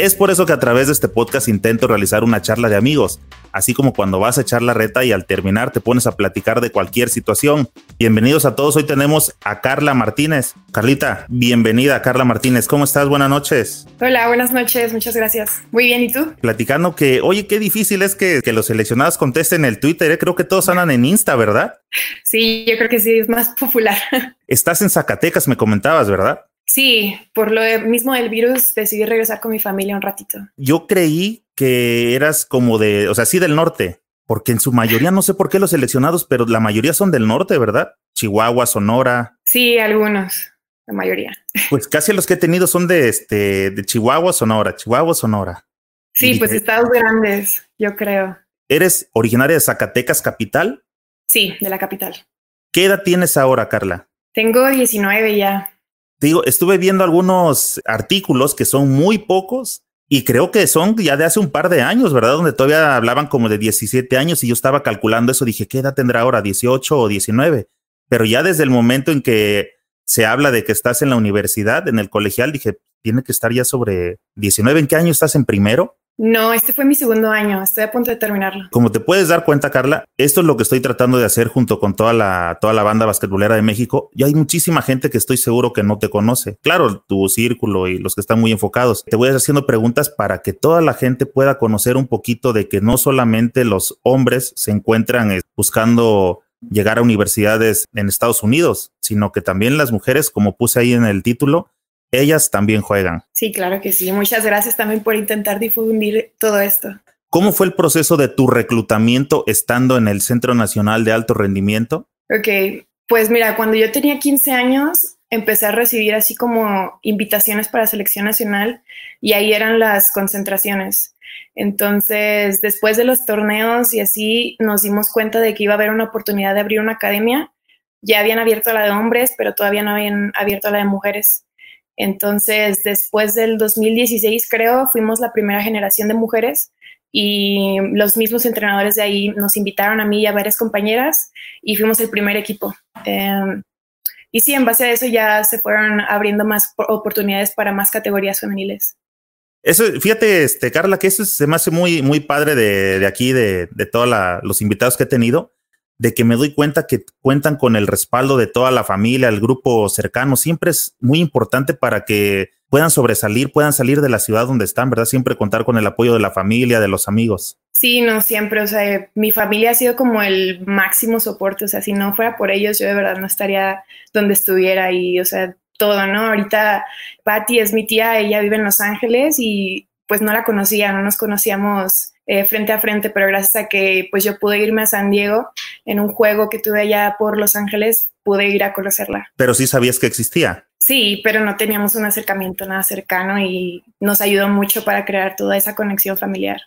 Es por eso que a través de este podcast intento realizar una charla de amigos, así como cuando vas a echar la reta y al terminar te pones a platicar de cualquier situación. Bienvenidos a todos, hoy tenemos a Carla Martínez. Carlita, bienvenida Carla Martínez, ¿cómo estás? Buenas noches. Hola, buenas noches, muchas gracias. Muy bien, ¿y tú? Platicando que, oye, qué difícil es que, los seleccionados contesten el Twitter, ¿eh? creo que todos andan en Insta, ¿verdad? Sí, yo creo que sí, es más popular. Estás en Zacatecas, me comentabas, ¿verdad? Sí, por lo mismo del virus decidí regresar con mi familia un ratito. Yo creí que eras como de, o sea, sí del norte, porque en su mayoría, no sé por qué los seleccionados, pero la mayoría son del norte, ¿verdad? Chihuahua, Sonora. Sí, algunos, la mayoría. Pues casi los que he tenido son de este, de Chihuahua, Sonora, Chihuahua, Sonora. Sí, pues estados grandes, yo creo. ¿Eres originaria de Zacatecas, capital? Sí, de la capital. ¿Qué edad tienes ahora, Carla? Tengo 19 ya digo, estuve viendo algunos artículos que son muy pocos y creo que son ya de hace un par de años, ¿verdad? Donde todavía hablaban como de 17 años y yo estaba calculando eso, dije, ¿qué edad tendrá ahora? 18 o 19. Pero ya desde el momento en que se habla de que estás en la universidad, en el colegial, dije, tiene que estar ya sobre 19. ¿En qué año estás en primero? No, este fue mi segundo año, estoy a punto de terminarlo. Como te puedes dar cuenta, Carla, esto es lo que estoy tratando de hacer junto con toda la, toda la banda basquetbolera de México. Y hay muchísima gente que estoy seguro que no te conoce. Claro, tu círculo y los que están muy enfocados. Te voy a ir haciendo preguntas para que toda la gente pueda conocer un poquito de que no solamente los hombres se encuentran eh, buscando llegar a universidades en Estados Unidos, sino que también las mujeres, como puse ahí en el título, ellas también juegan. Sí, claro que sí. Muchas gracias también por intentar difundir todo esto. ¿Cómo fue el proceso de tu reclutamiento estando en el Centro Nacional de Alto Rendimiento? Ok, pues mira, cuando yo tenía 15 años, empecé a recibir así como invitaciones para selección nacional y ahí eran las concentraciones. Entonces, después de los torneos y así, nos dimos cuenta de que iba a haber una oportunidad de abrir una academia. Ya habían abierto la de hombres, pero todavía no habían abierto la de mujeres. Entonces, después del 2016, creo, fuimos la primera generación de mujeres y los mismos entrenadores de ahí nos invitaron a mí y a varias compañeras y fuimos el primer equipo. Em, y sí, en base a eso ya se fueron abriendo más oportunidades para más categorías femeniles. Eso, fíjate, este, Carla, que eso se me hace muy, muy padre de, aquí, de, de todos los invitados que he tenido, de que me doy cuenta que cuentan con el respaldo de toda la familia, el grupo cercano, siempre es muy importante para que puedan sobresalir, puedan salir de la ciudad donde están, ¿verdad? Siempre contar con el apoyo de la familia, de los amigos. Sí, no, siempre, o sea, mi familia ha sido como el máximo soporte, o sea, si no fuera por ellos, yo de verdad no estaría donde estuviera y, o sea, todo, ¿no? Ahorita Patty es mi tía, ella vive en Los Ángeles y pues no la conocía, no nos conocíamos eh, frente a frente, pero gracias a que pues yo pude irme a San Diego en un juego que tuve allá por Los Ángeles, pude ir a conocerla. Pero sí sabías que existía. Sí, pero no teníamos un acercamiento nada cercano y nos ayudó mucho para crear toda esa conexión familiar.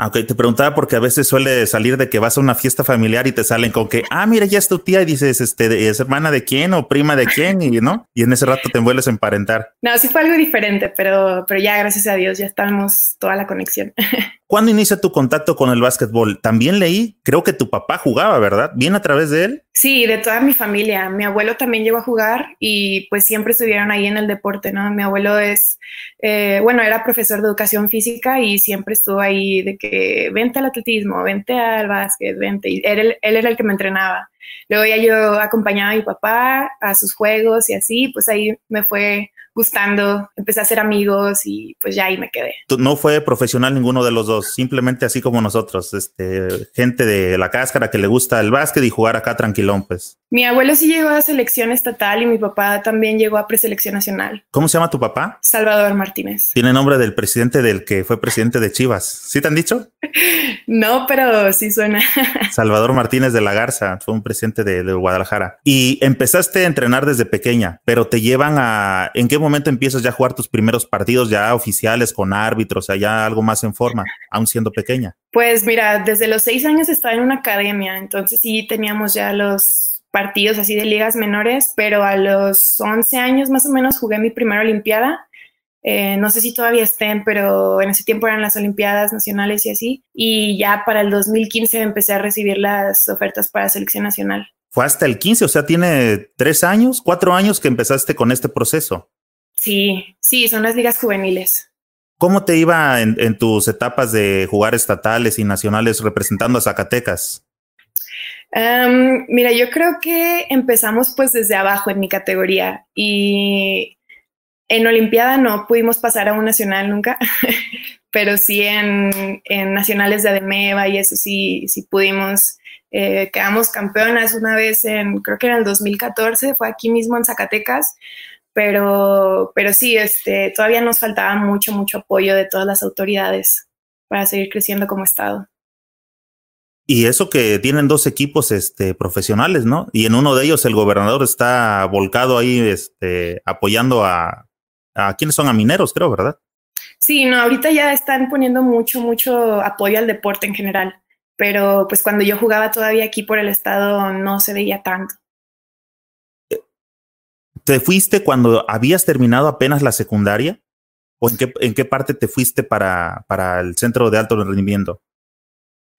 Aunque te preguntaba porque a veces suele salir de que vas a una fiesta familiar y te salen con que, ah, mira, ya es tu tía y dices, este, ¿es hermana de quién o prima de quién? Y no, y en ese rato te vuelves a emparentar. No, sí fue algo diferente, pero, pero ya gracias a Dios ya estamos toda la conexión. ¿Cuándo inicia tu contacto con el básquetbol? También leí, creo que tu papá jugaba, ¿verdad? ¿Bien a través de él? Sí, de toda mi familia. Mi abuelo también llegó a jugar y pues siempre estuvieron ahí en el deporte, ¿no? Mi abuelo es, eh, bueno, era profesor de educación física y siempre estuvo ahí de que vente al atletismo, vente al básquet, vente. Él, él era el que me entrenaba. Luego ya yo acompañaba a mi papá a sus juegos y así, pues ahí me fue gustando, empecé a hacer amigos y pues ya ahí me quedé. No fue profesional ninguno de los dos, simplemente así como nosotros, este, gente de la cáscara que le gusta el básquet y jugar acá tranquilón, pues. Mi abuelo sí llegó a selección estatal y mi papá también llegó a preselección nacional. ¿Cómo se llama tu papá? Salvador Martínez. Tiene nombre del presidente del que fue presidente de Chivas. ¿Sí te han dicho? no, pero sí suena. Salvador Martínez de la Garza fue un presidente de, de, Guadalajara. Y empezaste a entrenar desde pequeña, pero te llevan a... ¿En qué momento empiezas ya a jugar tus primeros partidos ya oficiales con árbitros, allá algo más en forma, aún siendo pequeña? Pues mira, desde los seis años estaba en una academia, entonces sí teníamos ya los partidos así de ligas menores, pero a los 11 años más o menos jugué mi primera Olimpiada. Eh, no sé si todavía estén, pero en ese tiempo eran las Olimpiadas Nacionales y así. Y ya para el 2015 empecé a recibir las ofertas para selección nacional. Fue hasta el 15, o sea, tiene tres años, cuatro años que empezaste con este proceso. Sí, sí, son las ligas juveniles. ¿Cómo te iba en, en tus etapas de jugar estatales y nacionales representando a Zacatecas? mira, yo creo que empezamos pues desde abajo en mi categoría y en Olimpiada no pudimos pasar a un nacional nunca, pero sí en, nacionales de Ademeva y eso sí, sí pudimos. Eh, quedamos campeonas una vez en, creo que era el 2014, fue aquí mismo en Zacatecas, pero, pero sí, este, todavía nos faltaba mucho, mucho apoyo de todas las autoridades para seguir creciendo como Estado. Y eso que tienen dos equipos este, profesionales, ¿no? Y en uno de ellos el gobernador está volcado ahí este, apoyando a, a quienes son a mineros, creo, ¿verdad? Sí, no, ahorita ya están poniendo mucho, mucho apoyo al deporte en general, pero pues cuando yo jugaba todavía aquí por el estado no se veía tanto. ¿Te fuiste cuando habías terminado apenas la secundaria? ¿O en qué, en qué parte te fuiste para, para el centro de alto rendimiento?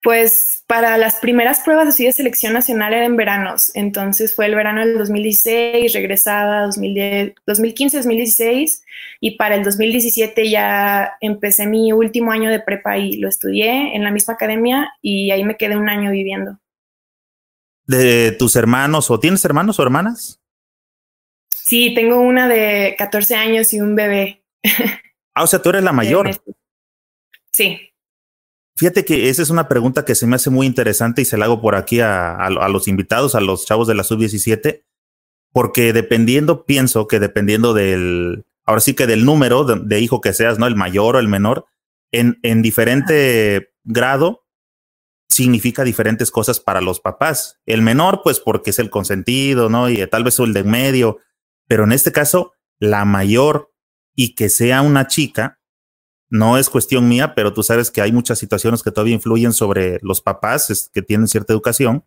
Pues para las primeras pruebas así de selección nacional eran veranos, entonces fue el verano del 2016, regresaba 2015, 2016 y para el 2017 ya empecé mi último año de prepa y lo estudié en la misma academia y ahí me quedé un año viviendo. ¿De tus hermanos o tienes hermanos o hermanas? Sí, tengo una de 14 años y un bebé. Ah, o sea, tú eres la mayor. Sí. Fíjate que esa es una pregunta que se me hace muy interesante y se la hago por aquí a, los invitados, a los chavos de la sub-17, porque dependiendo, pienso que dependiendo del, ahora sí que del número de, hijo que seas, ¿no? El mayor o el menor, en, en diferente grado significa diferentes cosas para los papás. El menor, pues porque es el consentido, ¿no? Y tal vez el de medio, pero en este caso, la mayor y que sea una chica, no es cuestión mía, pero tú sabes que hay muchas situaciones que todavía influyen sobre los papás que tienen cierta educación.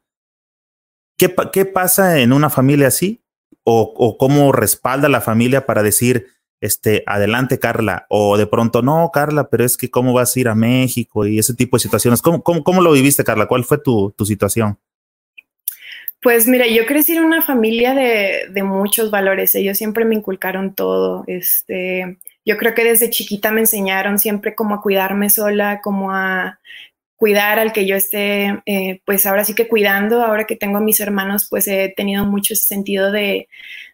¿Qué, qué pasa en una familia así? O, cómo respalda la familia para decir, este, adelante Carla, o de pronto, no, Carla, pero es que cómo vas a ir a México y ese tipo de situaciones. ¿Cómo, cómo, lo viviste, Carla? ¿Cuál fue tu, tu situación? Pues mira, yo crecí en una familia de, muchos valores. Ellos siempre me inculcaron todo. Este, yo creo que desde chiquita me enseñaron siempre como a cuidarme sola, como a cuidar al que yo esté, eh, pues ahora sí que cuidando, ahora que tengo a mis hermanos, pues he tenido mucho ese sentido de,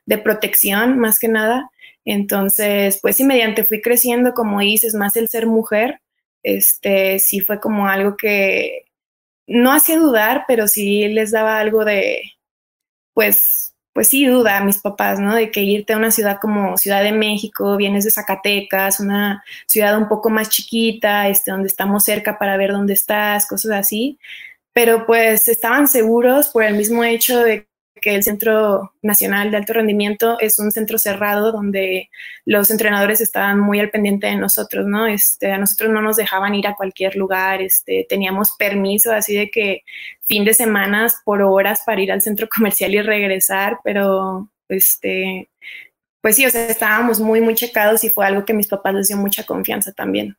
de protección más que nada. Entonces, pues sí, mediante fui creciendo, como dices, más el ser mujer, este, sí fue como algo que no hacía dudar, pero sí les daba algo de, pues, pues sí duda a mis papás, ¿no? De que irte a una ciudad como Ciudad de México, vienes de Zacatecas, una ciudad un poco más chiquita, este, donde estamos cerca para ver dónde estás, cosas así. Pero pues estaban seguros por el mismo hecho de que el Centro Nacional de Alto Rendimiento es un centro cerrado donde los entrenadores estaban muy al pendiente de nosotros, ¿no? Este, a nosotros no nos dejaban ir a cualquier lugar, este, teníamos permiso así de que fin de semanas por horas para ir al centro comercial y regresar, pero este, pues sí, o sea, estábamos muy, muy checados y fue algo que mis papás les dio mucha confianza también.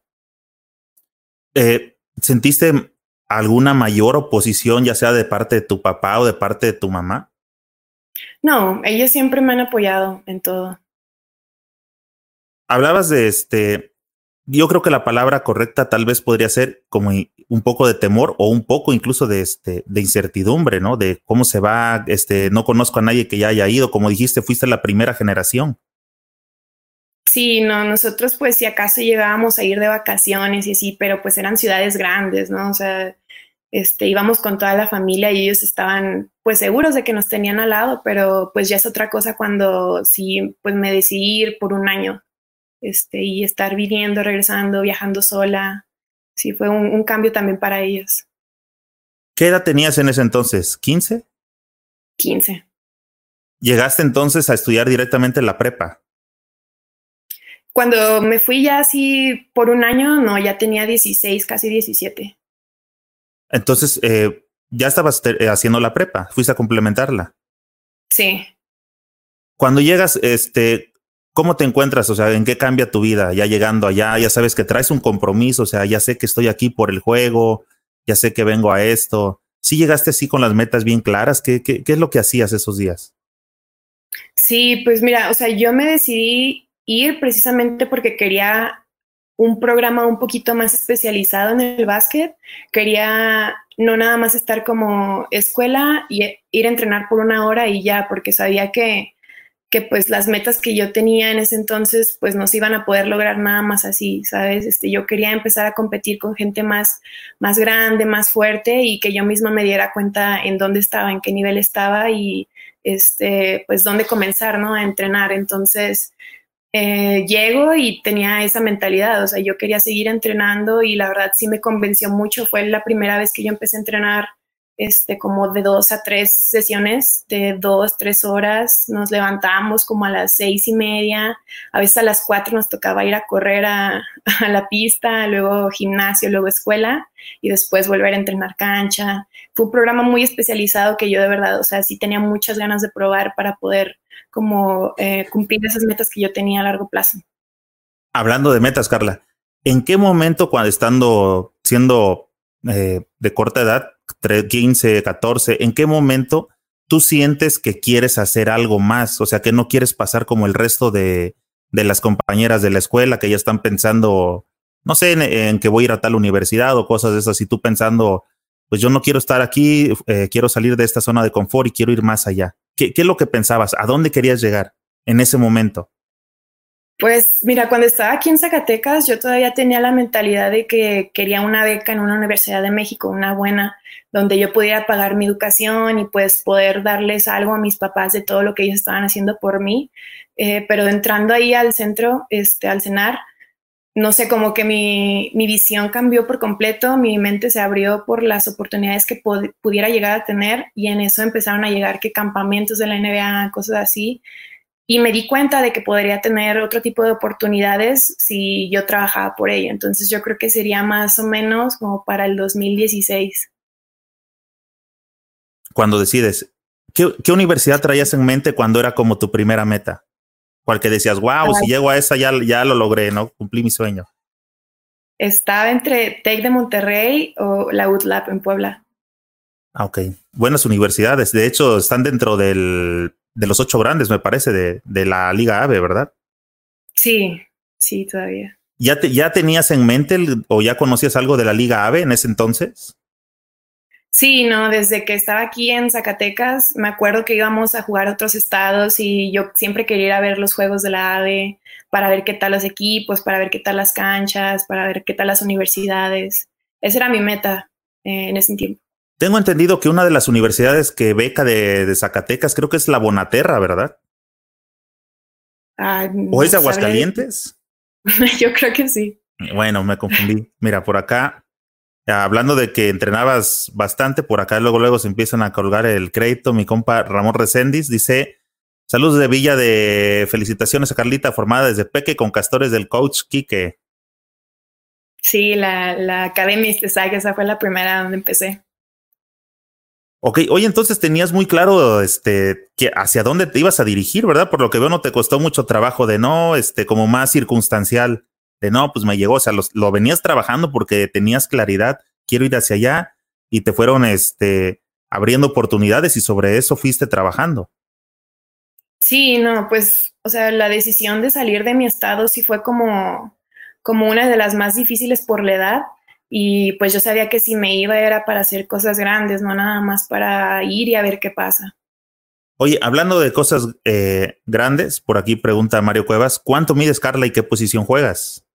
Eh, ¿Sentiste alguna mayor oposición, ya sea de parte de tu papá o de parte de tu mamá? No, ellos siempre me han apoyado en todo. Hablabas de este, yo creo que la palabra correcta tal vez podría ser como un poco de temor o un poco incluso de este de incertidumbre, ¿no? De cómo se va, este, no conozco a nadie que ya haya ido, como dijiste, fuiste la primera generación. Sí, no, nosotros pues si acaso llegábamos a ir de vacaciones y así, pero pues eran ciudades grandes, ¿no? O sea, este, íbamos con toda la familia y ellos estaban pues seguros de que nos tenían al lado, pero pues ya es otra cosa cuando sí, pues me decidí ir por un año este, y estar viviendo, regresando, viajando sola. Sí, fue un, un cambio también para ellos. ¿Qué edad tenías en ese entonces? ¿15? 15. ¿Llegaste entonces a estudiar directamente la prepa? Cuando me fui ya así por un año, no, ya tenía 16, casi 17. Entonces, eh, ya estabas eh, haciendo la prepa, fuiste a complementarla. Sí. Cuando llegas, este, ¿cómo te encuentras? O sea, ¿en qué cambia tu vida? Ya llegando allá, ya sabes que traes un compromiso, o sea, ya sé que estoy aquí por el juego, ya sé que vengo a esto. ¿Sí llegaste así con las metas bien claras? ¿Qué, qué, qué es lo que hacías esos días? Sí, pues mira, o sea, yo me decidí ir precisamente porque quería un programa un poquito más especializado en el básquet. Quería no nada más estar como escuela y ir a entrenar por una hora y ya, porque sabía que, que pues las metas que yo tenía en ese entonces pues no se iban a poder lograr nada más así, ¿sabes? Este, yo quería empezar a competir con gente más, más grande, más fuerte y que yo misma me diera cuenta en dónde estaba, en qué nivel estaba y este, pues dónde comenzar, ¿no? A entrenar. Entonces, eh, llego y tenía esa mentalidad, o sea, yo quería seguir entrenando y la verdad sí me convenció mucho, fue la primera vez que yo empecé a entrenar este, como de dos a tres sesiones de dos, tres horas, nos levantábamos como a las seis y media, a veces a las cuatro nos tocaba ir a correr a, la pista, luego gimnasio, luego escuela y después volver a entrenar cancha. Fue un programa muy especializado que yo de verdad, o sea, sí tenía muchas ganas de probar para poder como eh, cumplir esas metas que yo tenía a largo plazo. Hablando de metas, Carla, ¿en qué momento cuando estando siendo eh, de corta edad, 15, 14, en qué momento tú sientes que quieres hacer algo más? O sea, que no quieres pasar como el resto de, de las compañeras de la escuela que ya están pensando, no sé, en, que voy a ir a tal universidad o cosas de esas, y tú pensando, pues yo no quiero estar aquí, eh, quiero salir de esta zona de confort y quiero ir más allá. ¿Qué, es lo que pensabas? ¿A dónde querías llegar en ese momento? Pues mira, cuando estaba aquí en Zacatecas, yo todavía tenía la mentalidad de que quería una beca en una universidad de México, una buena, donde yo pudiera pagar mi educación y pues poder darles algo a mis papás de todo lo que ellos estaban haciendo por mí. Eh, pero entrando ahí al centro, este, al cenar, no sé, como que mi, mi, visión cambió por completo, mi mente se abrió por las oportunidades que pudiera llegar a tener y en eso empezaron a llegar que campamentos de la NBA, cosas así. Y me di cuenta de que podría tener otro tipo de oportunidades si yo trabajaba por ello. Entonces yo creo que sería más o menos como para el 2016. Cuando decides, ¿qué, qué universidad traías en mente cuando era como tu primera meta? Porque decías, wow, si llego a esa ya, ya lo logré, ¿no? Cumplí mi sueño. Estaba entre TEC de Monterrey o la UTLAP en Puebla. Ah, ok. Buenas universidades. De hecho, están dentro del, de los ocho grandes, me parece, de, de la Liga AVE, ¿verdad? Sí, sí, todavía. ¿Ya, te, ¿Ya tenías en mente o ya conocías algo de la Liga AVE en ese entonces? Sí, no, desde que estaba aquí en Zacatecas, me acuerdo que íbamos a jugar a otros estados y yo siempre quería ir a ver los juegos de la AVE para ver qué tal los equipos, para ver qué tal las canchas, para ver qué tal las universidades. Esa era mi meta eh, en ese tiempo. Tengo entendido que una de las universidades que beca de, de Zacatecas creo que es la Bonaterra, ¿verdad? Ah, ¿O es de Aguascalientes? yo creo que sí. Bueno, me confundí. Mira, por acá Hablando de que entrenabas bastante, por acá luego luego se empiezan a colgar el crédito. Mi compa Ramón Recendis dice: Saludos de Villa de felicitaciones a Carlita, formada desde Peque con castores del coach Quique. Sí, la, la Academia Istesac, esa fue la primera donde empecé. Ok, oye, entonces tenías muy claro este que hacia dónde te ibas a dirigir, ¿verdad? Por lo que veo, no te costó mucho trabajo de no, este, como más circunstancial de no, pues me llegó, o sea, lo venías trabajando porque tenías claridad, quiero ir hacia allá y te fueron este, abriendo oportunidades y sobre eso fuiste trabajando. Sí, no, pues, o sea, la decisión de salir de mi estado sí fue como, como una de las más difíciles por la edad y pues yo sabía que si me iba era para hacer cosas grandes, no nada más para ir y a ver qué pasa. Oye, hablando de cosas eh, grandes, por aquí pregunta Mario Cuevas, ¿cuánto mides Carla y qué posición juegas?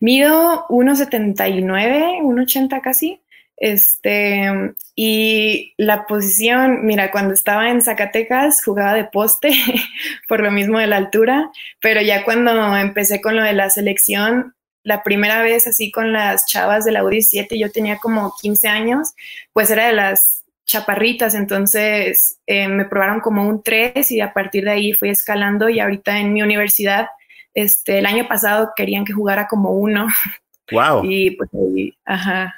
Mido 1,79, 1,80 casi. Este, y la posición, mira, cuando estaba en Zacatecas jugaba de poste por lo mismo de la altura, pero ya cuando empecé con lo de la selección, la primera vez así con las chavas de la U17, yo tenía como 15 años, pues era de las chaparritas, entonces eh, me probaron como un 3 y a partir de ahí fui escalando y ahorita en mi universidad, este, el año pasado querían que jugara como uno. Wow. Y pues ahí, ajá.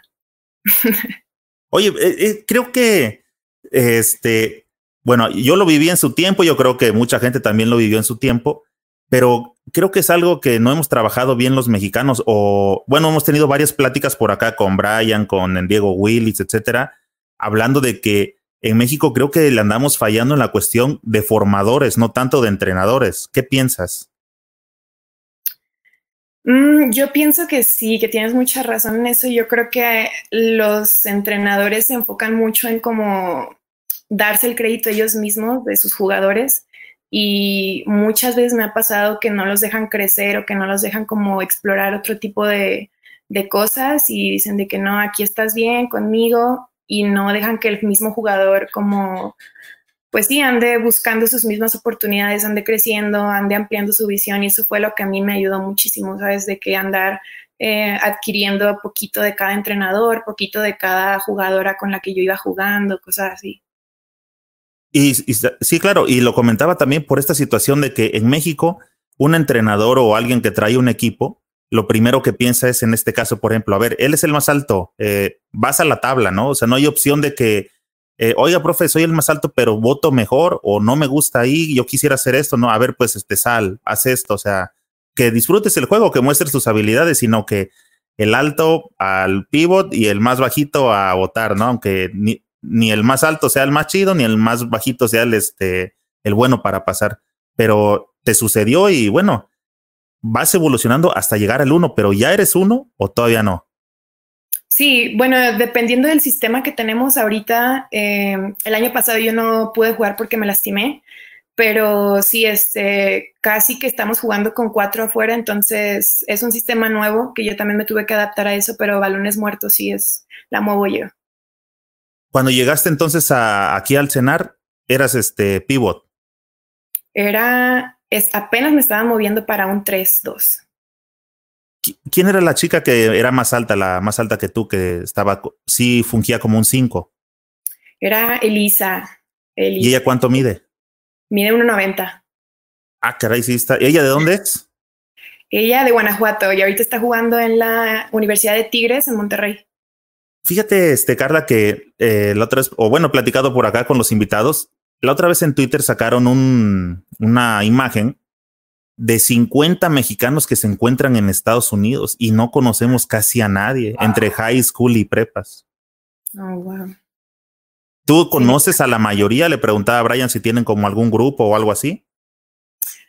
Oye, eh, eh, creo que este, bueno, yo lo viví en su tiempo, yo creo que mucha gente también lo vivió en su tiempo, pero creo que es algo que no hemos trabajado bien los mexicanos o bueno, hemos tenido varias pláticas por acá con Brian, con Diego Willis, etcétera, hablando de que en México creo que le andamos fallando en la cuestión de formadores, no tanto de entrenadores. ¿Qué piensas? Mm, yo pienso que sí, que tienes mucha razón en eso. Yo creo que los entrenadores se enfocan mucho en cómo darse el crédito ellos mismos de sus jugadores y muchas veces me ha pasado que no los dejan crecer o que no los dejan como explorar otro tipo de, de cosas y dicen de que no, aquí estás bien conmigo y no dejan que el mismo jugador como pues sí, ande buscando sus mismas oportunidades, ande creciendo, ande ampliando su visión y eso fue lo que a mí me ayudó muchísimo, ¿sabes? De que andar eh, adquiriendo poquito de cada entrenador, poquito de cada jugadora con la que yo iba jugando, cosas así. Y, sí, claro, y lo comentaba también por esta situación de que en México un entrenador o alguien que trae un equipo, lo primero que piensa es en este caso, por ejemplo, a ver, él es el más alto, eh, vas a la tabla, ¿no? O sea, no hay opción de que eh, oiga, profe, soy el más alto, pero voto mejor o no me gusta ahí, yo quisiera hacer esto, no, a ver, pues este sal, haz esto, o sea, que disfrutes el juego, que muestres tus habilidades, sino que el alto al pivot y el más bajito a votar, ¿no? Aunque ni, ni el más alto sea el más chido, ni el más bajito sea el, este, el bueno para pasar. Pero te sucedió y bueno, vas evolucionando hasta llegar al uno, pero ya eres uno o todavía no. Sí, bueno, dependiendo del sistema que tenemos ahorita, eh, el año pasado yo no pude jugar porque me lastimé, pero sí, este, casi que estamos jugando con cuatro afuera, entonces es un sistema nuevo que yo también me tuve que adaptar a eso, pero balones muertos sí es, la muevo yo. Cuando llegaste entonces a, aquí al cenar, eras este pivot. Era, es, apenas me estaba moviendo para un 3-2. ¿Quién era la chica que era más alta, la más alta que tú, que estaba, sí fungía como un 5? Era Elisa, ¿Y ella cuánto mide? Mide 1,90. Ah, caray, sí está. ¿Ella de dónde es? Ella de Guanajuato y ahorita está jugando en la Universidad de Tigres en Monterrey. Fíjate, este, Carla, que eh, la otra vez, o bueno, platicado por acá con los invitados, la otra vez en Twitter sacaron un, una imagen de 50 mexicanos que se encuentran en Estados Unidos y no conocemos casi a nadie entre high school y prepas. Oh, wow. ¿Tú conoces a la mayoría? Le preguntaba a Brian si tienen como algún grupo o algo así.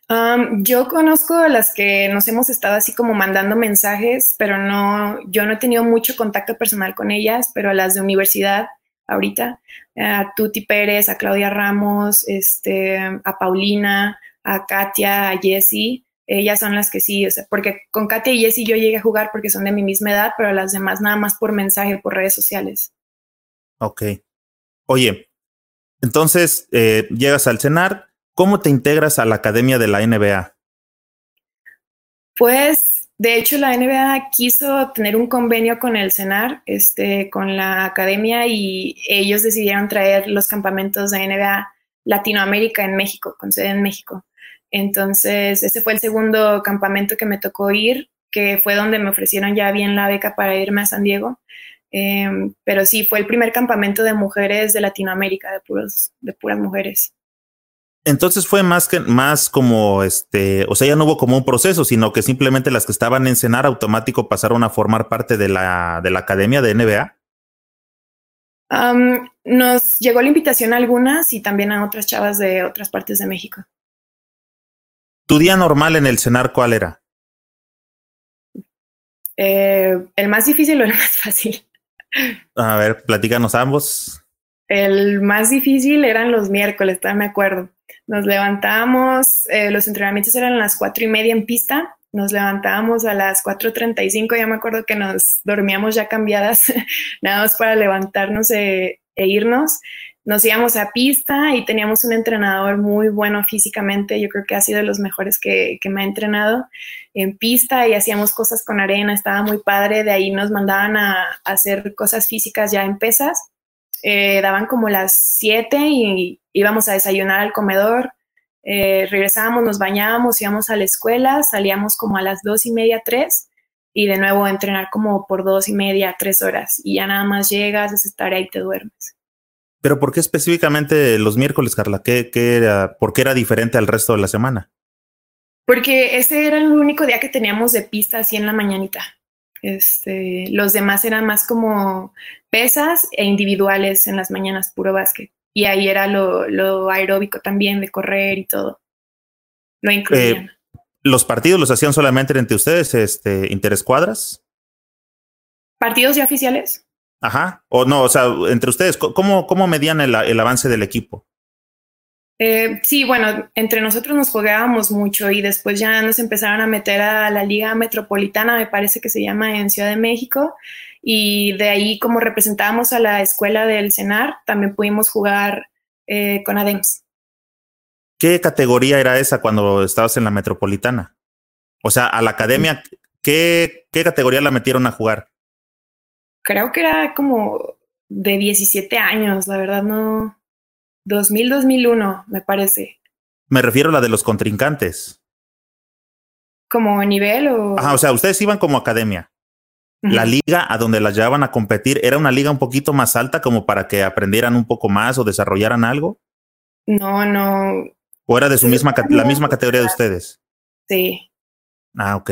Um, yo conozco a las que nos hemos estado así como mandando mensajes, pero no, yo no he tenido mucho contacto personal con ellas, pero a las de universidad ahorita, a Tuti Pérez, a Claudia Ramos, este, a Paulina, a Katia, a Jessie, ellas son las que sí, o sea, porque con Katia y Jessie yo llegué a jugar porque son de mi misma edad, pero las demás nada más por mensaje, por redes sociales. Ok. Oye, entonces eh, llegas al cenar, ¿cómo te integras a la academia de la NBA? Pues, de hecho, la NBA quiso tener un convenio con el CENAR, este, con la academia, y ellos decidieron traer los campamentos de NBA Latinoamérica en México, con sede en México. Entonces, ese fue el segundo campamento que me tocó ir, que fue donde me ofrecieron ya bien la beca para irme a San Diego. Em, pero sí, fue el primer campamento de mujeres de Latinoamérica, de, puros, de puras mujeres. Entonces fue más que más como este, o sea, ya no hubo como un proceso, sino que simplemente las que estaban en cenar automático pasaron a formar parte de la, de la academia de NBA. nos llegó la invitación a algunas y también a otras chavas de otras partes de México. ¿Tu día normal en el cenar cuál era? Eh, ¿El más difícil o el más fácil? A ver, platícanos ambos. El más difícil eran los miércoles, todavía me acuerdo. Nos levantamos, eh, los entrenamientos eran a las cuatro y media en pista, nos levantábamos a las 4.35, ya me acuerdo que nos dormíamos ya cambiadas, nada más para levantarnos e, e, irnos. Nos íbamos a pista y teníamos un entrenador muy bueno físicamente, yo creo que ha sido de los mejores que, que me ha entrenado en pista y hacíamos cosas con arena, estaba muy padre, de ahí nos mandaban a hacer cosas físicas ya en pesas, eh, daban como las 7 y íbamos a desayunar al comedor, eh, regresábamos, nos bañábamos, íbamos a la escuela, salíamos como a las dos y media, tres, y de nuevo a entrenar como por dos y media, tres horas, y ya nada más llegas, haces tarea y te duermes. Pero ¿por qué específicamente los miércoles, Carla? ¿Qué, qué era, ¿Por qué era diferente al resto de la semana? Porque ese era el único día que teníamos de pista así en la mañanita. Este, los demás eran más como pesas e individuales en las mañanas, puro básquet y ahí era lo, aeróbico también de correr y todo. Lo incluían. Eh, ¿Los partidos los hacían solamente entre ustedes, este, interescuadras? ¿Partidos ya oficiales? Ajá, o no, o sea, entre ustedes, ¿cómo, cómo medían el, avance del equipo? Eh, sí, bueno, entre nosotros nos jugábamos mucho y después ya nos empezaron a meter a la Liga Metropolitana, me parece que se llama en Ciudad de México, y de ahí como representábamos a la escuela del CENAR, también pudimos jugar eh, con ADEMS. ¿Qué categoría era esa cuando estabas en la metropolitana? O sea, a la academia, ¿qué, qué categoría la metieron a jugar? Creo que era como de 17 años, la verdad no. 2000, 2001, me parece. Me refiero a la de los contrincantes. ¿Como nivel o...? Ajá, o sea, ustedes iban como academia. La liga a donde las llevaban a competir era una liga un poquito más alta como para que aprendieran un poco más o desarrollaran algo. No, no. ¿O era de su misma, la misma categoría de ustedes? Sí. Ah, ok.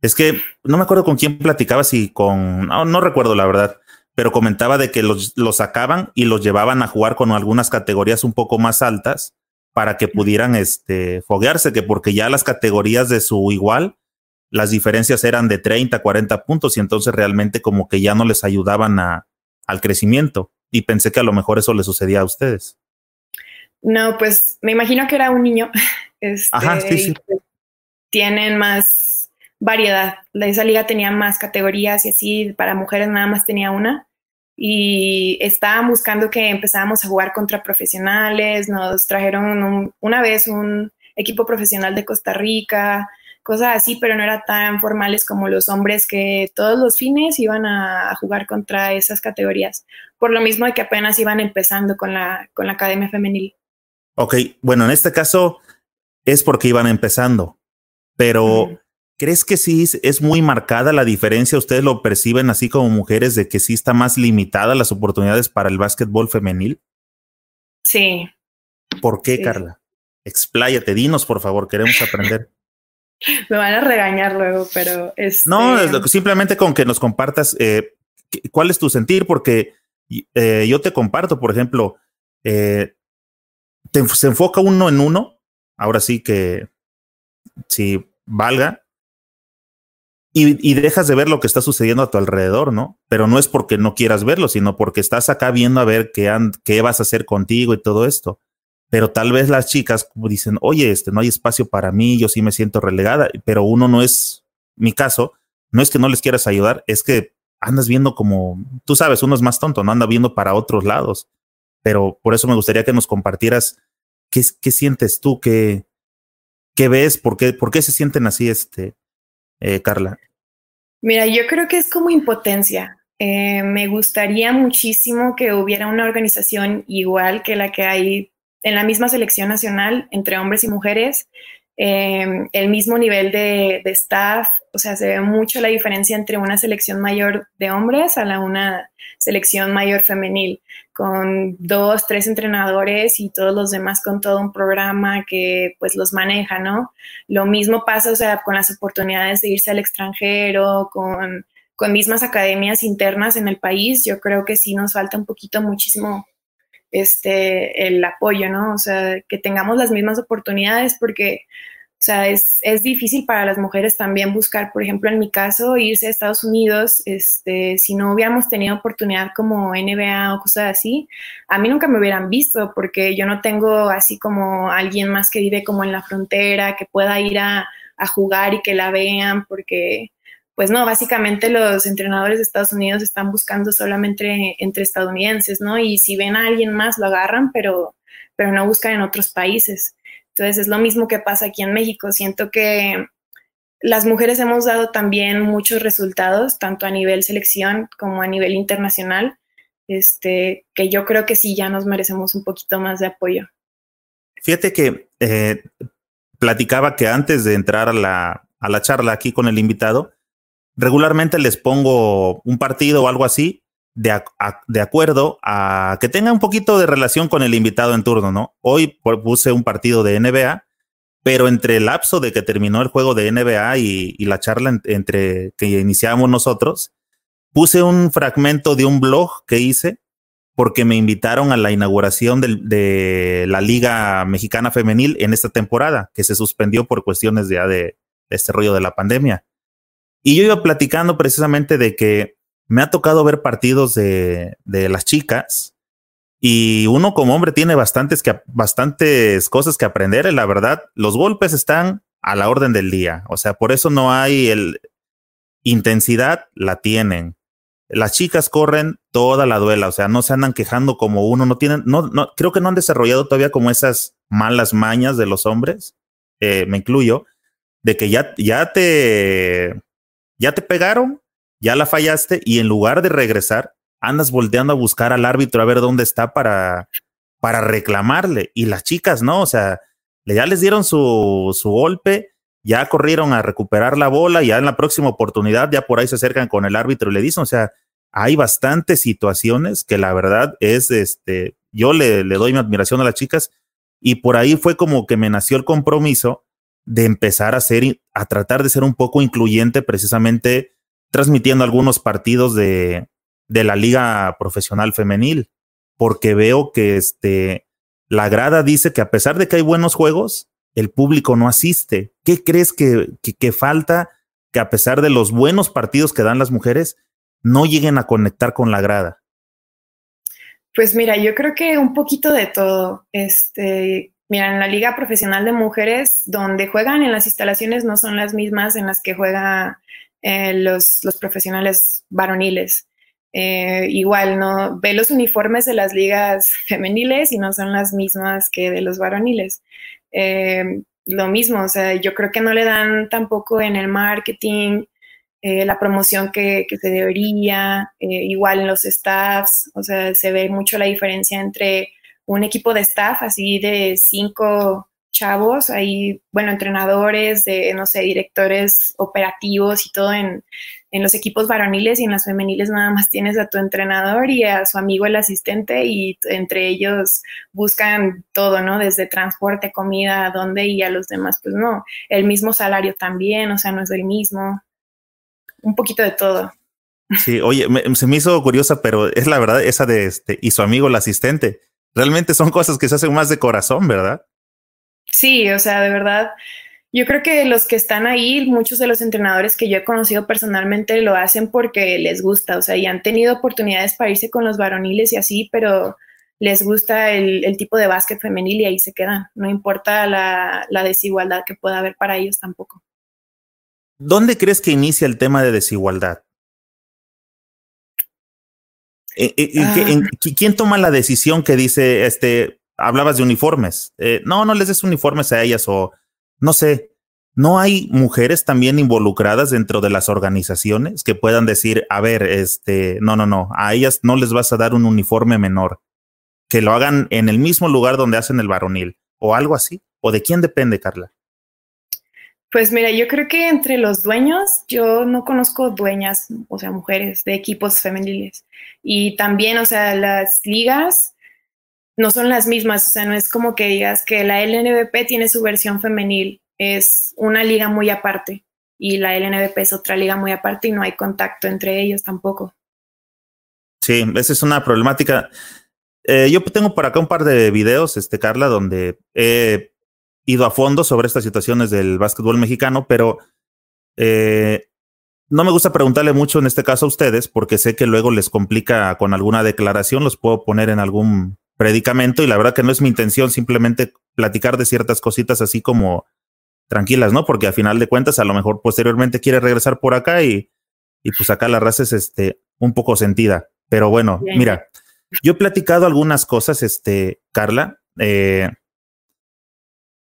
Es que no me acuerdo con quién platicaba, si con, no, no recuerdo la verdad, pero comentaba de que los, los sacaban y los llevaban a jugar con algunas categorías un poco más altas para que pudieran este, foguearse, que porque ya las categorías de su igual las diferencias eran de 30, 40 puntos y entonces realmente como que ya no les ayudaban a, al crecimiento. Y pensé que a lo mejor eso le sucedía a ustedes. No, pues me imagino que era un niño. Este, Ajá, sí, sí. Tienen más variedad. Esa liga tenía más categorías y así para mujeres nada más tenía una. Y estaban buscando que empezáramos a jugar contra profesionales. Nos trajeron una vez un equipo profesional de Costa Rica cosas así, pero no eran tan formales como los hombres que todos los fines iban a, jugar contra esas categorías, por lo mismo de que apenas iban empezando con la, con la academia femenil. Ok, bueno, en este caso es porque iban empezando, pero ¿crees que sí es muy marcada la diferencia? ¿Ustedes lo perciben así como mujeres de que sí está más limitada las oportunidades para el básquetbol femenil? Sí. ¿Por qué, Carla? Expláyate, dinos por favor, queremos aprender. Me van a regañar luego, pero es. No, simplemente con que nos compartas eh, cuál es tu sentir, porque eh, yo te comparto, por ejemplo, eh, se enfoca uno en uno, ahora sí que si valga, y, dejas de ver lo que está sucediendo a tu alrededor, ¿no? Pero no es porque no quieras verlo, sino porque estás acá viendo a ver qué, qué vas a hacer contigo y todo esto pero tal vez las chicas dicen, oye, este, no hay espacio para mí, yo sí me siento relegada, pero uno no es, mi caso, no es que no les quieras ayudar, es que andas viendo como, tú sabes, uno es más tonto, no anda viendo para otros lados, pero por eso me gustaría que nos compartieras qué, qué sientes tú, qué, qué ves, por qué, por qué se sienten así, este, eh, Carla. Mira, yo creo que es como impotencia. Eh, me gustaría muchísimo que hubiera una organización igual que la que hay en la misma selección nacional entre hombres y mujeres, em, el mismo nivel de, staff, o sea, se ve mucho la diferencia entre una selección mayor de hombres a la una selección mayor femenil, con dos, tres entrenadores y todos los demás con todo un programa que pues los maneja, ¿no? Lo mismo pasa, o sea, con las oportunidades de irse al extranjero, con, con mismas academias internas en el país, yo creo que sí nos falta un poquito muchísimo este, el apoyo, ¿no? O sea, que tengamos las mismas oportunidades porque, o sea, es, es, difícil para las mujeres también buscar, por ejemplo, en mi caso, irse a Estados Unidos, este, si no hubiéramos tenido oportunidad como NBA o cosas así, a mí nunca me hubieran visto porque yo no tengo así como alguien más que vive como en la frontera, que pueda ir a a jugar y que la vean, porque pues no, básicamente los entrenadores de Estados Unidos están buscando solamente entre estadounidenses, ¿no? Y si ven a alguien más lo agarran, pero, pero no buscan en otros países. Entonces es lo mismo que pasa aquí en México. Siento que las mujeres hemos dado también muchos resultados, tanto a nivel selección como a nivel internacional, este, que yo creo que sí ya nos merecemos un poquito más de apoyo. Fíjate que eh, platicaba que antes de entrar a la, a la charla aquí con el invitado, regularmente les pongo un partido o algo así de, de, acuerdo a que tenga un poquito de relación con el invitado en turno, ¿no? Hoy puse un partido de NBA, pero entre el lapso de que terminó el juego de NBA y, la charla entre que iniciamos nosotros, puse un fragmento de un blog que hice porque me invitaron a la inauguración de, la Liga Mexicana Femenil en esta temporada, que se suspendió por cuestiones de, de este rollo de la pandemia. Y yo iba platicando precisamente de que me ha tocado ver partidos de, de las chicas y uno como hombre tiene bastantes, que, bastantes cosas que aprender. La verdad, los golpes están a la orden del día. O sea, por eso no hay el intensidad, la tienen. Las chicas corren toda la duela, o sea, no se andan quejando como uno, no tienen, no, no, creo que no han desarrollado todavía como esas malas mañas de los hombres, eh, me incluyo, de que ya, ya te, ya te pegaron, ya la fallaste y en lugar de regresar, andas volteando a buscar al árbitro a ver dónde está para, para reclamarle. Y las chicas, ¿no? O sea, ya les dieron su, su golpe, ya corrieron a recuperar la bola, ya en la próxima oportunidad, ya por ahí se acercan con el árbitro y le dicen, o sea, hay bastantes situaciones que la verdad es, este, yo le, le doy mi admiración a las chicas y por ahí fue como que me nació el compromiso de empezar a ser, a tratar de ser un poco incluyente precisamente transmitiendo algunos partidos de, de la liga profesional femenil, porque veo que este, la grada dice que a pesar de que hay buenos juegos, el público no asiste. ¿Qué crees que, que, falta que a pesar de los buenos partidos que dan las mujeres, no lleguen a conectar con la grada? Pues mira, yo creo que un poquito de todo. Este, Mira, en la liga profesional de mujeres, donde juegan en las instalaciones no son las mismas en las que juegan eh, los, los, profesionales varoniles. Eh, igual, ¿no? Ve los uniformes de las ligas femeniles y no son las mismas que de los varoniles. Eh, lo mismo, o sea, yo creo que no le dan tampoco en el marketing la promoción que, que, se debería, igual en los staffs, o sea, se ve mucho la diferencia entre un equipo de staff así de cinco chavos, ahí, bueno, entrenadores, de, no sé, directores operativos y todo en, en, los equipos varoniles y en las femeniles nada más tienes a tu entrenador y a su amigo el asistente y entre ellos buscan todo, ¿no? Desde transporte, comida, a dónde y a los demás, pues no, el mismo salario también, o sea, no es el mismo, un poquito de todo. Sí, oye, se me hizo curiosa, pero es la verdad esa de este y su amigo el asistente realmente son cosas que se hacen más de corazón, ¿verdad? Sí, o sea, de verdad, yo creo que los que están ahí, muchos de los entrenadores que yo he conocido personalmente lo hacen porque les gusta, o sea, y han tenido oportunidades para irse con los varoniles y así, pero les gusta el, tipo de básquet femenil y ahí se quedan, no importa la, la desigualdad que pueda haber para ellos tampoco. ¿Dónde crees que inicia el tema de desigualdad? Eh, eh, ah. ¿Quién toma la decisión que dice, este, hablabas de uniformes? Eh, no, no les des uniformes a ellas o no sé. ¿No hay mujeres también involucradas dentro de las organizaciones que puedan decir, a ver, este, no, no, no, a ellas no les vas a dar un uniforme menor, que lo hagan en el mismo lugar donde hacen el varonil o algo así? ¿O de quién depende, Carla? Pues mira, yo creo que entre los dueños, yo no conozco dueñas, o sea, mujeres de equipos femeniles. Y también, o sea, las ligas no son las mismas, o sea, no es como que digas que la LNBP tiene su versión femenil, es una liga muy aparte y la LNBP es otra liga muy aparte y no hay contacto entre ellos tampoco. Sí, esa es una problemática. Eh, yo tengo por acá un par de videos, este, Carla, donde he ido a fondo sobre estas situaciones del básquetbol mexicano, pero eh, no me gusta preguntarle mucho en este caso a ustedes porque sé que luego les complica con alguna declaración, los puedo poner en algún predicamento y la verdad que no es mi intención simplemente platicar de ciertas cositas así como tranquilas, ¿no? Porque a final de cuentas, a lo mejor posteriormente quiere regresar por acá y, y pues acá la raza es este, un poco sentida. Pero bueno, mira, yo he platicado algunas cosas, este, Carla. Eh,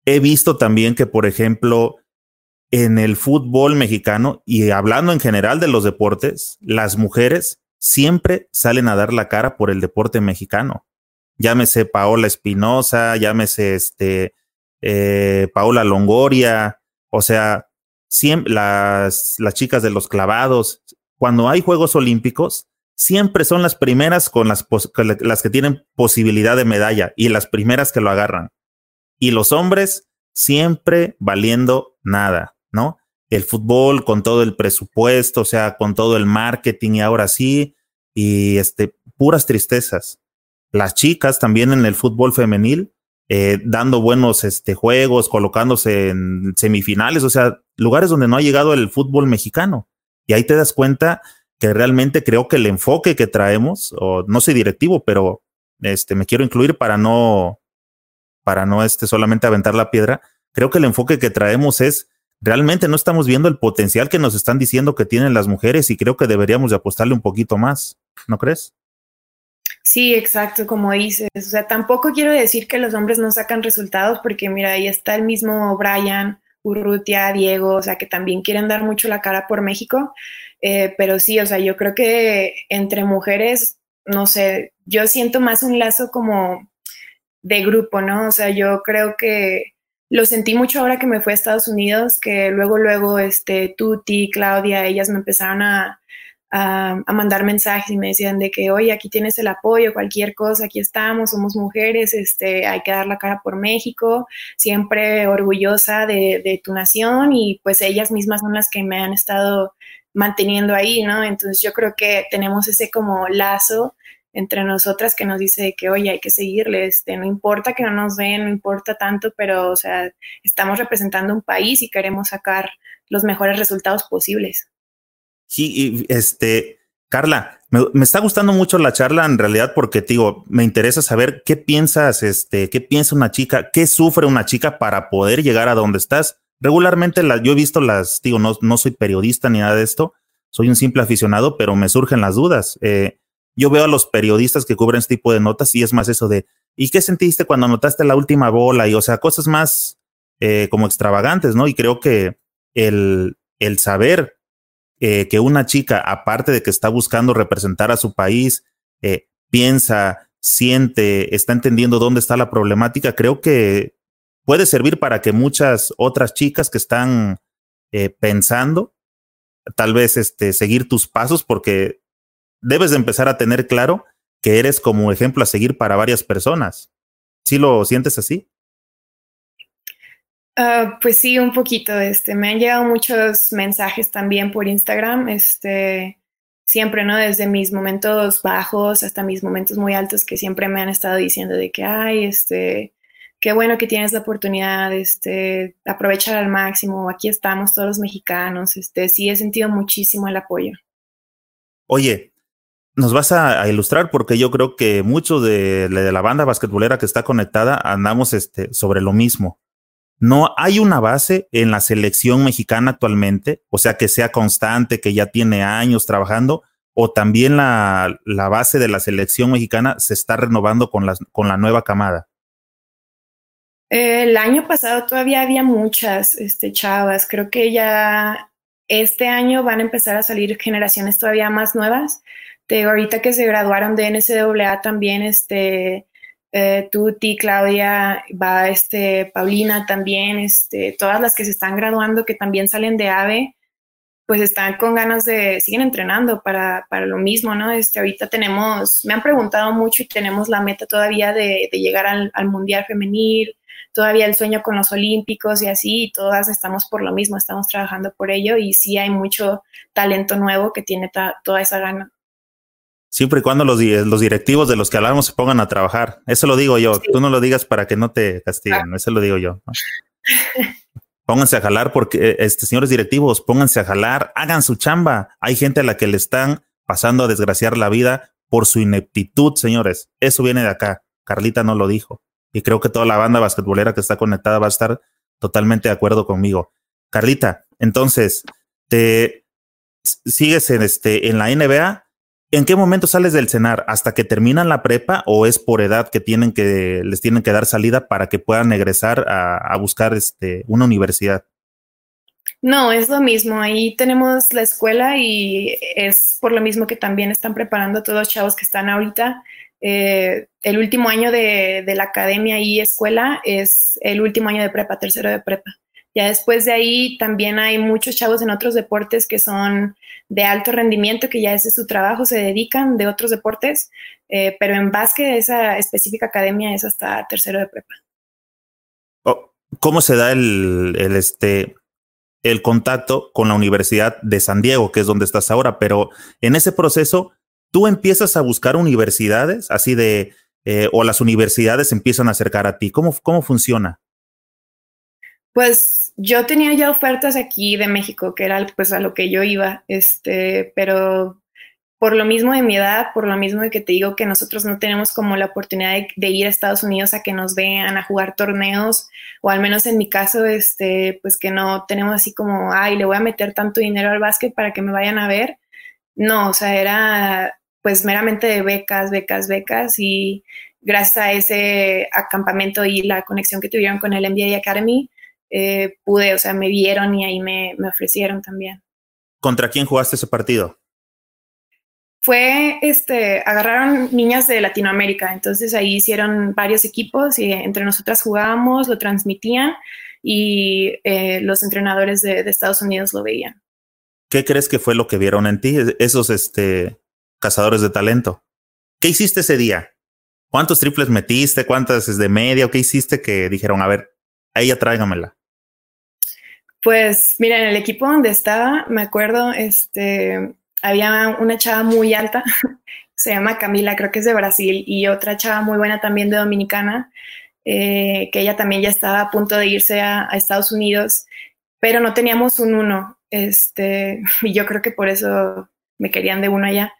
he visto también que, por ejemplo, en el fútbol mexicano y hablando en general de los deportes, las mujeres siempre salen a dar la cara por el deporte mexicano. Llámese Paola Espinosa, llámese este, eh, Paola Longoria, o sea, siempre, las, las chicas de los clavados, cuando hay Juegos Olímpicos, siempre son las primeras con las, las que tienen posibilidad de medalla y las primeras que lo agarran. Y los hombres siempre valiendo nada, ¿no? El fútbol con todo el presupuesto, o sea, con todo el marketing y ahora sí, y este, puras tristezas. Las chicas también en el fútbol femenil, eh, dando buenos este, juegos, colocándose en semifinales, o sea, lugares donde no ha llegado el fútbol mexicano. Y ahí te das cuenta que realmente creo que el enfoque que traemos, o no soy directivo, pero este, me quiero incluir para no, para no este, solamente aventar la piedra. Creo que el enfoque que traemos es realmente no estamos viendo el potencial que nos están diciendo que tienen las mujeres y creo que deberíamos de apostarle un poquito más, ¿no crees? Sí, exacto, como dices. O sea, tampoco quiero decir que los hombres no sacan resultados, porque mira, ahí está el mismo Brian, Urrutia, Diego, o sea, que también quieren dar mucho la cara por México. Eh, pero sí, o sea, yo creo que entre mujeres, no sé, yo siento más un lazo como de grupo, ¿no? O sea, yo creo que lo sentí mucho ahora que me fui a Estados Unidos, que luego, luego, este, Tuti, Claudia, ellas me empezaron a, a, mandar mensajes y me decían de que, oye, aquí tienes el apoyo, cualquier cosa, aquí estamos, somos mujeres, este, hay que dar la cara por México, siempre orgullosa de, de tu nación y pues ellas mismas son las que me han estado manteniendo ahí, ¿no? Entonces yo creo que tenemos ese como lazo entre nosotras que nos dice que, oye, hay que seguirle, este, no importa que no nos ven, no importa tanto, pero, o sea, estamos representando un país y queremos sacar los mejores resultados posibles. Sí, este, Carla, me, me, está gustando mucho la charla en realidad porque, digo, me interesa saber qué piensas, este, qué piensa una chica, qué sufre una chica para poder llegar a donde estás regularmente la, yo he visto las, digo, no, no soy periodista ni nada de esto, soy un simple aficionado, pero me surgen las dudas. Eh, yo veo a los periodistas que cubren este tipo de notas y es más eso de, ¿y qué sentiste cuando anotaste la última bola? Y o sea, cosas más eh, como extravagantes, ¿no? Y creo que el, el saber eh, que una chica, aparte de que está buscando representar a su país, eh, piensa, siente, está entendiendo dónde está la problemática, creo que puede servir para que muchas otras chicas que están pensando, tal vez este, seguir tus pasos, porque debes de empezar a tener claro que eres como ejemplo a seguir para varias personas. ¿Sí lo sientes así? Uh, pues sí, un poquito. Este, me han llegado muchos mensajes también por Instagram. Este, siempre, ¿no? Desde mis momentos bajos hasta mis momentos muy altos que siempre me han estado diciendo de que, ay, este, qué bueno que tienes la oportunidad, este, aprovechar al máximo, aquí estamos todos los mexicanos, este, sí he sentido muchísimo el apoyo. Oye, nos vas a, ilustrar porque yo creo que mucho de, la banda basquetbolera que está conectada andamos este, sobre lo mismo. No hay una base en la selección mexicana actualmente, o sea, que sea constante, que ya tiene años trabajando, o también la, base de la selección mexicana se está renovando con, con la nueva camada. El año pasado todavía había muchas este, chavas. Creo que ya este año van a empezar a salir generaciones todavía más nuevas. De ahorita que se graduaron de NCAA también, este, eh, Tuti, Claudia, va este, Paulina también, este, todas las que se están graduando que también salen de AVE, pues están con ganas de, siguen entrenando para, para lo mismo, ¿no? Este, ahorita tenemos, me han preguntado mucho y tenemos la meta todavía de, de llegar al, al Mundial Femenil, todavía el sueño con los Olímpicos y así, y todas estamos por lo mismo, estamos trabajando por ello y sí hay mucho talento nuevo que tiene toda esa gana. Siempre y cuando los, los, directivos de los que hablamos se pongan a trabajar. Eso lo digo yo. Tú no lo digas para que no te castiguen. Eso lo digo yo. pónganse a jalar porque, eh, este, señores directivos, pónganse a jalar, hagan su chamba. Hay gente a la que le están pasando a desgraciar la vida por su ineptitud, señores. Eso viene de acá. Carlita no lo dijo y creo que toda la banda basquetbolera que está conectada va a estar totalmente de acuerdo conmigo. Carlita, entonces, te sigues en, este, en la NBA. ¿En qué momento sales del cenar? ¿Hasta que terminan la prepa o es por edad que tienen que, les tienen que dar salida para que puedan egresar a, a buscar este, una universidad? No, es lo mismo. Ahí tenemos la escuela y es por lo mismo que también están preparando a todos los chavos que están ahorita. Eh, el último año de, de, la academia y escuela es el último año de prepa, tercero de prepa. Ya después de ahí también hay muchos chavos en otros deportes que son de alto rendimiento, que ya ese es su trabajo, se dedican de otros deportes, eh, pero en básquet esa específica academia es hasta tercero de prepa. Oh, ¿Cómo se da el, el, este, el contacto con la Universidad de San Diego, que es donde estás ahora? Pero en ese proceso, tú empiezas a buscar universidades, así de, eh, o las universidades empiezan a acercar a ti. ¿Cómo, cómo funciona? Pues yo tenía ya ofertas aquí de México, que era pues a lo que yo iba, este, pero por lo mismo de mi edad, por lo mismo de que te digo que nosotros no tenemos como la oportunidad de, ir a Estados Unidos a que nos vean, a jugar torneos, o al menos en mi caso, este, pues que no tenemos así como, ay, le voy a meter tanto dinero al básquet para que me vayan a ver. No, o sea, era pues meramente de becas, becas, becas y gracias a ese acampamento y la conexión que tuvieron con el NBA Academy, eh, pude, o sea, me vieron y ahí me, me, ofrecieron también. ¿Contra quién jugaste ese partido? Fue, este, agarraron niñas de Latinoamérica, entonces ahí hicieron varios equipos y entre nosotras jugábamos, lo transmitían y eh, los entrenadores de, de, Estados Unidos lo veían. ¿Qué crees que fue lo que vieron en ti, esos este, cazadores de talento? ¿Qué hiciste ese día? ¿Cuántos triples metiste? ¿Cuántas de media? ¿Qué hiciste que dijeron, a ver, a ella tráigamela? Pues mira, en el equipo donde estaba, me acuerdo, este, había una chava muy alta, se llama Camila, creo que es de Brasil, y otra chava muy buena también de Dominicana, eh, que ella también ya estaba a punto de irse a, Estados Unidos, pero no teníamos un uno, este, y yo creo que por eso me querían de uno allá,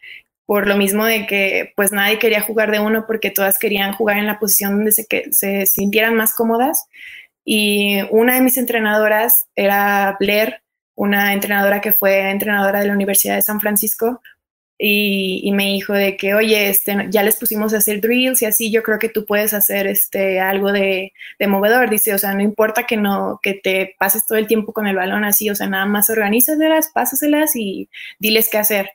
por lo mismo de que pues nadie quería jugar de uno porque todas querían jugar en la posición donde se, se sintieran más cómodas y una de mis entrenadoras era Blair, una entrenadora que fue entrenadora de la Universidad de San Francisco, y, y, me dijo de que, oye, este, ya les pusimos a hacer drills y así, yo creo que tú puedes hacer este, algo de, de, movedor. Dice, o sea, no importa que, no, que te pases todo el tiempo con el balón así, o sea, nada más organízaselas, pásaselas y diles qué hacer.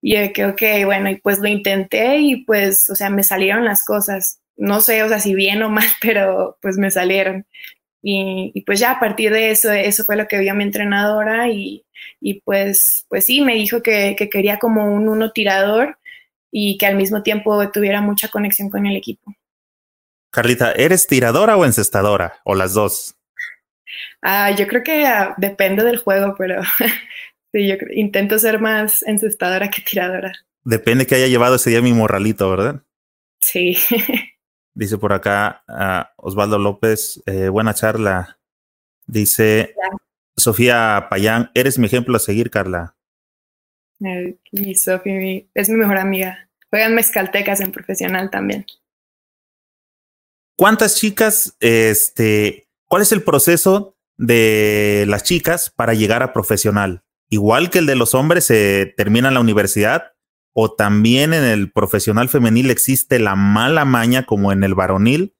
Y yo que, ok, bueno, y pues lo intenté y pues, o sea, me salieron las cosas. No sé, o sea, si bien o mal, pero pues me salieron. Y, y, pues ya a partir de eso, eso fue lo que vio mi entrenadora y, y pues, pues sí, me dijo que, que, quería como un uno tirador y que al mismo tiempo tuviera mucha conexión con el equipo. Carlita, ¿eres tiradora o encestadora? ¿O las dos? Ah, yo creo que uh, depende del juego, pero sí, yo intento ser más encestadora que tiradora. Depende que haya llevado ese día mi morralito, ¿verdad? Sí. Dice por acá uh, Osvaldo López, eh, buena charla. Dice. Sofía Payán, eres mi ejemplo a seguir, Carla. Eh, y Sofía es mi mejor amiga. Juegan mezcaltecas en profesional también. ¿Cuántas chicas, este, cuál es el proceso de las chicas para llegar a profesional? Igual que el de los hombres, se termina la universidad, o también en el profesional femenil existe la mala maña como en el varonil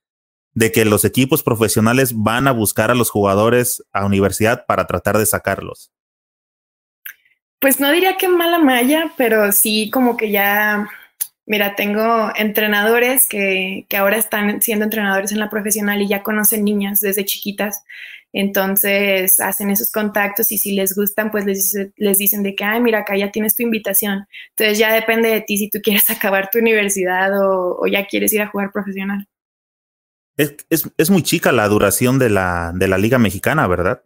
de que los equipos profesionales van a buscar a los jugadores a universidad para tratar de sacarlos? Pues no diría que mala malla, pero sí como que ya, mira, tengo entrenadores que, que ahora están siendo entrenadores en la profesional y ya conocen niñas desde chiquitas. Entonces hacen esos contactos y si les gustan, pues les, les dicen de que, ay, mira, acá ya tienes tu invitación. Entonces ya depende de ti si tú quieres acabar tu universidad o, o ya quieres ir a jugar profesional. Es, es, es, muy chica la duración de la, de la Liga Mexicana, ¿verdad?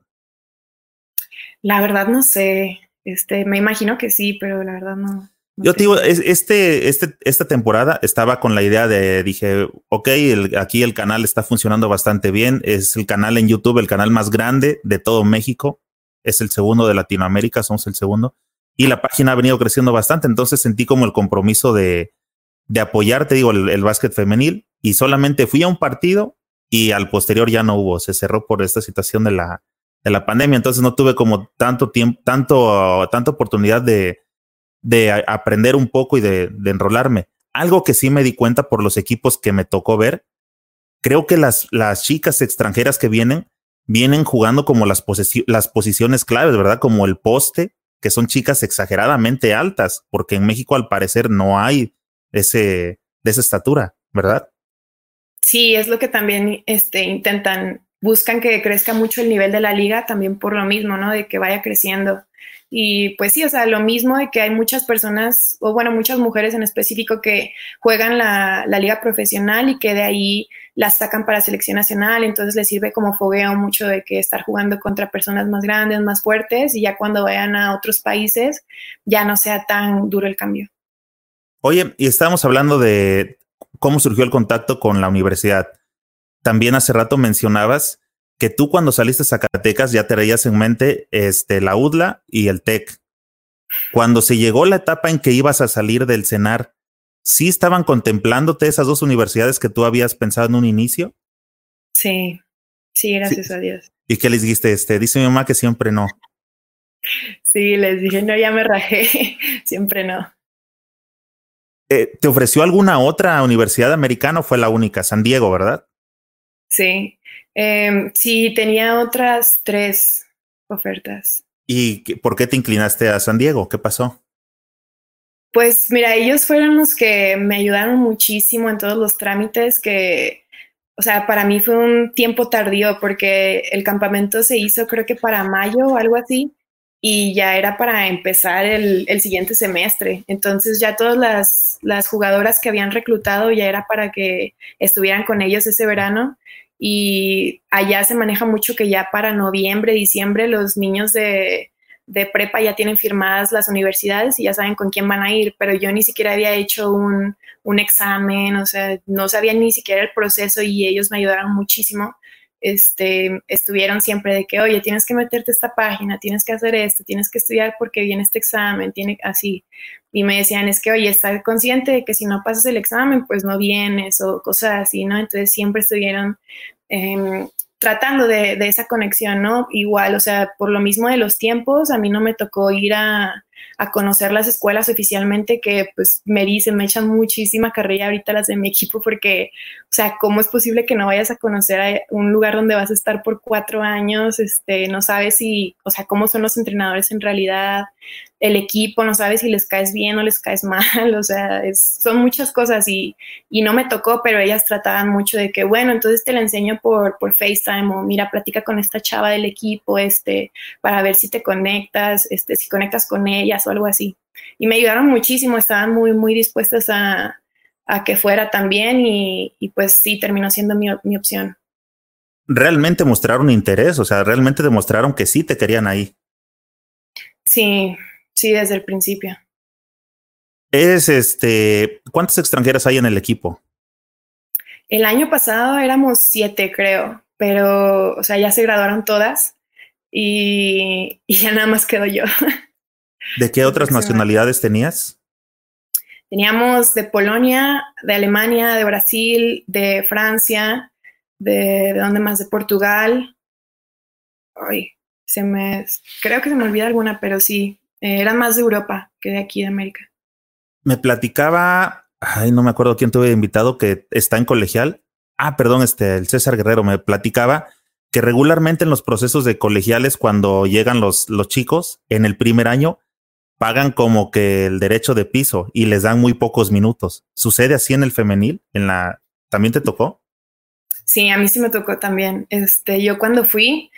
La verdad no sé. Este, me imagino que sí, pero la verdad no. Yo te digo, este, este, esta temporada estaba con la idea de, dije, ok, el, aquí el canal está funcionando bastante bien. Es el canal en YouTube, el canal más grande de todo México. Es el segundo de Latinoamérica, somos el segundo. Y la página ha venido creciendo bastante. Entonces sentí como el compromiso de, de apoyar, te digo, el, el básquet femenil y solamente fui a un partido y al posterior ya no hubo, se cerró por esta situación de la, de la pandemia, entonces no tuve como tanto tiempo, tanto, tanta oportunidad de, de aprender un poco y de, de enrolarme. Algo que sí me di cuenta por los equipos que me tocó ver, creo que las, las chicas extranjeras que vienen, vienen jugando como las, las posiciones claves, ¿verdad? Como el poste, que son chicas exageradamente altas, porque en México al parecer no hay ese, de esa estatura, ¿verdad? Sí, es lo que también este, intentan, buscan que crezca mucho el nivel de la liga, también por lo mismo, ¿no? De que vaya creciendo. Y pues sí, o sea, lo mismo de que hay muchas personas, o bueno, muchas mujeres en específico que juegan la, la liga profesional y que de ahí las sacan para selección nacional, entonces les sirve como fogueo mucho de que estar jugando contra personas más grandes, más fuertes, y ya cuando vayan a otros países ya no sea tan duro el cambio. Oye, y estábamos hablando de cómo surgió el contacto con la universidad. También hace rato mencionabas que tú cuando saliste a Zacatecas ya te traías en mente este, la UDLA y el TEC. Cuando se llegó la etapa en que ibas a salir del CENAR, ¿sí estaban contemplándote esas dos universidades que tú habías pensado en un inicio? Sí, sí, gracias a Dios. ¿Y qué les dijiste? Este, dice mi mamá que siempre no. Sí, les dije, no, ya me rajé, siempre no. Eh, ¿Te ofreció alguna otra universidad americana o fue la única? San Diego, ¿verdad? Sí, eh, sí, tenía otras tres ofertas. ¿Y por qué te inclinaste a San Diego? ¿Qué pasó? Pues mira, ellos fueron los que me ayudaron muchísimo en todos los trámites que, o sea, para mí fue un tiempo tardío porque el campamento se hizo creo que para mayo o algo así y ya era para empezar el, el siguiente semestre. Entonces ya todas las, las jugadoras que habían reclutado ya era para que estuvieran con ellos ese verano y allá se maneja mucho que ya para noviembre, diciembre los niños de, prepa ya tienen firmadas las universidades y ya saben con quién van a ir, pero yo ni siquiera había hecho un, un examen, o sea, no sabía ni siquiera el proceso y ellos me ayudaron muchísimo. Este, estuvieron siempre de que, oye, tienes que meterte esta página, tienes que hacer esto, tienes que estudiar porque viene este examen, tiene así. Y me decían, es que, oye, estás consciente de que si no pasas el examen, pues no vienes o cosas así, ¿no? Entonces siempre estuvieron eh, tratando de, de, esa conexión, ¿no? Igual, o sea, por lo mismo de los tiempos, a mí no me tocó ir a, conocer las escuelas oficialmente que pues me dicen, me echan muchísima carrilla ahorita las de mi equipo porque, o sea, ¿cómo es posible que no vayas a conocer a un lugar donde vas a estar por cuatro años? Este, no sabes si, o sea, cómo son los entrenadores en realidad, el equipo, no sabes si les caes bien o les caes mal, o sea, son muchas cosas y, y, no me tocó, pero ellas trataban mucho de que, bueno, entonces te la enseño por, por FaceTime o mira, platica con esta chava del equipo, este, para ver si te conectas, este, si conectas con ellas o algo así. Y me ayudaron muchísimo, estaban muy, muy dispuestas a, a que fuera también y, y, pues sí, terminó siendo mi, mi opción. Realmente mostraron interés, o sea, realmente demostraron que sí te querían ahí. Sí, Sí, desde el principio. Es este, ¿cuántas extranjeras hay en el equipo? El año pasado éramos siete, creo, pero, o sea, ya se graduaron todas y, y ya nada más quedo yo. ¿De qué otras nacionalidades tenías? Teníamos de Polonia, de Alemania, de Brasil, de Francia, de, de dónde más, de Portugal. Ay, se me, creo que se me olvida alguna, pero sí, eh, eran más de Europa que de aquí de América. Me platicaba, ay, no me acuerdo quién tuve invitado que está en colegial. Ah, perdón, este, el César Guerrero me platicaba que regularmente en los procesos de colegiales, cuando llegan los, los chicos en el primer año, pagan como que el derecho de piso y les dan muy pocos minutos. ¿Sucede así en el femenil? ¿En la también te tocó? Sí, a mí sí me tocó también. Este, yo cuando fui,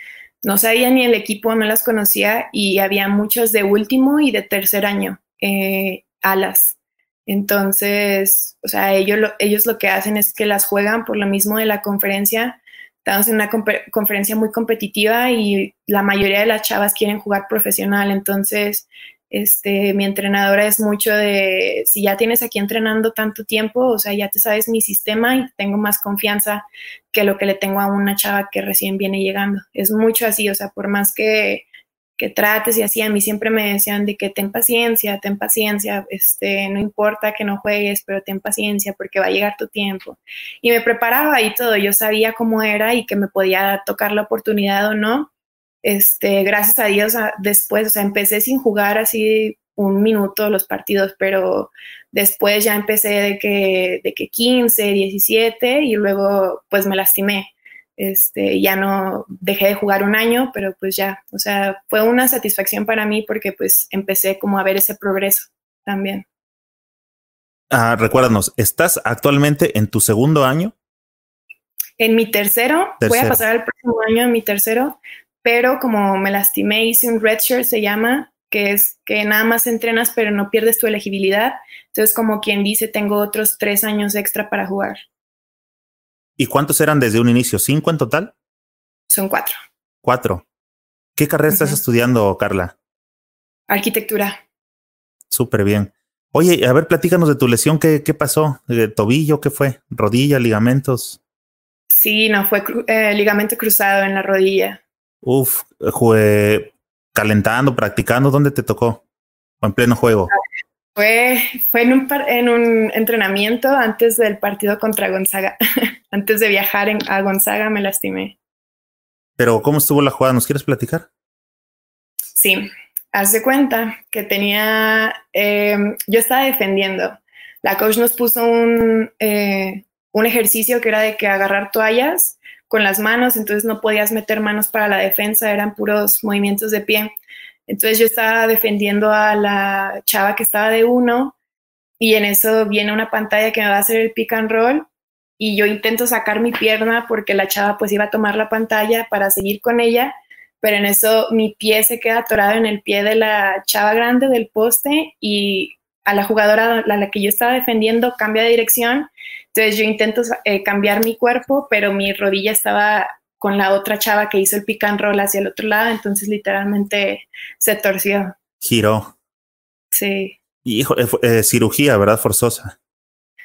no sabía ni el equipo, no las conocía y había muchos de último y de tercer año, eh, alas. Entonces, o sea, ellos lo, ellos lo que hacen es que las juegan por lo mismo de la conferencia. Estamos en una conferencia muy competitiva y la mayoría de las chavas quieren jugar profesional. Entonces, este, mi entrenadora es mucho de, si ya tienes aquí entrenando tanto tiempo, o sea, ya te sabes mi sistema y tengo más confianza que lo que le tengo a una chava que recién viene llegando. Es mucho así, o sea, por más que, que trates y así. A mí siempre me decían de que ten paciencia, ten paciencia, este, no importa que no juegues, pero ten paciencia porque va a llegar tu tiempo. Y me preparaba y todo, yo sabía cómo era y que me podía tocar la oportunidad o no. Este, gracias a Dios, después, o sea, empecé sin jugar así un minuto los partidos, pero después ya empecé de que, de que 15, 17 y luego pues me lastimé. Este, ya no dejé de jugar un año, pero pues ya, o sea, fue una satisfacción para mí porque pues empecé como a ver ese progreso también. Ah, recuérdanos, ¿estás actualmente en tu segundo año? En mi tercero, voy a pasar el próximo año en mi tercero, pero como me lastimé, hice un redshirt, se llama, que es que nada más entrenas pero no pierdes tu elegibilidad. Entonces, como quien dice, tengo otros tres años extra para jugar. ¿Y cuántos eran desde un inicio? ¿Cinco en total? Son cuatro. Cuatro. ¿Qué carrera estás estudiando, Carla? Arquitectura. Súper bien. Oye, a ver, platícanos de tu lesión. ¿Qué, qué pasó? ¿De ¿Tobillo? ¿Qué fue? ¿Rodilla? ¿Ligamentos? Sí, no, fue eh, ligamento cruzado en la rodilla. Uf, jugué calentando, practicando. ¿Dónde te tocó? ¿O en pleno juego? Fue, fue en, un en un entrenamiento antes del partido contra Gonzaga. antes de viajar a Gonzaga me lastimé. Pero, ¿cómo estuvo la jugada? ¿Nos quieres platicar? Sí, haz de cuenta que tenía, em, yo estaba defendiendo. La coach nos puso un, eh, un ejercicio que era de que agarrar toallas con las manos, entonces no podías meter manos para la defensa, eran puros movimientos de pie. Entonces yo estaba defendiendo a la chava que estaba de uno y en eso viene una pantalla que me va a hacer el pick and roll y yo intento sacar mi pierna porque la chava pues iba a tomar la pantalla para seguir con ella, pero en eso mi pie se queda atorado en el pie de la chava grande del poste y a la jugadora a la que yo estaba defendiendo cambia de dirección. Entonces yo intento eh, cambiar mi cuerpo, pero mi rodilla estaba con la otra chava que hizo el pick and roll hacia el otro lado, entonces literalmente se torció. Giró. Sí. Y hijo, eh, eh, cirugía, ¿verdad? Forzosa.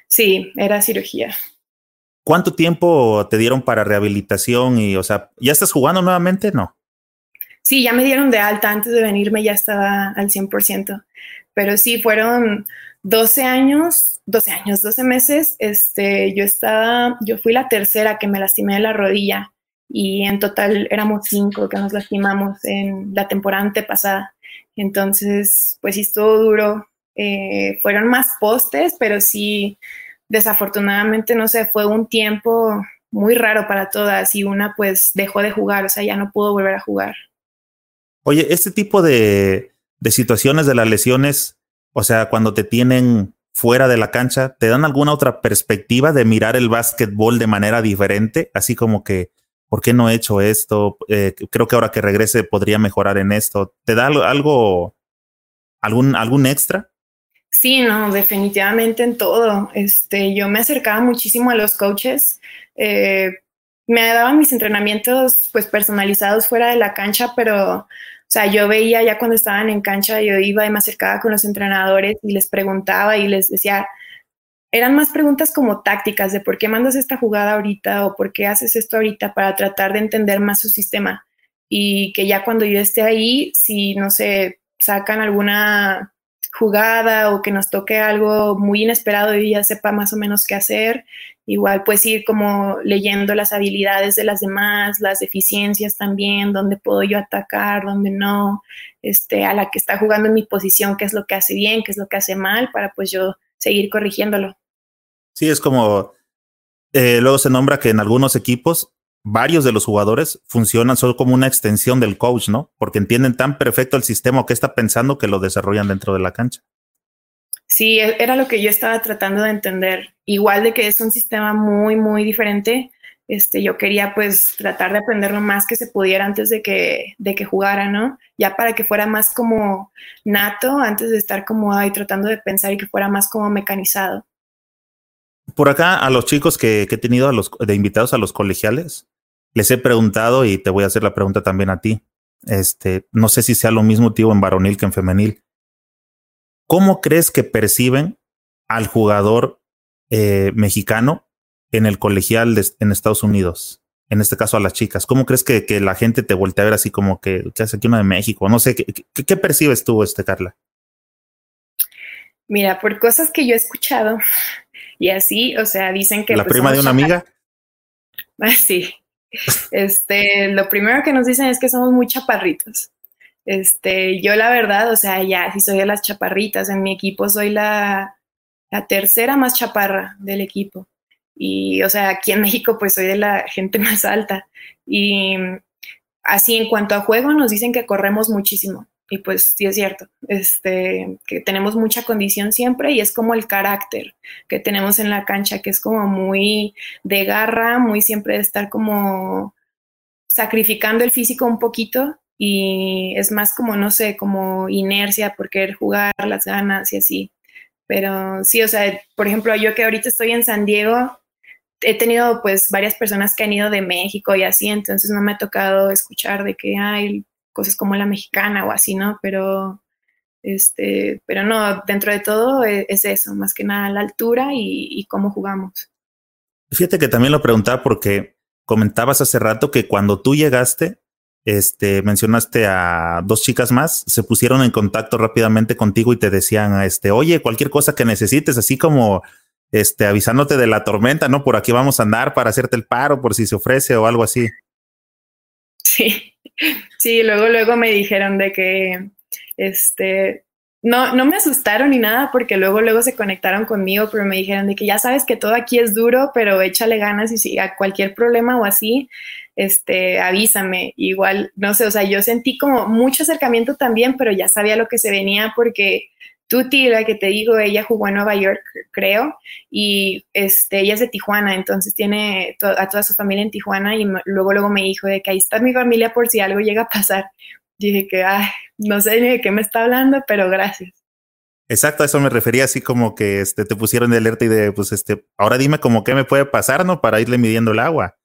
Sí, era cirugía. ¿Cuánto tiempo te dieron para rehabilitación? Y, o sea, ¿ya estás jugando nuevamente? No. Sí, ya me dieron de alta. Antes de venirme ya estaba al 100%. Pero sí, fueron 12 años, 12 años, 12 meses. Este, yo estaba, yo fui la tercera que me lastimé de la rodilla y en total éramos cinco que nos lastimamos en la temporada antepasada. Entonces, pues sí estuvo duro. Eh, fueron más postes, pero sí, desafortunadamente, no sé, fue un tiempo muy raro para todas y una pues dejó de jugar, o sea, ya no pudo volver a jugar. Oye, este tipo de, de situaciones de las lesiones, o sea, cuando te tienen fuera de la cancha, ¿te dan alguna otra perspectiva de mirar el básquetbol de manera diferente? Así como que ¿por qué no he hecho esto? Eh, creo que ahora que regrese podría mejorar en esto. ¿Te da algo, algún, algún extra? Sí, no, definitivamente en todo. Este, yo me acercaba muchísimo a los coaches. Eh, me daban mis entrenamientos pues personalizados fuera de la cancha, pero o sea, yo veía ya cuando estaban en cancha, yo iba y me acercaba con los entrenadores y les preguntaba y les decía, eran más preguntas como tácticas de por qué mandas esta jugada ahorita o por qué haces esto ahorita para tratar de entender más su sistema. Y que ya cuando yo esté ahí, si no sé, sacan alguna jugada o que nos toque algo muy inesperado y ya sepa más o menos qué hacer, igual pues ir como leyendo las habilidades de las demás, las deficiencias también, dónde puedo yo atacar, dónde no, este, a la que está jugando en mi posición, qué es lo que hace bien, qué es lo que hace mal, para pues yo seguir corrigiéndolo. Sí, es como, eh, luego se nombra que en algunos equipos varios de los jugadores funcionan solo como una extensión del coach, ¿no? Porque entienden tan perfecto el sistema o qué está pensando que lo desarrollan dentro de la cancha. Sí, e, era lo que yo estaba tratando de entender. Igual de que es un sistema muy, muy diferente, este, yo quería pues tratar de aprender lo más que se pudiera antes de que, de que jugara, ¿no? Ya para que fuera más como nato, antes de estar como ahí tratando de pensar y que fuera más como mecanizado. Por acá, a los chicos que, he tenido a los, de invitados a los colegiales, les he preguntado y te voy a hacer la pregunta también a ti. Este, no sé si sea lo mismo tío en varonil que en femenil. ¿Cómo crees que perciben al jugador eh, mexicano en el colegial en Estados Unidos? en este caso a las chicas? ¿Cómo crees que, la gente te voltea a ver así como que, ¿qué hace aquí uno de México? No sé, ¿qué, percibes tú, este, Carla? Mira, por cosas que yo he escuchado y así, o sea, dicen que... ¿La pues, prima de una amiga? Ah, sí. Este, lo primero que nos dicen es que somos muy chaparritos. Este, yo la verdad, o sea, ya sí soy de las chaparritas. En mi equipo soy la, la tercera más chaparra del equipo. Y, o sea, aquí en México pues soy de la gente más alta. Y así en cuanto a juego nos dicen que corremos muchísimo. Y pues sí es cierto, este, que tenemos mucha condición siempre y es como el carácter que tenemos en la cancha, que es como muy de garra, muy siempre de estar como sacrificando el físico un poquito y es más como, no sé, como inercia por querer jugar, las ganas y así. Pero sí, o sea, por ejemplo, yo que ahorita estoy en San Diego, he tenido pues varias personas que han ido de México y así, entonces no me ha tocado escuchar de que hay cosas como la mexicana o así, ¿no? Pero, este, pero no, dentro de todo e, es, eso, más que nada la altura y, y cómo jugamos. Fíjate que también lo preguntaba porque comentabas hace rato que cuando tú llegaste, este, mencionaste a dos chicas más, se pusieron en contacto rápidamente contigo y te decían, este, oye, cualquier cosa que necesites, así como, este, avisándote de la tormenta, ¿no? Por aquí vamos a andar para hacerte el paro, por si se ofrece o algo así. Sí, sí, luego, luego me dijeron de que, este, no, no me asustaron ni nada porque luego, luego se conectaron conmigo, pero me dijeron de que ya sabes que todo aquí es duro, pero échale ganas y si a cualquier problema o así, este, avísame. Igual, no sé, o sea, yo sentí como mucho acercamiento también, pero ya sabía lo que se venía porque Tuti, la que te digo, ella jugó en Nueva York, creo, y este, ella es de Tijuana, entonces tiene a toda su familia en Tijuana y luego luego me dijo de que ahí está mi familia por si algo llega a pasar. Dije que, ay, no sé ni de qué me está hablando, pero gracias. Exacto, a eso me refería, así como que este, te pusieron de alerta y de, pues, este, ahora dime como qué me puede pasar, ¿no? Para irle midiendo el agua.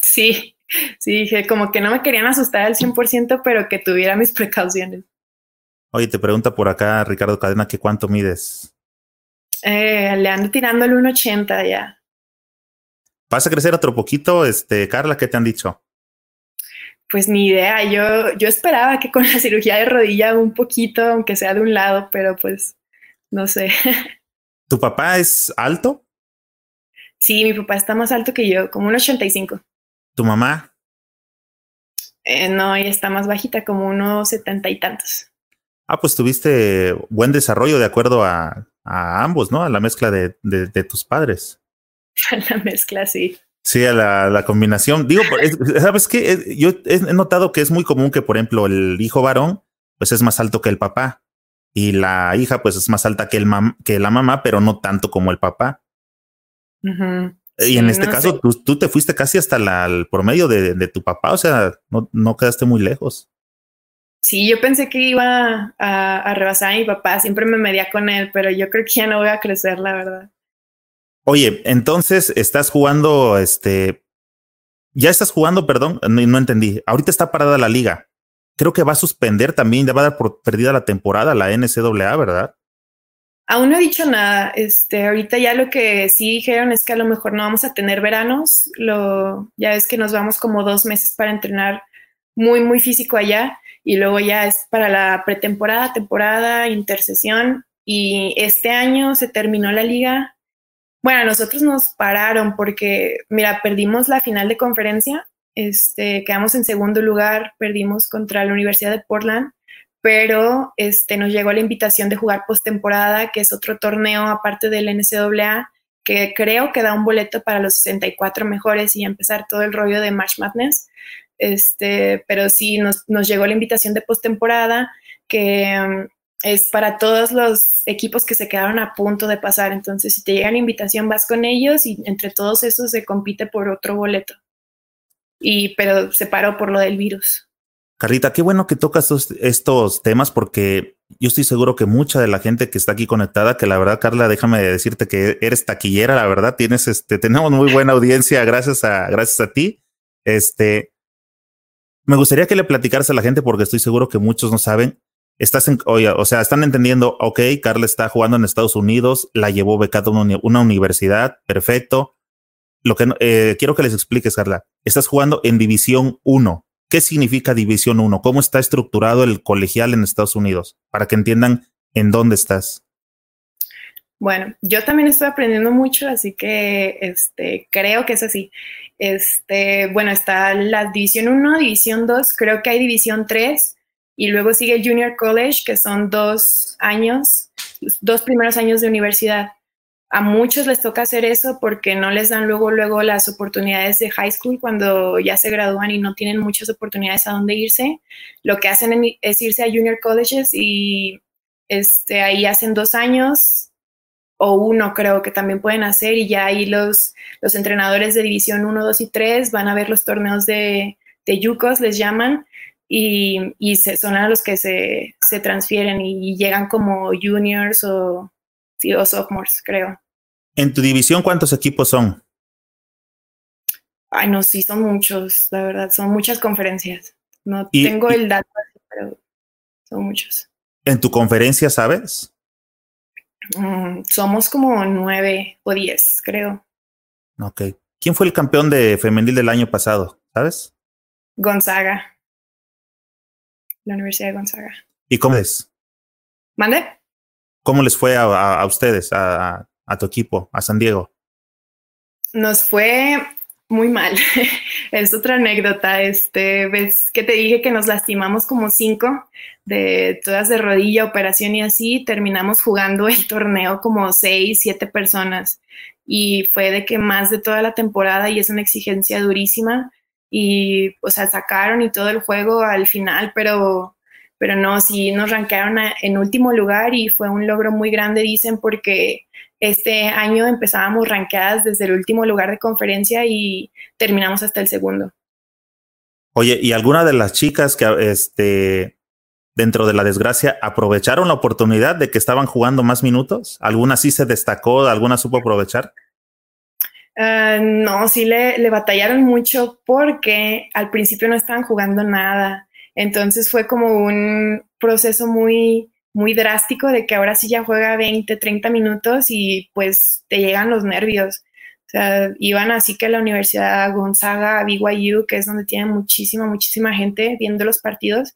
Sí, sí, dije como que no me querían asustar al 100%, pero que tuviera mis precauciones. Oye, te pregunta por acá Ricardo Cadena que cuánto mides. Eh, le ando tirando el 1.80 ya. ¿Vas a crecer otro poquito, este, Carla? ¿Qué te han dicho? Pues ni idea. Yo, yo esperaba que con la cirugía de rodilla un poquito, aunque sea de un lado, pero pues no sé. ¿Tu papá es alto? Sí, mi papá está más alto que yo, como un 85. ¿Tu mamá? Eh, no, ella está más bajita, como unos setenta y tantos. Ah, pues tuviste buen desarrollo de acuerdo a, a ambos, ¿no? A la mezcla de, de, tus padres. A la mezcla, sí. Sí, a la, la combinación. Digo, ¿sabes qué? Yo he notado que es muy común que, por ejemplo, el hijo varón, pues es más alto que el papá. Y la hija, pues es más alta que, el mam que la mamá, pero no tanto como el papá. Y en este caso, tú, te fuiste casi hasta la, el promedio de, de, tu papá, o sea, no, no quedaste muy lejos. Sí, yo pensé que iba a, a, rebasar a mi papá, siempre me medía con él, pero yo creo que ya no voy a crecer, la verdad. Oye, entonces estás jugando, este, ya estás jugando, perdón, no, entendí. Ahorita está parada la liga. Creo que va a suspender también, ya va a dar por perdida la temporada la NCAA, ¿verdad? Aún no he dicho nada. Este, ahorita ya lo que sí dijeron es que a lo mejor no vamos a tener veranos. Lo, ya es que nos vamos como dos meses para entrenar muy, muy físico allá y luego ya es para la pretemporada, temporada, intercesión. Y este año se terminó la liga. Bueno, nosotros nos pararon porque, mira, perdimos la final de conferencia, este, quedamos en segundo lugar, perdimos contra la Universidad de Portland pero este, nos llegó la invitación de jugar postemporada, que es otro torneo aparte del NCAA, que creo que da un boleto para los 64 mejores y empezar todo el rollo de March Madness. Este, pero sí, nos, nos llegó la invitación de postemporada, que es para todos los equipos que se quedaron a punto de pasar. Entonces, si te llega la invitación, vas con ellos y entre todos esos se compite por otro boleto. Y, pero se paró por lo del virus. Carlita, qué bueno que tocas estos, temas porque yo estoy seguro que mucha de la gente que está aquí conectada, que la verdad, Carla, déjame decirte que eres taquillera, la verdad, tienes este, tenemos muy buena audiencia gracias a, gracias a ti. Este, me gustaría que le platicaras a la gente porque estoy seguro que muchos no saben. Estás en, oye, o sea, están entendiendo, ok, Carla está jugando en Estados Unidos, la llevó becada a una, universidad, perfecto lo que eh, quiero que les expliques, Carla. Estás jugando en División 1. ¿Qué significa División 1? ¿Cómo está estructurado el colegial en Estados Unidos? Para que entiendan en dónde estás. Bueno, yo también estoy aprendiendo mucho, así que este, creo que es así. Este, bueno, está la División 1, División 2, creo que hay División 3 y luego sigue el Junior College, que son dos años, dos primeros años de universidad. A muchos les toca hacer eso porque no les dan luego, luego las oportunidades de high school cuando ya se gradúan y no tienen muchas oportunidades a dónde irse. Lo que hacen es irse a junior colleges y este, ahí hacen dos años o uno creo que también pueden hacer y ya ahí los, los entrenadores de división 1, 2 y 3 van a ver los torneos de, de Yucos, les llaman, y, y se, son a los que se, se transfieren y llegan como juniors o, sí, o sophomores, creo. En tu división, ¿cuántos equipos son? Ay, no, sí, son muchos, la verdad, son muchas conferencias. No tengo el dato, pero son muchos. ¿En tu conferencia sabes? Mm, somos como nueve o diez, creo. Ok. ¿Quién fue el campeón de femenil del año pasado? ¿Sabes? Gonzaga. La Universidad de Gonzaga. ¿Y cómo es? ¿Mande? ¿Cómo les fue a, a ustedes, a, a tu equipo, a San Diego? Nos fue muy mal. es otra anécdota. Este, ves que te dije que nos lastimamos como cinco de todas de rodilla, operación y así. Terminamos jugando el torneo como seis, siete personas. Y fue de que más de toda la temporada y es una exigencia durísima. Y, o sea, sacaron y todo el juego al final, pero, pero no, sí nos rankearon en último lugar y fue un logro muy grande, dicen, porque este año empezábamos ranqueadas desde el último lugar de conferencia y terminamos hasta el segundo. Oye, ¿y alguna de las chicas que este, dentro de la desgracia aprovecharon la oportunidad de que estaban jugando más minutos? ¿Alguna sí se destacó? ¿Alguna supo aprovechar? Uh, no, sí le, le batallaron mucho porque al principio no estaban jugando nada. Entonces fue como un proceso muy muy drástico de que ahora sí ya juega 20, 30 minutos y pues te llegan los nervios. O sea, iban así que a la Universidad Gonzaga, BYU, que es donde tiene muchísima, muchísima gente viendo los partidos.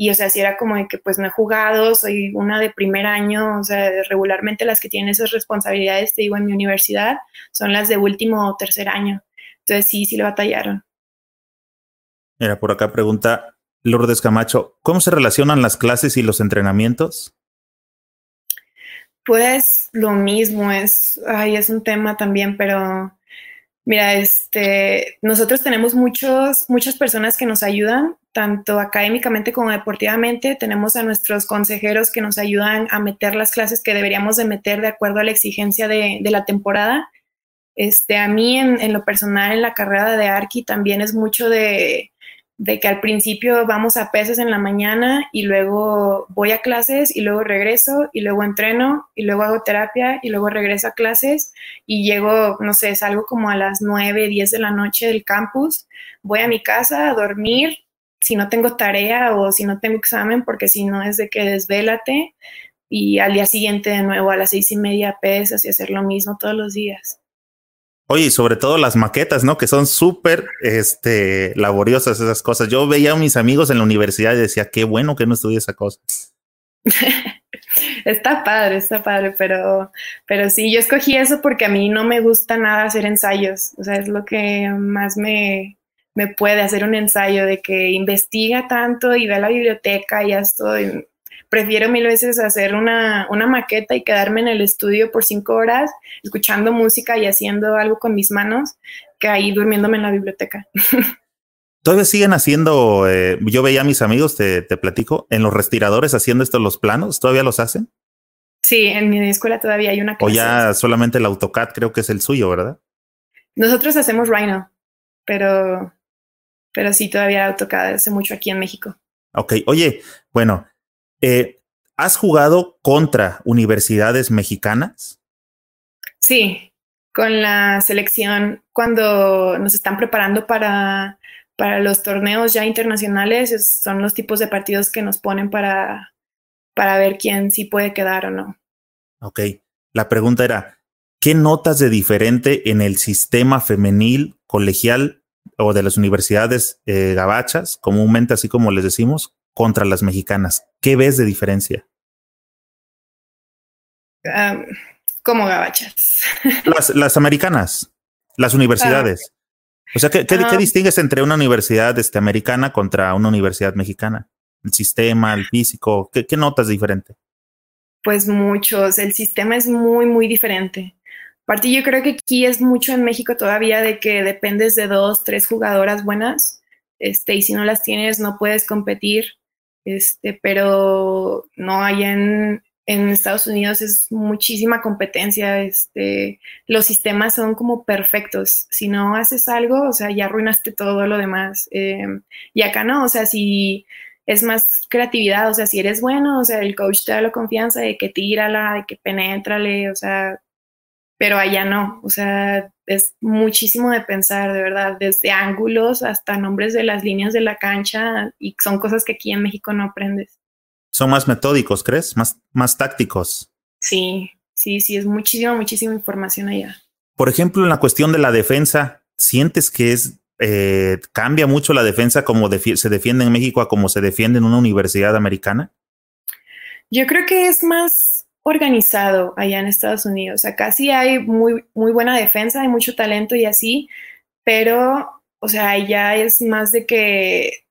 Y o sea, si era como de que pues no he jugado, soy una de primer año, o sea, regularmente las que tienen esas responsabilidades, te digo, en mi universidad, son las de último o tercer año. Entonces sí, sí le batallaron. Mira, por acá pregunta Lourdes Camacho, ¿cómo se relacionan las clases y los entrenamientos? Pues lo mismo, es, ay, es un tema también, pero mira, este, nosotros tenemos muchos, muchas personas que nos ayudan, tanto académicamente como deportivamente. Tenemos a nuestros consejeros que nos ayudan a meter las clases que deberíamos de meter de acuerdo a la exigencia de, la temporada. Este, a mí en, en, lo personal en la carrera de Arqui también es mucho de, de que al principio vamos a pesas en la mañana y luego voy a clases y luego regreso y luego entreno y luego hago terapia y luego regreso a clases y llego, no sé, salgo como a las 9, 10 de la noche del campus, voy a mi casa a dormir si no tengo tarea o si no tengo examen, porque si no es de que desvélate y al día siguiente de nuevo a las seis y media pesas y hacer lo mismo todos los días. Oye, y sobre todo las maquetas, ¿no? Que son súper este, laboriosas esas cosas. Yo veía a mis amigos en la universidad y decía, qué bueno que no estudié esa cosa. está padre, está padre, pero, pero sí, yo escogí eso porque a mí no me gusta nada hacer ensayos. O sea, es lo que más me, me puede hacer un ensayo de que investiga tanto y ve a la biblioteca y ya estoy prefiero mil veces hacer una, una, maqueta y quedarme en el estudio por cinco horas escuchando música y haciendo algo con mis manos que ahí durmiéndome en la biblioteca. Todavía siguen haciendo, eh, yo veía a mis amigos, te, te, platico, en los respiradores haciendo estos los planos, ¿todavía los hacen? Sí, en mi escuela todavía hay una clase. O ya solamente el AutoCAD creo que es el suyo, ¿verdad? Nosotros hacemos Rhino, pero, pero sí, todavía AutoCAD hace mucho aquí en México. Ok, oye, bueno, eh, ¿Has jugado contra universidades mexicanas? Sí, con la selección cuando nos están preparando para, para los torneos ya internacionales, son los tipos de partidos que nos ponen para, para ver quién sí puede quedar o no. Ok, la pregunta era, ¿qué notas de diferente en el sistema femenil colegial o de las universidades eh, gabachas, comúnmente así como les decimos, contra las mexicanas? ¿Qué ves de diferencia? como gabachas. Las, americanas, las universidades. Ah. O sea, ¿qué, ah. distingues entre una universidad este, americana contra una universidad mexicana? El sistema, el físico, ¿qué, qué notas diferente? Pues muchos, el sistema es muy, muy diferente. Aparte, yo creo que aquí es mucho en México todavía de que dependes de dos, tres jugadoras buenas, este, y si no las tienes no puedes competir, este, pero no hay en, en Estados Unidos es muchísima competencia, este, los sistemas son como perfectos. Si no haces algo, o sea, ya arruinaste todo lo demás. Em, y acá no, o sea, si es más creatividad, o sea, si eres bueno, o sea, el coach te da la confianza de que tírala, de que penétrale, o sea, pero allá no, o sea, es muchísimo de pensar, de verdad, desde ángulos hasta nombres de las líneas de la cancha y son cosas que aquí en México no aprendes. Son más metódicos, ¿crees? Más, más tácticos. Sí, sí, sí, es muchísima, muchísima información allá. Por ejemplo, en la cuestión de la defensa, ¿sientes que es eh, cambia mucho la defensa como se defiende en México a como se defiende en una universidad americana? Yo creo que es más organizado allá en Estados Unidos. Acá sí hay muy, muy buena defensa, hay mucho talento y así, pero, o sea, ya es más de que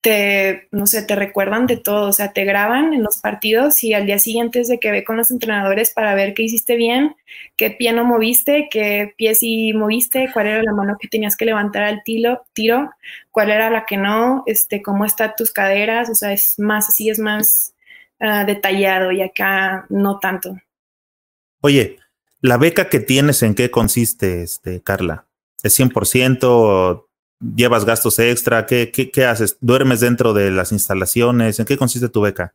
te, no sé, te recuerdan de todo, o sea, te graban en los partidos y al día siguiente es de que ve con los entrenadores para ver qué hiciste bien, qué pie no moviste, qué pie sí moviste, cuál era la mano que tenías que levantar al tiro, tiro cuál era la que no, este, cómo están tus caderas, o sea, es más así, es más Ah, detallado y acá no tanto. Oye, ¿la beca que tienes en qué consiste, este, Carla? ¿Es 100%? ¿Llevas gastos extra? ¿Qué, qué, qué haces? ¿Duermes dentro de las instalaciones? ¿En qué consiste tu beca?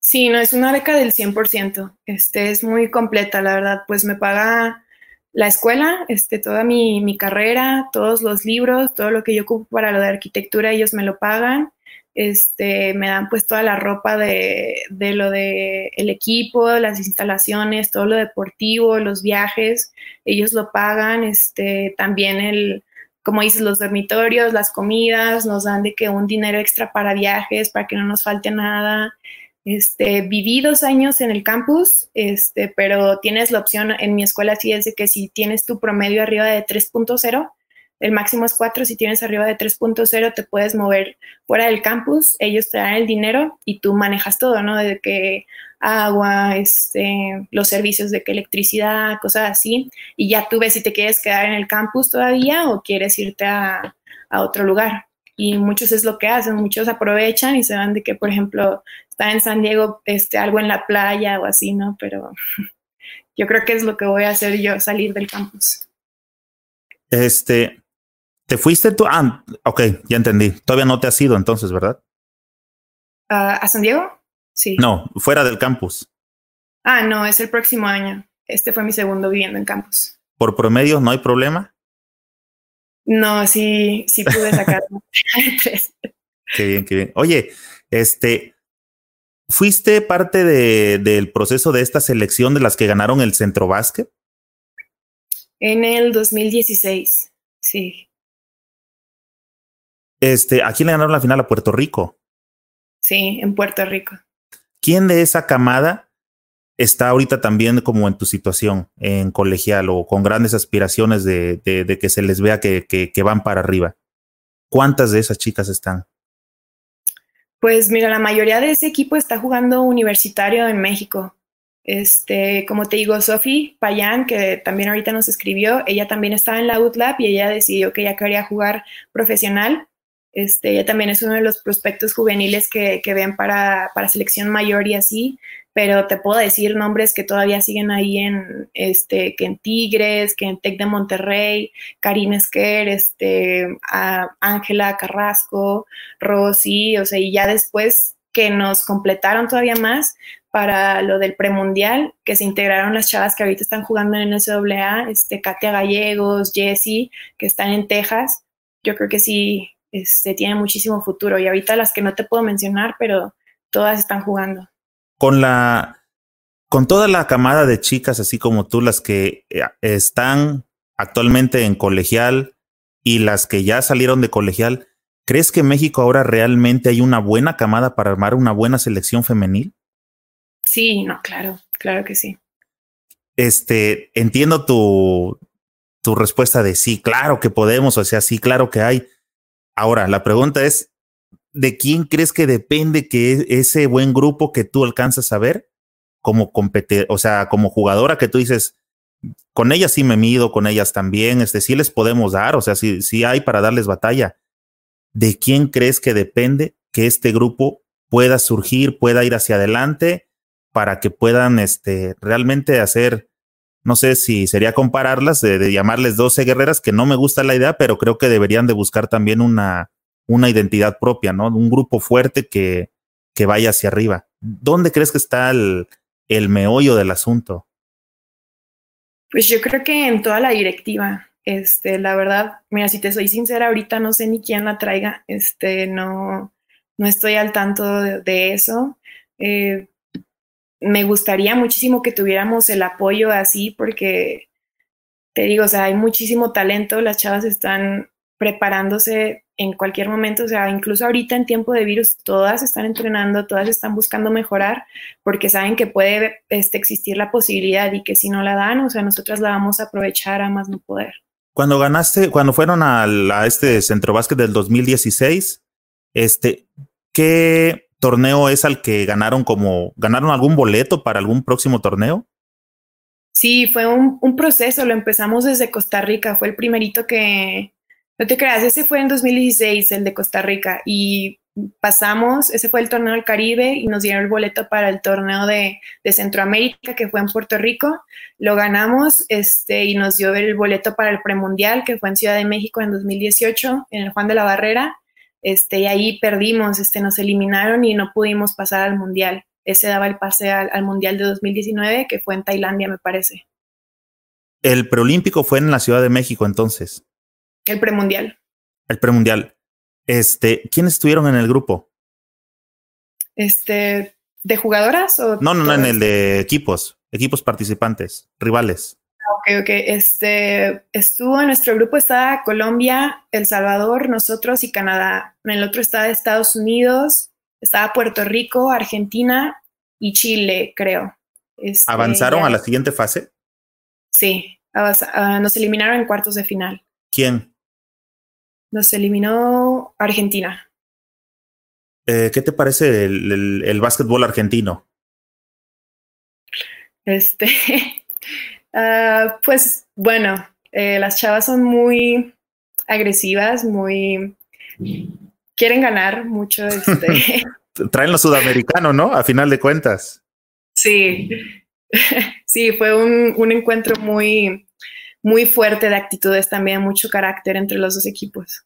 Sí, no, es una beca del 100%. Este, es muy completa, la verdad. Pues me paga la escuela, este, toda mi, mi carrera, todos los libros, todo lo que yo ocupo para lo de arquitectura, ellos me lo pagan este, me dan pues toda la ropa de, de lo de el equipo, las instalaciones, todo lo deportivo, los viajes, ellos lo pagan, este, también el, como dices, los dormitorios, las comidas, nos dan de que un dinero extra para viajes, para que no nos falte nada. Este, viví dos años en el campus, este, pero tienes la opción, en mi escuela sí es de que si tienes tu promedio arriba de 3.0, el máximo es 4, si tienes arriba de 3.0 te puedes mover fuera del campus, ellos te dan el dinero y tú manejas todo, ¿no? De que agua, este, los servicios de que electricidad, cosas así, y ya tú ves si te quieres quedar en el campus todavía o quieres irte a, otro lugar. Y muchos es lo que hacen, muchos aprovechan y se van de que, por ejemplo, está en San Diego, este, algo en la playa o así, ¿no? Pero yo creo que es lo que voy a hacer yo, salir del campus. Este, ¿Te fuiste tú? Ah, ok, ya entendí. Todavía no te has ido entonces, ¿verdad? ¿A San Diego? Sí. No, fuera del campus. Ah, no, es el próximo año. Este fue mi segundo viviendo en campus. ¿Por promedio no hay problema? No, sí, sí pude sacar Qué bien, qué bien. Oye, este, ¿fuiste parte de, del proceso de esta selección de las que ganaron el centro básquet? En el 2016, sí. Este, ¿a quién le ganaron la final? A Puerto Rico. Sí, en Puerto Rico. ¿Quién de esa camada está ahorita también como en tu situación, en colegial o con grandes aspiraciones de, de, que se les vea que, que, van para arriba? ¿Cuántas de esas chicas están? Pues mira, la mayoría de ese equipo está jugando universitario en México. Este, como te digo, Sofi Payán, que también ahorita nos escribió, ella también estaba en la UTLAB y ella decidió que ella quería jugar profesional este, ella también es uno de los prospectos juveniles que, ven para, selección mayor y así, pero te puedo decir nombres que todavía siguen ahí en, este, que en Tigres, que en Tec de Monterrey, Karine Esquer, este, Ángela Carrasco, Rosy, o sea, y ya después que nos completaron todavía más para lo del premundial, que se integraron las chavas que ahorita están jugando en NCAA, este, Katia Gallegos, Jessie, que están en Texas. Yo creo que sí, este, tiene muchísimo futuro. Y ahorita las que no te puedo mencionar, pero todas están jugando. Con la, con toda la camada de chicas, así como tú, las que eh, están actualmente en colegial y las que ya salieron de colegial, ¿crees que en México ahora realmente hay una buena camada para armar una buena selección femenil? Sí, no, claro, claro que sí. Este, entiendo tu, tu respuesta de sí, claro que podemos, o sea, sí, claro que hay. Ahora, la pregunta es, ¿de quién crees que depende que e-, ese buen grupo que tú alcanzas a ver como competidor, o sea, como jugadora que tú dices, con ellas sí me mido, con ellas también, este, sí les podemos dar, o sea, sí, sí hay para darles batalla. ¿De quién crees que depende que este grupo pueda surgir, pueda ir hacia adelante para que puedan este, realmente hacer, no sé si sería compararlas, de, llamarles 12 guerreras, que no me gusta la idea, pero creo que deberían de buscar también una, una identidad propia, ¿no? Un grupo fuerte que, que vaya hacia arriba. ¿Dónde crees que está el, el meollo del asunto? Pues yo creo que en toda la directiva. Este, la verdad, mira, si te soy sincera, ahorita no sé ni quién la traiga. Este, no, no estoy al tanto de, eso. Eh, me gustaría muchísimo que tuviéramos el apoyo así, porque te digo, o sea, hay muchísimo talento, las chavas están preparándose en cualquier momento, o sea, incluso ahorita en tiempo de virus, todas están entrenando, todas están buscando mejorar, porque saben que puede este, existir la posibilidad y que si no la dan, o sea, nosotras la vamos a aprovechar a más no poder. Cuando ganaste, cuando fueron a, este centro básquet del 2016, este, ¿qué torneo es al que ganaron como, ganaron algún boleto para algún próximo torneo? Sí, fue un, proceso, lo empezamos desde Costa Rica, fue el primerito que, no te creas, ese fue en 2016, el de Costa Rica, y pasamos, ese fue el torneo del Caribe y nos dieron el boleto para el torneo de, Centroamérica que fue en Puerto Rico. Lo ganamos este, y nos dio el boleto para el premundial que fue en Ciudad de México en 2018, en el Juan de la Barrera. Este, y ahí perdimos, este, nos eliminaron y no pudimos pasar al mundial. Ese daba el pase al, al mundial de 2019 que fue en Tailandia, me parece. El preolímpico fue en la Ciudad de México entonces. El premundial. El premundial. Este, ¿quiénes estuvieron en el grupo? Este, ¿de jugadoras o? No, no, no, en el de equipos, equipos participantes, rivales. Ok, ok. Este, estuvo en nuestro grupo estaba Colombia, El Salvador, nosotros y Canadá. En el otro estaba Estados Unidos, estaba Puerto Rico, Argentina y Chile, creo. Este, ¿Avanzaron a la siguiente fase? Sí, ah, nos eliminaron en cuartos de final. ¿Quién? Nos eliminó Argentina. Eh, ¿Qué te parece el, el, básquetbol argentino? Este, uh, pues bueno, eh, las chavas son muy agresivas, muy quieren ganar mucho. Este. Traen lo sudamericano, ¿no? A final de cuentas. Sí, sí, fue un, un encuentro muy, muy fuerte de actitudes también, mucho carácter entre los dos equipos.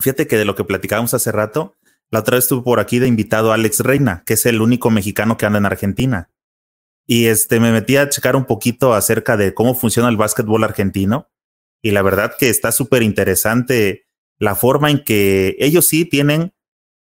Fíjate que de lo que platicábamos hace rato, la otra vez estuvo por aquí de invitado Alex Reina, que es el único mexicano que anda en Argentina. Y este me metí a checar un poquito acerca de cómo funciona el básquetbol argentino. Y la verdad que está súper interesante la forma en que ellos sí tienen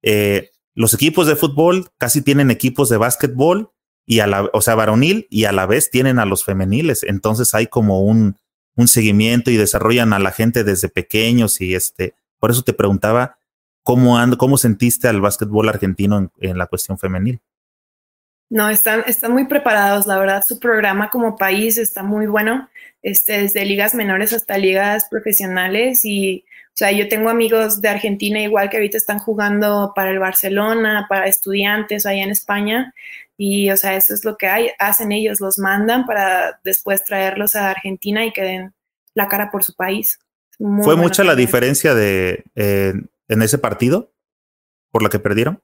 eh, los equipos de fútbol, casi tienen equipos de básquetbol y a la, o sea, varonil y a la vez tienen a los femeniles. Entonces hay como un, un seguimiento y desarrollan a la gente desde pequeños y este, por eso te preguntaba cómo, cómo sentiste al básquetbol argentino en, la cuestión femenil. No, están, están muy preparados, la verdad, su programa como país está muy bueno, este, desde ligas menores hasta ligas profesionales y, o sea, yo tengo amigos de Argentina igual que ahorita están jugando para el Barcelona, para estudiantes allá en España y, o sea, eso es lo que hay, hacen ellos, los mandan para después traerlos a Argentina y que den la cara por su país. ¿Fue mucha la diferencia de eh, en ese partido por la que perdieron?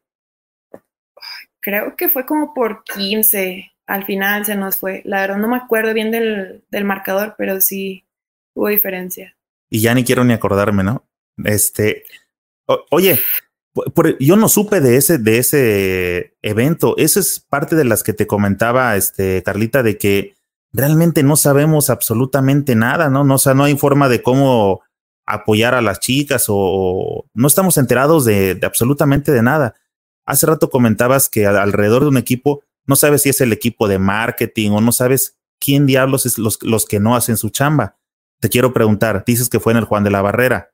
Creo que fue como por 15. Al final se nos fue. La verdad no me acuerdo bien del, del marcador, pero sí hubo diferencia. Y ya ni quiero ni acordarme, ¿no? Este, oye, yo no supe de ese, de ese evento. Esa es parte de las que te comentaba, este, Carlita, de que realmente no sabemos absolutamente nada, ¿no? No, o sea, no hay forma de cómo apoyar a las chicas o, no estamos enterados de, absolutamente de nada. Hace rato comentabas que alrededor de un equipo no sabes si es el equipo de marketing o no sabes quién diablos es los, los que no hacen su chamba. Te quiero preguntar, dices que fue en el Juan de la Barrera.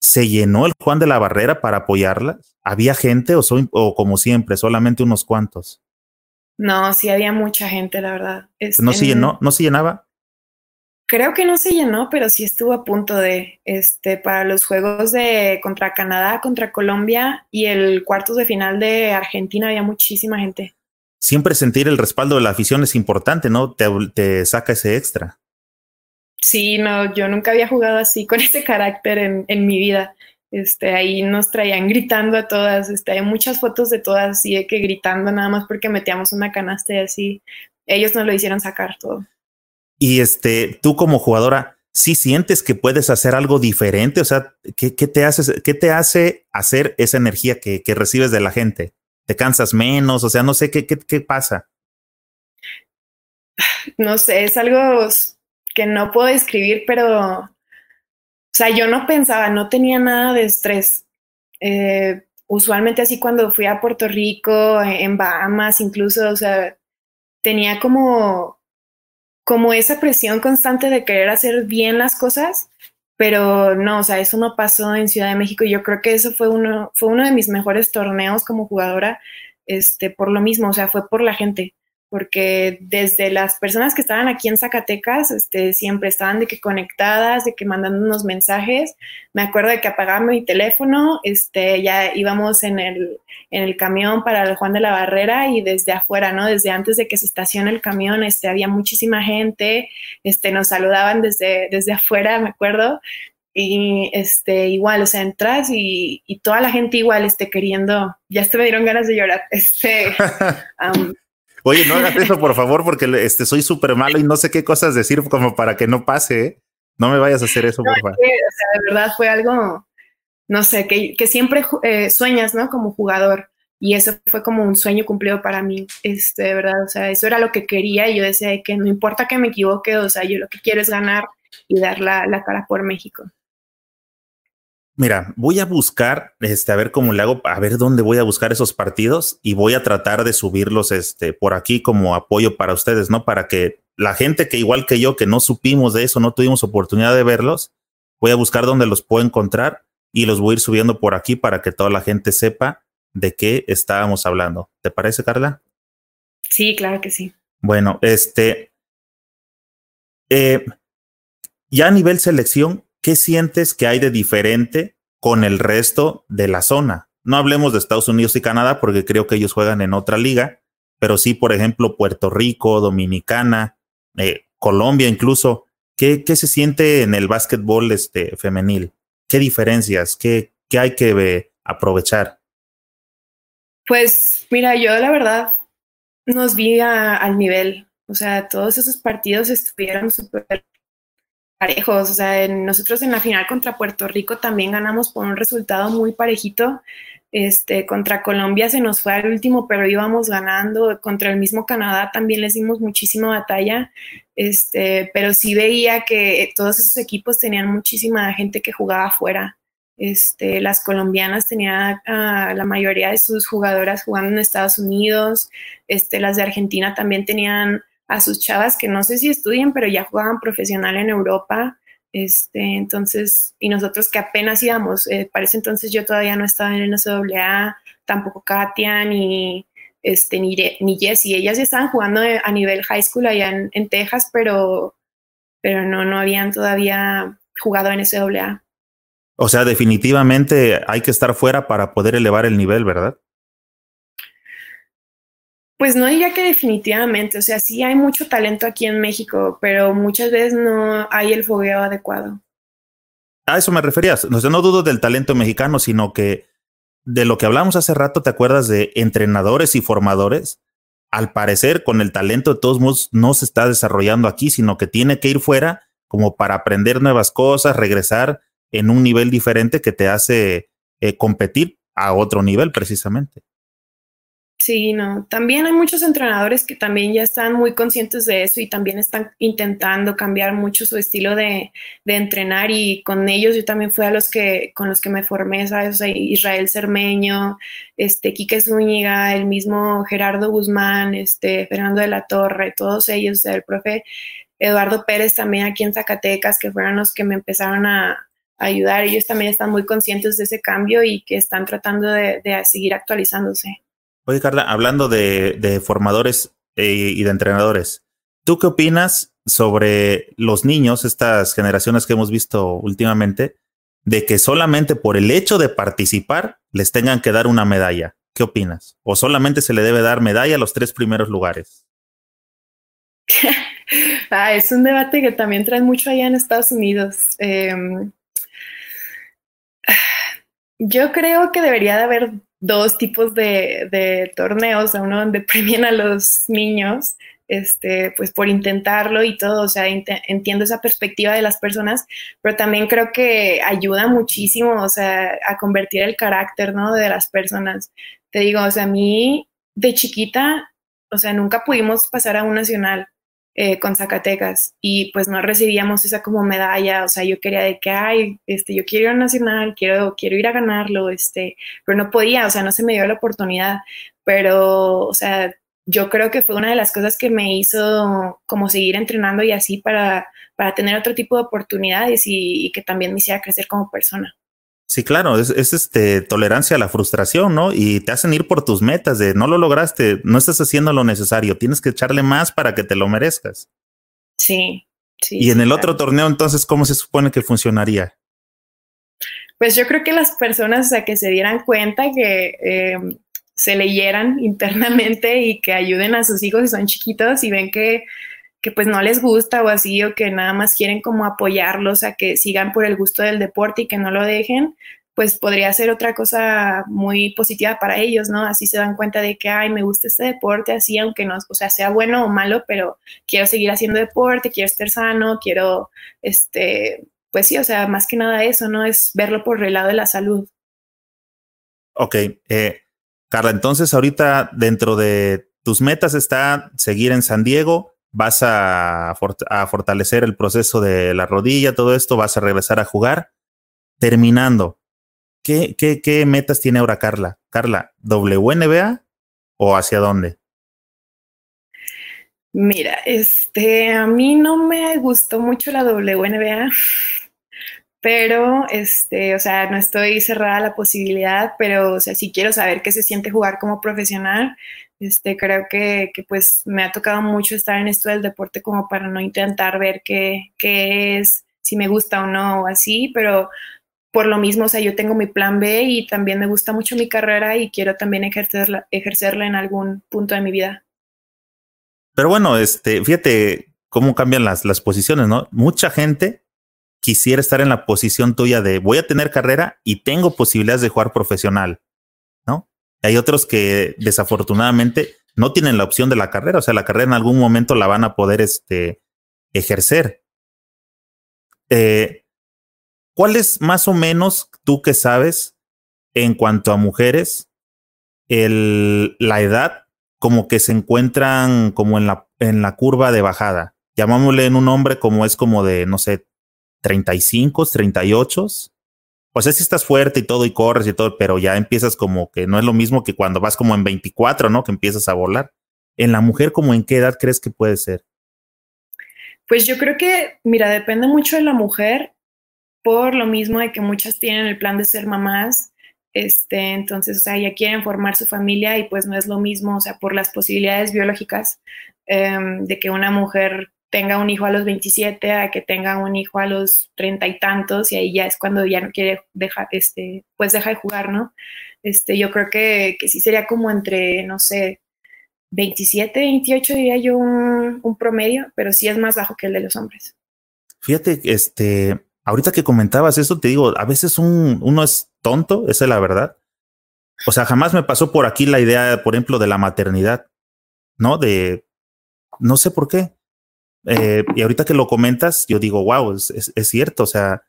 ¿Se llenó el Juan de la Barrera para apoyarla? ¿Había gente o, o como siempre, solamente unos cuantos? No, sí había mucha gente, la verdad. ¿No se llenó? ¿No se llenaba? Creo que no se llenó, pero sí estuvo a punto de, este, para los juegos de contra Canadá, contra Colombia y el cuartos de final de Argentina había muchísima gente. Siempre sentir el respaldo de la afición es importante, ¿no? Te, te saca ese extra. Sí, no, yo nunca había jugado así con ese carácter en, en mi vida. Este, ahí nos traían gritando a todas, este, hay muchas fotos de todas así de que gritando nada más porque metíamos una canasta y así. Ellos nos lo hicieron sacar todo. Y este, tú como jugadora, ¿sí sientes que puedes hacer algo diferente? O sea, ¿qué, qué te, hace, qué te hace hacer esa energía que, que, recibes de la gente? ¿Te cansas menos? O sea, no sé qué, qué, qué pasa. No sé, es algo que no puedo describir, pero, o sea, yo no pensaba, no tenía nada de estrés. Eh, usualmente así cuando fui a Puerto Rico, en Bahamas incluso, o sea, tenía como como esa presión constante de querer hacer bien las cosas, pero no, o sea, eso no pasó en Ciudad de México. Yo creo que eso fue uno, fue uno de mis mejores torneos como jugadora, este, por lo mismo, o sea, fue por la gente porque desde las personas que estaban aquí en Zacatecas, este, siempre estaban de que conectadas, de que mandando unos mensajes. Me acuerdo de que apagaba mi teléfono, este, ya íbamos en el, en el camión para el Juan de la Barrera y desde afuera, ¿no? Desde antes de que se estacione el camión, este, había muchísima gente, este, nos saludaban desde, desde afuera, me acuerdo. Y este, igual, o sea, entras y, y toda la gente igual, este, queriendo, ya se me dieron ganas de llorar, este, um, Oye, no hagas eso, por favor, porque este, soy súper malo y no sé qué cosas decir como para que no pase. ¿eh? No me vayas a hacer eso, por favor. o sea, de verdad fue algo, no sé, que, que siempre eh, sueñas, ¿no? Como jugador. Y eso fue como un sueño cumplido para mí, este, de verdad. O sea, eso era lo que quería y yo decía que no importa que me equivoque, o sea, yo lo que quiero es ganar y dar la, la cara por México. Mira, voy a buscar, este, a ver cómo le hago, a ver dónde voy a buscar esos partidos y voy a tratar de subirlos, este, por aquí como apoyo para ustedes, ¿no? Para que la gente que igual que yo, que no supimos de eso, no tuvimos oportunidad de verlos, voy a buscar dónde los puedo encontrar y los voy a ir subiendo por aquí para que toda la gente sepa de qué estábamos hablando. ¿Te parece, Carla? Sí, claro que sí. Bueno, este, eh, ya a nivel selección, ¿qué sientes que hay de diferente con el resto de la zona? No hablemos de Estados Unidos y Canadá porque creo que ellos juegan en otra liga, pero sí, por ejemplo, Puerto Rico, Dominicana, eh, Colombia incluso. ¿Qué, ¿Qué, se siente en el básquetbol este, femenil? ¿Qué diferencias? ¿Qué, qué hay que eh, aprovechar? Pues mira, yo la verdad nos vi al nivel, o sea, todos esos partidos estuvieron súper parejos. O sea, nosotros en la final contra Puerto Rico también ganamos por un resultado muy parejito. Este, contra Colombia se nos fue al último, pero íbamos ganando. Contra el mismo Canadá también les dimos muchísima batalla. Este, pero sí veía que todos esos equipos tenían muchísima gente que jugaba afuera. Este, las colombianas tenían la mayoría de sus jugadoras jugando en Estados Unidos. Este, las de Argentina también tenían a sus chavas que no sé si estudian, pero ya jugaban profesional en Europa. Este, entonces, y nosotros que apenas íbamos, eh, para ese entonces yo todavía no estaba en NCAA, tampoco Katia ni, este, ni, ni Jessie, ellas ya estaban jugando a nivel high school allá en, en Texas, pero, pero no, no habían todavía jugado en NCAA. O sea, definitivamente hay que estar fuera para poder elevar el nivel, ¿verdad? Pues no diría que definitivamente, o sea, sí hay mucho talento aquí en México, pero muchas veces no hay el fogueo adecuado. A eso me referías. No, no dudo del talento mexicano, sino que de lo que hablamos hace rato, ¿te acuerdas de entrenadores y formadores? Al parecer, con el talento de todos modos, no se está desarrollando aquí, sino que tiene que ir fuera como para aprender nuevas cosas, regresar en un nivel diferente que te hace eh, competir a otro nivel precisamente. Sí, no. También hay muchos entrenadores que también ya están muy conscientes de eso y también están intentando cambiar mucho su estilo de, entrenar y con ellos yo también fui a los que con los que me formé, ¿sabes? Israel Cermeño, este Quique Zúñiga, el mismo Gerardo Guzmán, este Fernando de la Torre, todos ellos, el profe Eduardo Pérez también aquí en Zacatecas, que fueron los que me empezaron a, ayudar. Ellos también están muy conscientes de ese cambio y que están tratando de seguir actualizándose. Oye, Carla, hablando de, formadores eh, y de entrenadores, ¿tú qué opinas sobre los niños, estas generaciones que hemos visto últimamente, de que solamente por el hecho de participar les tengan que dar una medalla? ¿Qué opinas? ¿O solamente se le debe dar medalla a los tres primeros lugares? ah, es un debate que también trae mucho allá en Estados Unidos. Em, yo creo que debería de haber dos tipos de, torneos, uno donde premian a los niños, este, pues por intentarlo y todo, o sea, entiendo esa perspectiva de las personas, pero también creo que ayuda muchísimo, o sea, a convertir el carácter, ¿no? De las personas. Te digo, o sea, a mí de chiquita, o sea, nunca pudimos pasar a un nacional, eh, con Zacatecas y pues no recibíamos esa como medalla, o sea, yo quería de que, ay, este, yo quiero ir a nacional, quiero, quiero ir a ganarlo, este, pero no podía, o sea, no se me dio la oportunidad, pero, o sea, yo creo que fue una de las cosas que me hizo como seguir entrenando y así para, para tener otro tipo de oportunidades y que también me hiciera crecer como persona. Sí, claro, es, este tolerancia a la frustración, ¿no? Y te hacen ir por tus metas de no lo lograste, no estás haciendo lo necesario, tienes que echarle más para que te lo merezcas. Sí, sí. Y en el otro torneo, entonces, ¿cómo se supone que funcionaría? Pues yo creo que las personas, o sea, que se dieran cuenta que eh, se leyeran internamente y que ayuden a sus hijos si son chiquitos y ven que que pues no les gusta o así, o que nada más quieren como apoyarlos a que sigan por el gusto del deporte y que no lo dejen, pues podría ser otra cosa muy positiva para ellos, ¿no? Así se dan cuenta de que, ay, me gusta este deporte, así, aunque no, o sea, sea bueno o malo, pero quiero seguir haciendo deporte, quiero estar sano, quiero, este, pues sí, o sea, más que nada eso, ¿no? Es verlo por el lado de la salud. Ok, eh, Carla, entonces ahorita dentro de tus metas está seguir en San Diego, vas a, fortalecer el proceso de la rodilla, todo esto, vas a regresar a jugar. Terminando, ¿qué, qué, qué metas tiene ahora Carla? Carla, ¿WNBA o hacia dónde? Mira, este, a mí no me gustó mucho la WNBA, pero, este, o sea, no estoy cerrada a la posibilidad, pero, o sea, si quiero saber qué se siente jugar como profesional, este, creo que, pues me ha tocado mucho estar en esto del deporte como para no intentar ver qué, qué es, si me gusta o no o así, pero por lo mismo, o sea, yo tengo mi plan B y también me gusta mucho mi carrera y quiero también ejercerla, ejercerla en algún punto de mi vida. Pero bueno, este, fíjate cómo cambian las, las posiciones, ¿no? Mucha gente quisiera estar en la posición tuya de voy a tener carrera y tengo posibilidades de jugar profesional. Hay otros que desafortunadamente no tienen la opción de la carrera, o sea, la carrera en algún momento la van a poder este, ejercer. Eh, ¿Cuál es más o menos tú que sabes en cuanto a mujeres el, la edad como que se encuentran como en la, en la curva de bajada? Llamámosle en un hombre como es como de, no sé, 35, 38, o sea, si estás fuerte y todo y corres y todo, pero ya empiezas como que no es lo mismo que cuando vas como en 24, ¿no? Que empiezas a volar. En la mujer, ¿como en qué edad crees que puede ser? Pues yo creo que, mira, depende mucho de la mujer, por lo mismo de que muchas tienen el plan de ser mamás, este, entonces, o sea, ya quieren formar su familia y pues no es lo mismo, o sea, por las posibilidades biológicas em, de que una mujer tenga un hijo a los 27 a que tenga un hijo a los treinta y tantos y ahí ya es cuando ya no quiere dejar, este, pues deja de jugar, ¿no? Este, yo creo que, que sí sería como entre, no sé, 27, 28 diría yo un, promedio, pero sí es más bajo que el de los hombres. Fíjate, este, ahorita que comentabas eso, te digo, a veces un, uno es tonto, esa es la verdad. O sea, jamás me pasó por aquí la idea, por ejemplo, de la maternidad, ¿no? De, no sé por qué. Eh, y ahorita que lo comentas, yo digo, wow, es, es, cierto, o sea,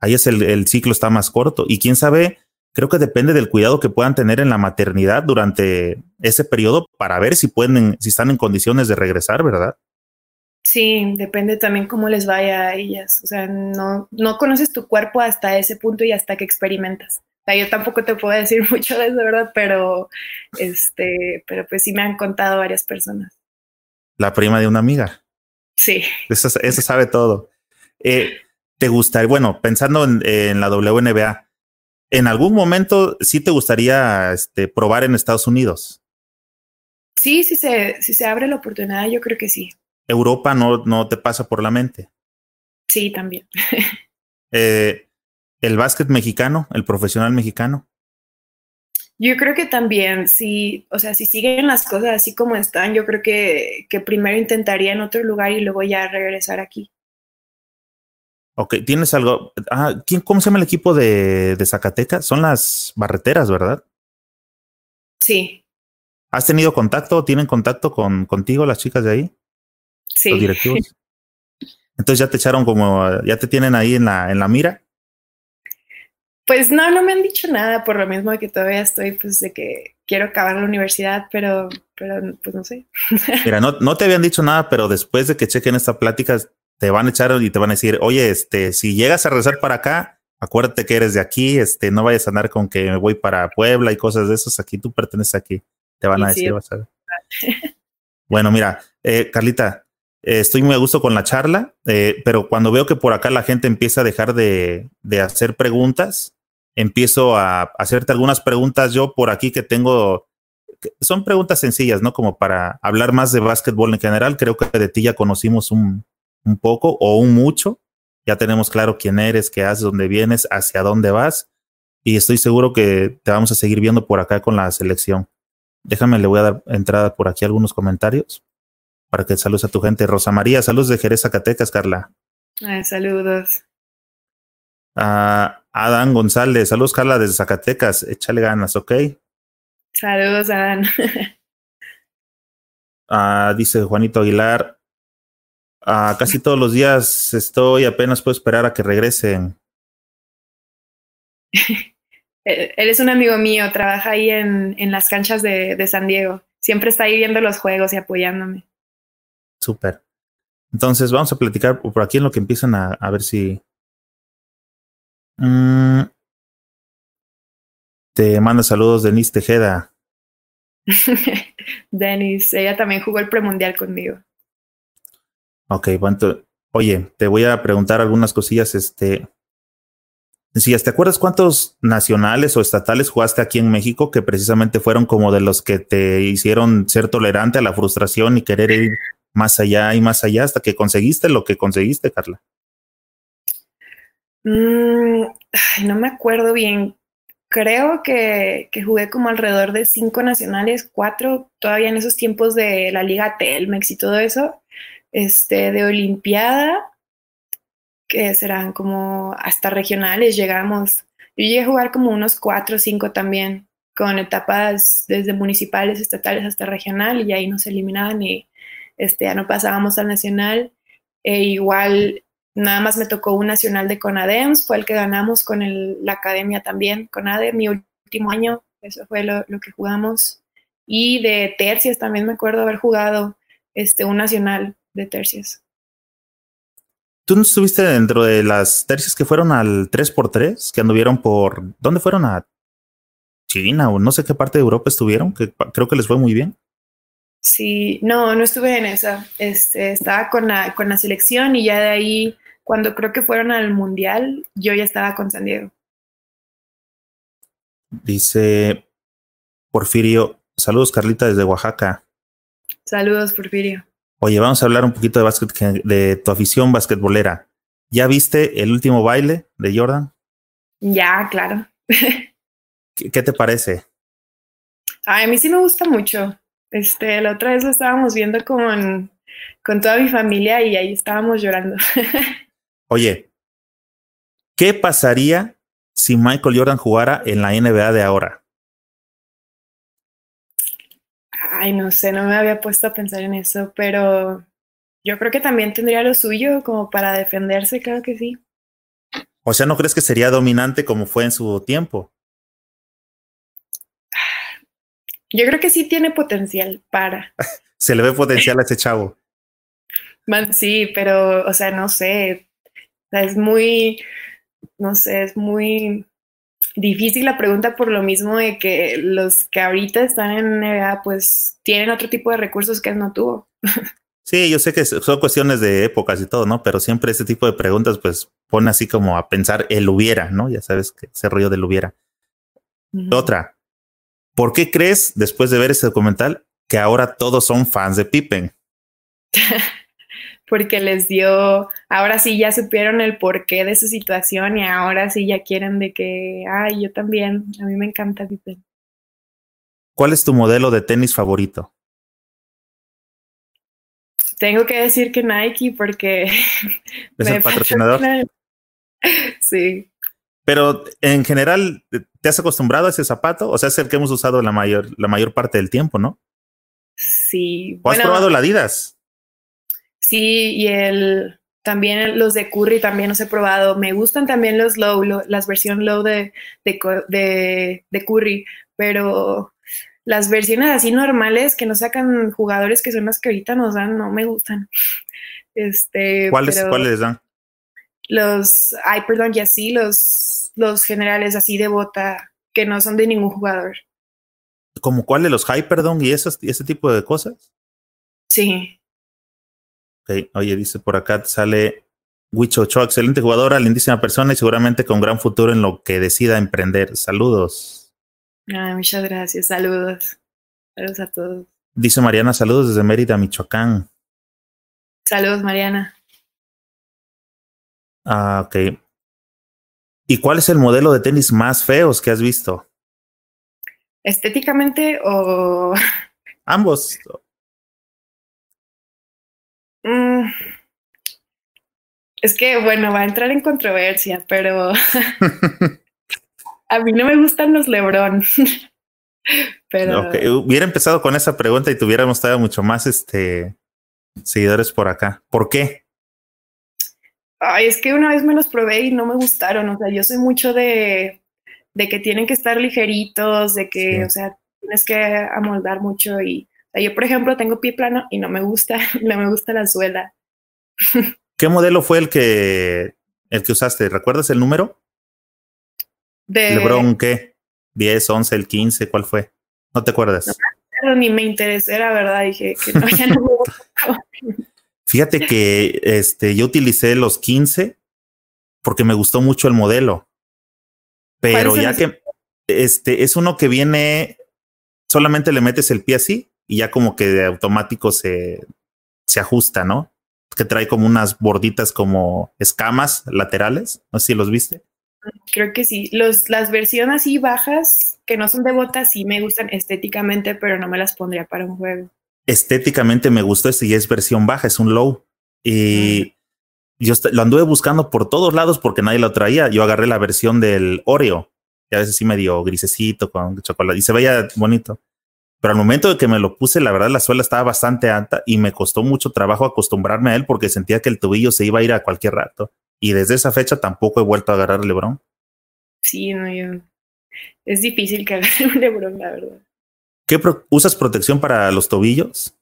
ahí es el, el, ciclo está más corto. Y quién sabe creo que depende del cuidado que puedan tener en la maternidad durante ese periodo para ver si pueden, si están en condiciones de regresar, ¿verdad? Sí, depende también cómo les vaya a ellas. O sea, no, no conoces tu cuerpo hasta ese punto y hasta que experimentas. O sea, yo tampoco te puedo decir mucho de eso, ¿verdad? Pero, este, pero pues sí me han contado varias personas. La prima de una amiga. Sí. Eso, eso sabe todo. Eh, ¿Te gustaría, bueno, pensando en, en, la WNBA, ¿en algún momento sí te gustaría este, probar en Estados Unidos? Sí, si se, si se abre la oportunidad, yo creo que sí. Europa no, no te pasa por la mente. Sí, también. eh, ¿El básquet mexicano, el profesional mexicano? Yo creo que también, si, o sea, si siguen las cosas así como están, yo creo que, que primero intentaría en otro lugar y luego ya regresar aquí. Ok, ¿tienes algo? Ah, ¿quién, ¿Cómo se llama el equipo de, de Zacatecas? Son las barreteras, ¿verdad? Sí. ¿Has tenido contacto? ¿Tienen contacto con contigo las chicas de ahí? Sí. Los directivos. Entonces ya te echaron como, ya te tienen ahí en la, en la mira. Pues no, no me han dicho nada por lo mismo que todavía estoy, pues de que quiero acabar la universidad, pero, pero pues no sé. Mira, no, no te habían dicho nada, pero después de que chequen esta plática, te van a echar y te van a decir, oye, este, si llegas a regresar para acá, acuérdate que eres de aquí, este, no vayas a andar con que me voy para Puebla y cosas de esos, aquí tú perteneces aquí, te van Sí, a sí. decir, vas a ver. Bueno, mira, eh, Carlita, eh, estoy muy a gusto con la charla, eh, pero cuando veo que por acá la gente empieza a dejar de, de hacer preguntas, empiezo a hacerte algunas preguntas yo por aquí que tengo, son preguntas sencillas, ¿no? Como para hablar más de básquetbol en general, creo que de ti ya conocimos un, un poco o un mucho, ya tenemos claro quién eres, qué haces, dónde vienes, hacia dónde vas, y estoy seguro que te vamos a seguir viendo por acá con la selección. Déjame, le voy a dar entrada por aquí algunos comentarios para que saludes a tu gente. Rosa María, saludos de Jerez, Zacatecas, Carla. Ay, saludos. Ah, Adán González, saludos Carla desde Zacatecas, échale ganas, ¿ok? Saludos, Adán. Ah, dice Juanito Aguilar, ah, casi todos los días estoy, apenas puedo esperar a que regresen. Él él es un amigo mío, trabaja ahí en, en las canchas de, de San Diego. Siempre está ahí viendo los juegos y apoyándome. Súper. Entonces vamos a platicar por aquí en lo que empiezan a, a ver si... Mm. Te manda saludos Denise Tejeda. Dennis, ella también jugó el premundial conmigo. Ok, bueno, oye, te voy a preguntar algunas cosillas. Este, si ¿te acuerdas cuántos nacionales o estatales jugaste aquí en México que precisamente fueron como de los que te hicieron ser tolerante a la frustración y querer ir más allá y más allá hasta que conseguiste lo que conseguiste, Carla? Mm, no me acuerdo bien. Creo que, que jugué como alrededor de cinco nacionales, cuatro todavía en esos tiempos de la Liga Telmex y todo eso. Este, de Olimpiada, que serán como hasta regionales llegamos. Yo llegué a jugar como unos cuatro o cinco también, con etapas desde municipales, estatales hasta regional, y ahí nos eliminaban y este, ya no pasábamos al nacional. E igual nada más me tocó un nacional de Conadems, fue el que ganamos con el, la academia también, Conadem, mi último año, eso fue lo, lo, que jugamos. Y de tercias también me acuerdo haber jugado este, un nacional de tercias. ¿Tú no estuviste dentro de las tercias que fueron al 3x3? Que anduvieron por... ¿Dónde fueron? A China o no sé qué parte de Europa estuvieron, que creo que les fue muy bien. Sí, no, no estuve en esa. Este, estaba con la, con la selección y ya de ahí, cuando creo que fueron al Mundial, yo ya estaba con San Diego. Dice Porfirio, saludos Carlita desde Oaxaca. Saludos, Porfirio. Oye, vamos a hablar un poquito de básquet, de tu afición basquetbolera. ¿Ya viste el último baile de Jordan? Ya, claro. ¿Qué, qué te parece? Ay, a mí sí me gusta mucho. Este, la otra vez lo estábamos viendo con, con toda mi familia y ahí estábamos llorando. Oye, ¿qué pasaría si Michael Jordan jugara en la NBA de ahora? Ay, no sé, no me había puesto a pensar en eso, pero yo creo que también tendría lo suyo como para defenderse, claro que sí. O sea, ¿no crees que sería dominante como fue en su tiempo? Yo creo que sí tiene potencial para. Se le ve potencial a ese chavo. sí, pero, o sea, no sé. Es muy, no sé, es muy difícil la pregunta por lo mismo de que los que ahorita están en NBA, pues tienen otro tipo de recursos que él no tuvo. Sí, yo sé que son cuestiones de épocas y todo, ¿no? Pero siempre ese tipo de preguntas, pues pone así como a pensar el hubiera, ¿no? Ya sabes que ese rollo del hubiera. Otra, ¿por qué crees, después de ver ese documental, que ahora todos son fans de Pippen? Porque les dio, ahora sí ya supieron el porqué de su situación y ahora sí ya quieren de que, ay, yo también, a mí me encanta Pippen. ¿Cuál es tu modelo de tenis favorito? tengo que decir que Nike porque es el patrocinador. Sí. Pero en general, ¿te has acostumbrado a ese zapato? O sea, es el que hemos usado la mayor, la mayor parte del tiempo, ¿no? Sí. ¿O has probado la Adidas? Sí, y el también los de Curry también los he probado. Me gustan también los low, las versiones low de, de, de Curry, pero las versiones así normales que nos sacan jugadores que son las que ahorita nos dan, no me gustan. Este, ¿Cuáles, ¿cuáles dan? Los, ay, perdón, y así, los, los generales así de bota que no son de ningún jugador. ¿Como cuáles? ¿Los Hyperdon y, esos, y ese tipo de cosas? Sí. Okay. Oye, dice por acá, sale Wicho Ochoa, excelente jugadora, lindísima persona y seguramente con gran futuro en lo que decida emprender. Saludos muchas gracias. Saludos. Saludos a todos. Dice Mariana, saludos desde Mérida, Michoacán. Saludos, Mariana. Ah, ok. ¿Y cuál es el modelo de tenis más feos que has visto? ¿Estéticamente o...? Ambos. Mm. Es que, bueno, va a entrar en controversia, pero A mí no me gustan los Lebron. Pero hubiera empezado con esa pregunta y tuviéramos todavía mucho más este seguidores por acá. ¿Por qué? Ay, es que una vez me los probé y no me gustaron. O sea, yo soy mucho de, de que tienen que estar ligeritos, de que, o sea, tienes que amoldar mucho. Y yo, por ejemplo, tengo pie plano y no me gusta, no me gusta la suela. ¿Qué modelo fue el que el que usaste? ¿Recuerdas el número? De... LeBron, ¿qué? ¿10, 11, el 15? ¿Cuál fue? ¿No te acuerdas? No, ni me interesé, la verdad. Dije que no, ya no Fíjate que este, yo utilicé los 15 porque me gustó mucho el modelo. Pero ya que este es uno que viene, solamente le metes el pie así y ya como que de automático se, se ajusta, ¿no? Que trae como unas borditas como escamas laterales. No sé si los viste. Creo que sí. Los, las versiones así bajas, que no son de botas, sí me gustan estéticamente, pero no me las pondría para un juego. Estéticamente me gustó este y es versión baja, es un low. Y yo lo anduve buscando por todos lados porque nadie lo traía. Yo agarré la versión del Oreo, que a veces sí medio grisecito con chocolate y se veía bonito. Pero al momento de que me lo puse, la verdad la suela estaba bastante alta y me costó mucho trabajo acostumbrarme a él porque sentía que el tobillo se iba a ir a cualquier rato. Y desde esa fecha tampoco he vuelto a agarrar LeBron. Sí, no, yo. Es difícil que agarre un LeBron, la verdad. ¿Qué usas protección para los tobillos?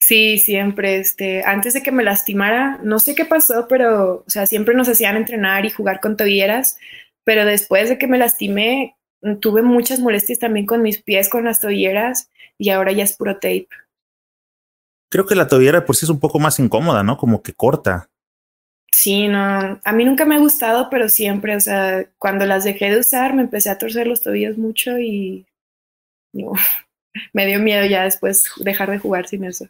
Sí, siempre. Este, antes de que me lastimara, no sé qué pasó, pero, o sea, siempre nos hacían entrenar y jugar con tobilleras. Pero después de que me lastimé, tuve muchas molestias también con mis pies, con las tobilleras, y ahora ya es puro tape. Creo que la tobillera por sí es un poco más incómoda, ¿no? Como que corta. Sí, no, a mí nunca me ha gustado, pero siempre, o sea, cuando las dejé de usar me empecé a torcer los tobillos mucho y me dio miedo ya después dejar de jugar sin eso.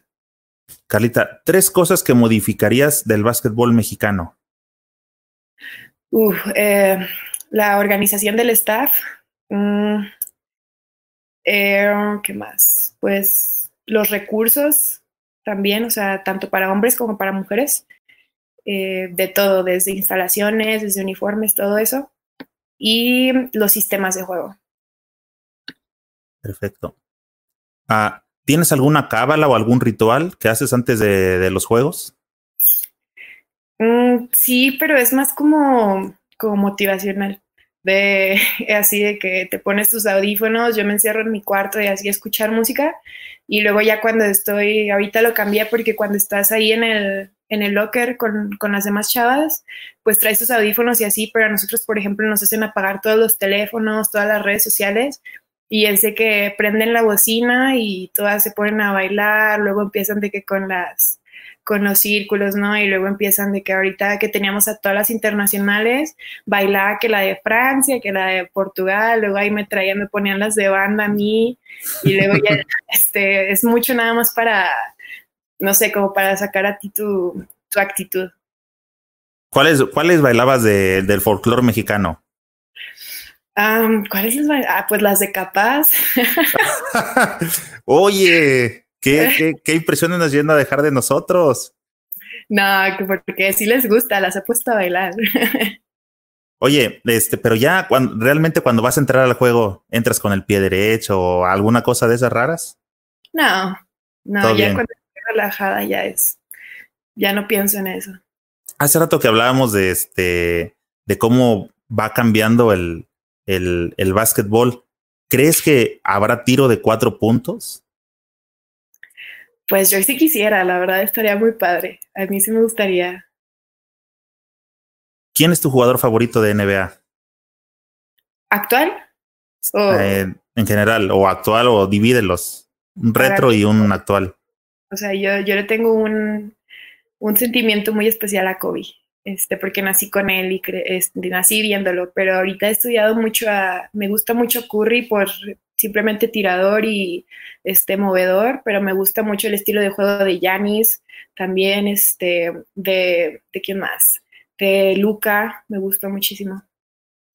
Carlita, tres cosas que modificarías del básquetbol mexicano. Uf, eh, la organización del staff. Mm, eh, ¿Qué más? Pues los recursos también, o sea, tanto para hombres como para mujeres. Eh, de todo, desde instalaciones, desde uniformes, todo eso, y los sistemas de juego. Perfecto. Ah, ¿Tienes alguna cábala o algún ritual que haces antes de, los juegos? Mm, sí, pero es más como, como motivacional. De así de que te pones tus audífonos, yo me encierro en mi cuarto y así escuchar música. Y luego ya cuando estoy, ahorita lo cambié porque cuando estás ahí en el, en el locker con, con, las demás chavas, pues traes tus audífonos y así, pero a nosotros, por ejemplo, nos hacen apagar todos los teléfonos, todas las redes sociales y es de que prenden la bocina y todas se ponen a bailar, luego empiezan de que con las con los círculos, ¿no? Y luego empiezan de que ahorita que teníamos a todas las internacionales, bailaba que la de Francia, que la de Portugal, luego ahí me traían, me ponían las de banda a mí, y luego ya, este, es mucho nada más para, no sé, como para sacar a ti tu, tu actitud. ¿Cuáles, ¿Cuáles bailabas de, del folclore mexicano? Um, ¿Cuáles? Ah, pues las de Capaz. Oye, ¿Qué, qué, impresiones nos llena a dejar de nosotros? No, porque sí les gusta, las he puesto a bailar. Oye, este, pero ya cuando, realmente cuando vas a entrar al juego, ¿entras con el pie derecho o alguna cosa de esas raras? No, no, ya cuando estoy relajada ya es, ya no pienso en eso. Hace rato que hablábamos de este, de cómo va cambiando el, el, el básquetbol. ¿Crees que habrá tiro de cuatro puntos? Pues yo sí quisiera, la verdad estaría muy padre. A mí sí me gustaría. ¿Quién es tu jugador favorito de NBA? ¿Actual? Eh, en general, o actual, o divídelos. Un retro y un actual. O sea, yo, yo le tengo un, un sentimiento muy especial a Kobe, este, porque nací con él y nací viéndolo, pero ahorita he estudiado mucho a, me gusta mucho Curry por simplemente tirador y este movedor, pero me gusta mucho el estilo de juego de Yanis, también este de, de quién más, de Luca, me gusta muchísimo.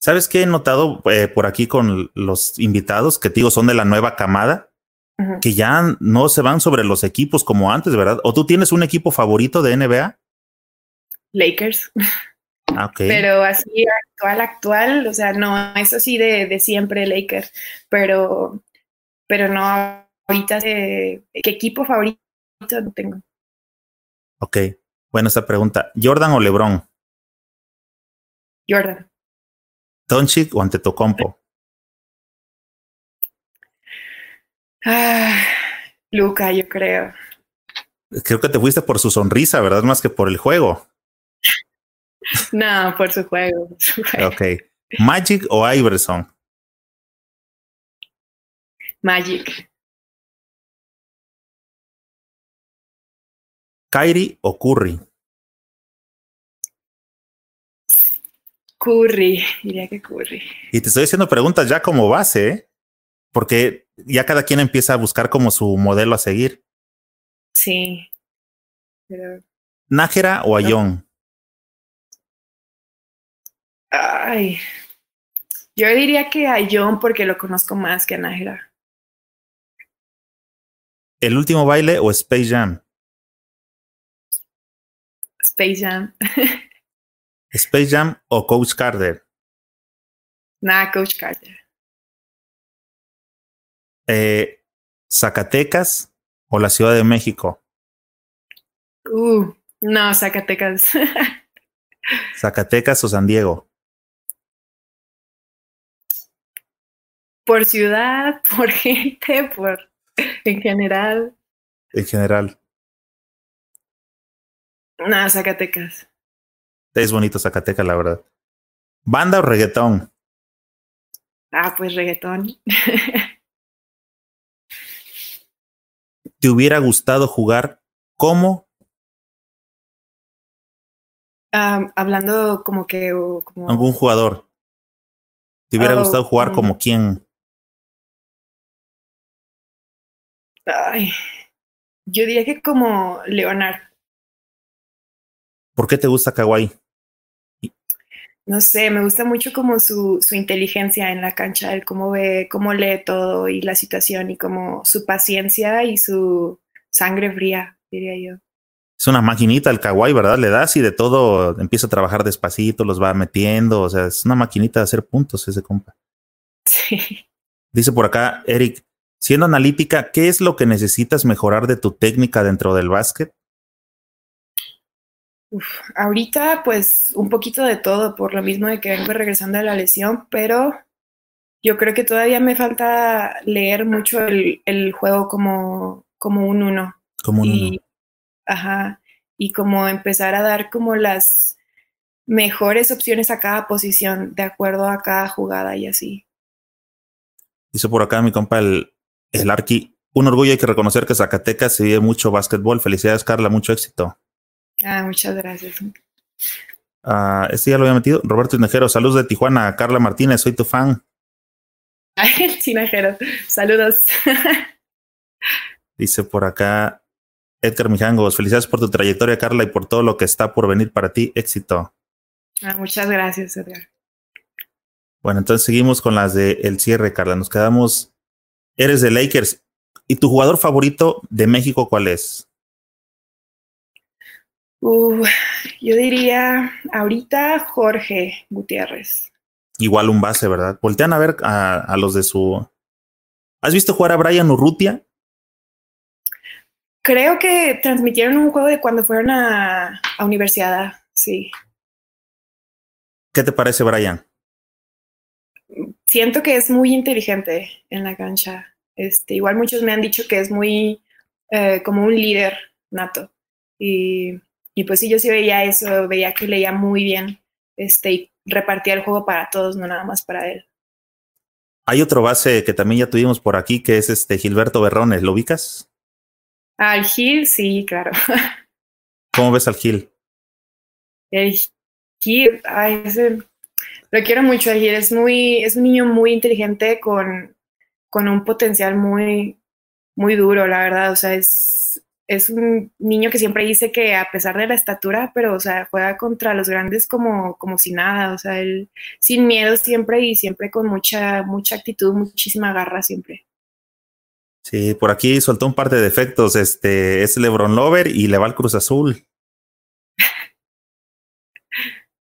¿Sabes qué he notado eh, por aquí con los invitados que digo son de la nueva camada? Que ya no se van sobre los equipos como antes, ¿verdad? ¿O tú tienes un equipo favorito de NBA? Lakers. Ah, pero así actual, actual, o sea, no, eso sí de, de siempre Lakers, pero, pero no, ahorita, ¿qué equipo favorito no tengo? Ok, bueno, esa pregunta, ¿Jordan o LeBron? Jordan. ¿Doncic o Antetokounmpo? Ah, Luca, yo creo. Creo que te fuiste por su sonrisa, ¿verdad? Más que por el juego. No, por su juego. Ok. ¿Magic o Iverson? Magic. ¿Kyrie o Curry? Curry, diría que Curry. Y te estoy haciendo preguntas ya como base, ¿eh? porque ya cada quien empieza a buscar como su modelo a seguir. Sí. ¿Nájera o Ayón? Ay, yo diría que a John porque lo conozco más que a Nájera. ¿El último baile o Space Jam? Space Jam. ¿Space Jam o Coach Carter? Nah, Coach Carter. Eh, ¿Zacatecas o la Ciudad de México? Uh, no, Zacatecas. ¿Zacatecas o San Diego? Por ciudad, por gente, por en general. En general. Nada, Zacatecas. Es bonito Zacatecas, la verdad. ¿Banda o reggaetón? Ah, pues reggaetón. ¿Te hubiera gustado jugar como? hablando como que... como... Algún jugador. ¿Te hubiera oh, gustado jugar como quién? Ay, yo diría que como Leonard. ¿Por qué te gusta Kawhi? No sé, me gusta mucho como su, su inteligencia en la cancha, el cómo ve, cómo lee todo y la situación y como su paciencia y su sangre fría, diría yo. Es una maquinita el Kawhi, ¿verdad? Le das y de todo empieza a trabajar despacito, los va metiendo, o sea, es una maquinita de hacer puntos ese compa. Sí. Dice por acá Eric, Siendo analítica, ¿qué es lo que necesitas mejorar de tu técnica dentro del básquet? ahorita, pues un poquito de todo, por lo mismo de que vengo regresando de la lesión, pero yo creo que todavía me falta leer mucho el, juego como, como un uno. Como un uno. Ajá. Y como empezar a dar como las mejores opciones a cada posición, de acuerdo a cada jugada y así. Dice por acá mi compa el, el Arqui. Un orgullo hay que reconocer que Zacatecas se vive mucho básquetbol. Felicidades, Carla, mucho éxito. Ah, muchas gracias. Ah, este ya lo había metido. Roberto Tinajero, saludos de Tijuana. Carla Martínez, soy tu fan. Tinajero, saludos. Dice por acá Edgar Mijangos, felicidades por tu trayectoria, Carla, y por todo lo que está por venir para ti. Éxito. Ah, muchas gracias, Edgar. Bueno, entonces seguimos con las de el cierre, Carla. Nos quedamos. Eres de Lakers. ¿Y tu jugador favorito de México cuál es? Uh, yo diría ahorita Jorge Gutiérrez. Igual un base, ¿verdad? Voltean a ver a, los de su. ¿Has visto jugar a Brian Urrutia? Creo que transmitieron un juego de cuando fueron a, a universidad, sí. ¿Qué te parece, Brian? Siento que es muy inteligente en la cancha. Este, igual muchos me han dicho que es muy eh, como un líder nato. Y, y, pues sí, yo sí veía eso, veía que leía muy bien este, y repartía el juego para todos, no nada más para él. Hay otro base que también ya tuvimos por aquí, que es este Gilberto Berrones. ¿Lo ubicas? Al Gil, sí, claro. ¿Cómo ves al Gil? El Gil, ay, ese, lo quiero mucho, Gil. Es, muy, es un niño muy inteligente con, con un potencial muy, muy duro, la verdad. O sea, es, es un niño que siempre dice que a pesar de la estatura, pero, o sea, juega contra los grandes como, como si nada. O sea, él sin miedo siempre y siempre con mucha, mucha actitud, muchísima garra siempre. Sí, por aquí soltó un par de defectos. Este es LeBron Lover y le va al Cruz Azul.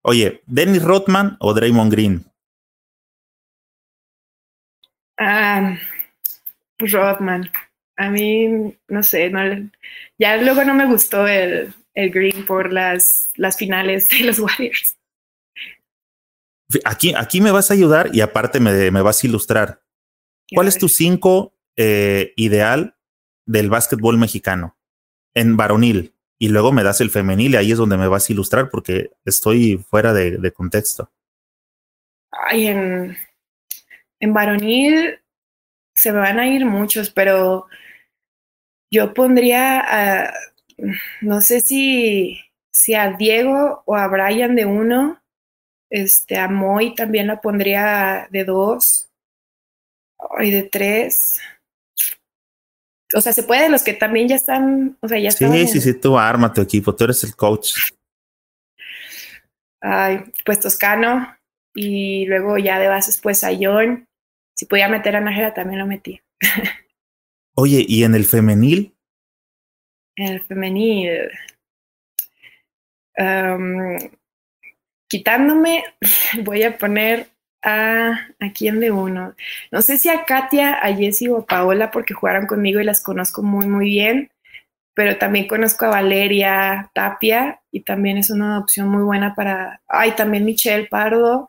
Oye, ¿Dennis Rothman o Draymond Green? Ah, Rodman. A mí, no sé, no, ya luego no me gustó el, el Green por las, las finales de los Warriors. Aquí, aquí me vas a ayudar y aparte me, me vas a ilustrar. ¿Cuál es tu cinco eh, ideal del básquetbol mexicano en varonil? Y luego me das el femenil y ahí es donde me vas a ilustrar porque estoy fuera de, contexto. Ay, en, en varonil se me van a ir muchos, pero yo pondría a, no sé si, si a Diego o a Brian de uno, este, a Moy también la pondría de dos, y de tres. O sea, se puede, los que también ya están, o sea, ya Sí, sí, sí, tú arma tu equipo, tú eres el coach. Ay, pues Toscano, y luego ya de bases, pues a John, si podía meter a Nájera, también lo metí. Oye, ¿y en el femenil? En el femenil. quitándome, voy a poner a, a quién de uno. No sé si a Katia, a Jessie o a Paola, porque jugaron conmigo y las conozco muy, muy bien. Pero también conozco a Valeria Tapia y también es una opción muy buena para. Ay, también Michelle Pardo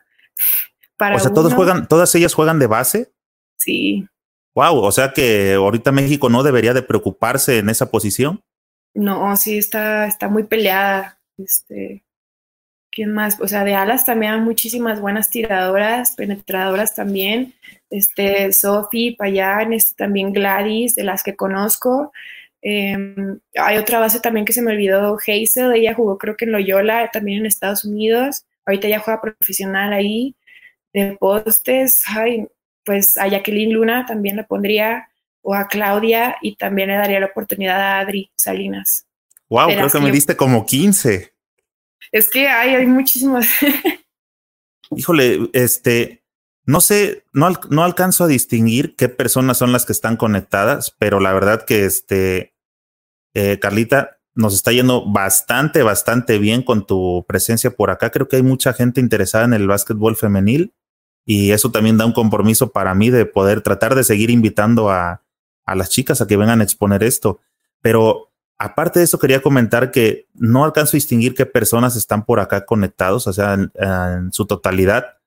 o sea, todos juegan, todas ellas juegan de base. Sí. Wow, o sea que ahorita México no debería de preocuparse en esa posición. No, sí está, está muy peleada. Este, ¿quién más? O sea, de alas también hay muchísimas buenas tiradoras, penetradoras también. Este, Sophie, Payán, también Gladys, de las que conozco. Em, hay otra base también que se me olvidó, Hazel, ella jugó creo que en Loyola, también en Estados Unidos. Ahorita ya juega profesional ahí de postes, ay, pues a Jacqueline Luna también la pondría, o a Claudia, y también le daría la oportunidad a Adri Salinas. Wow, creo que me diste como 15. Es que hay, hay muchísimas. Híjole, este, no sé, no, no alcanzo a distinguir qué personas son las que están conectadas, pero la verdad que este, eh, Carlita, nos está yendo bastante, bastante bien con tu presencia por acá. Creo que hay mucha gente interesada en el básquetbol femenil y eso también da un compromiso para mí de poder tratar de seguir invitando a, a las chicas a que vengan a exponer esto. Pero aparte de eso, quería comentar que no alcanzo a distinguir qué personas están por acá conectados, o sea, en, su totalidad,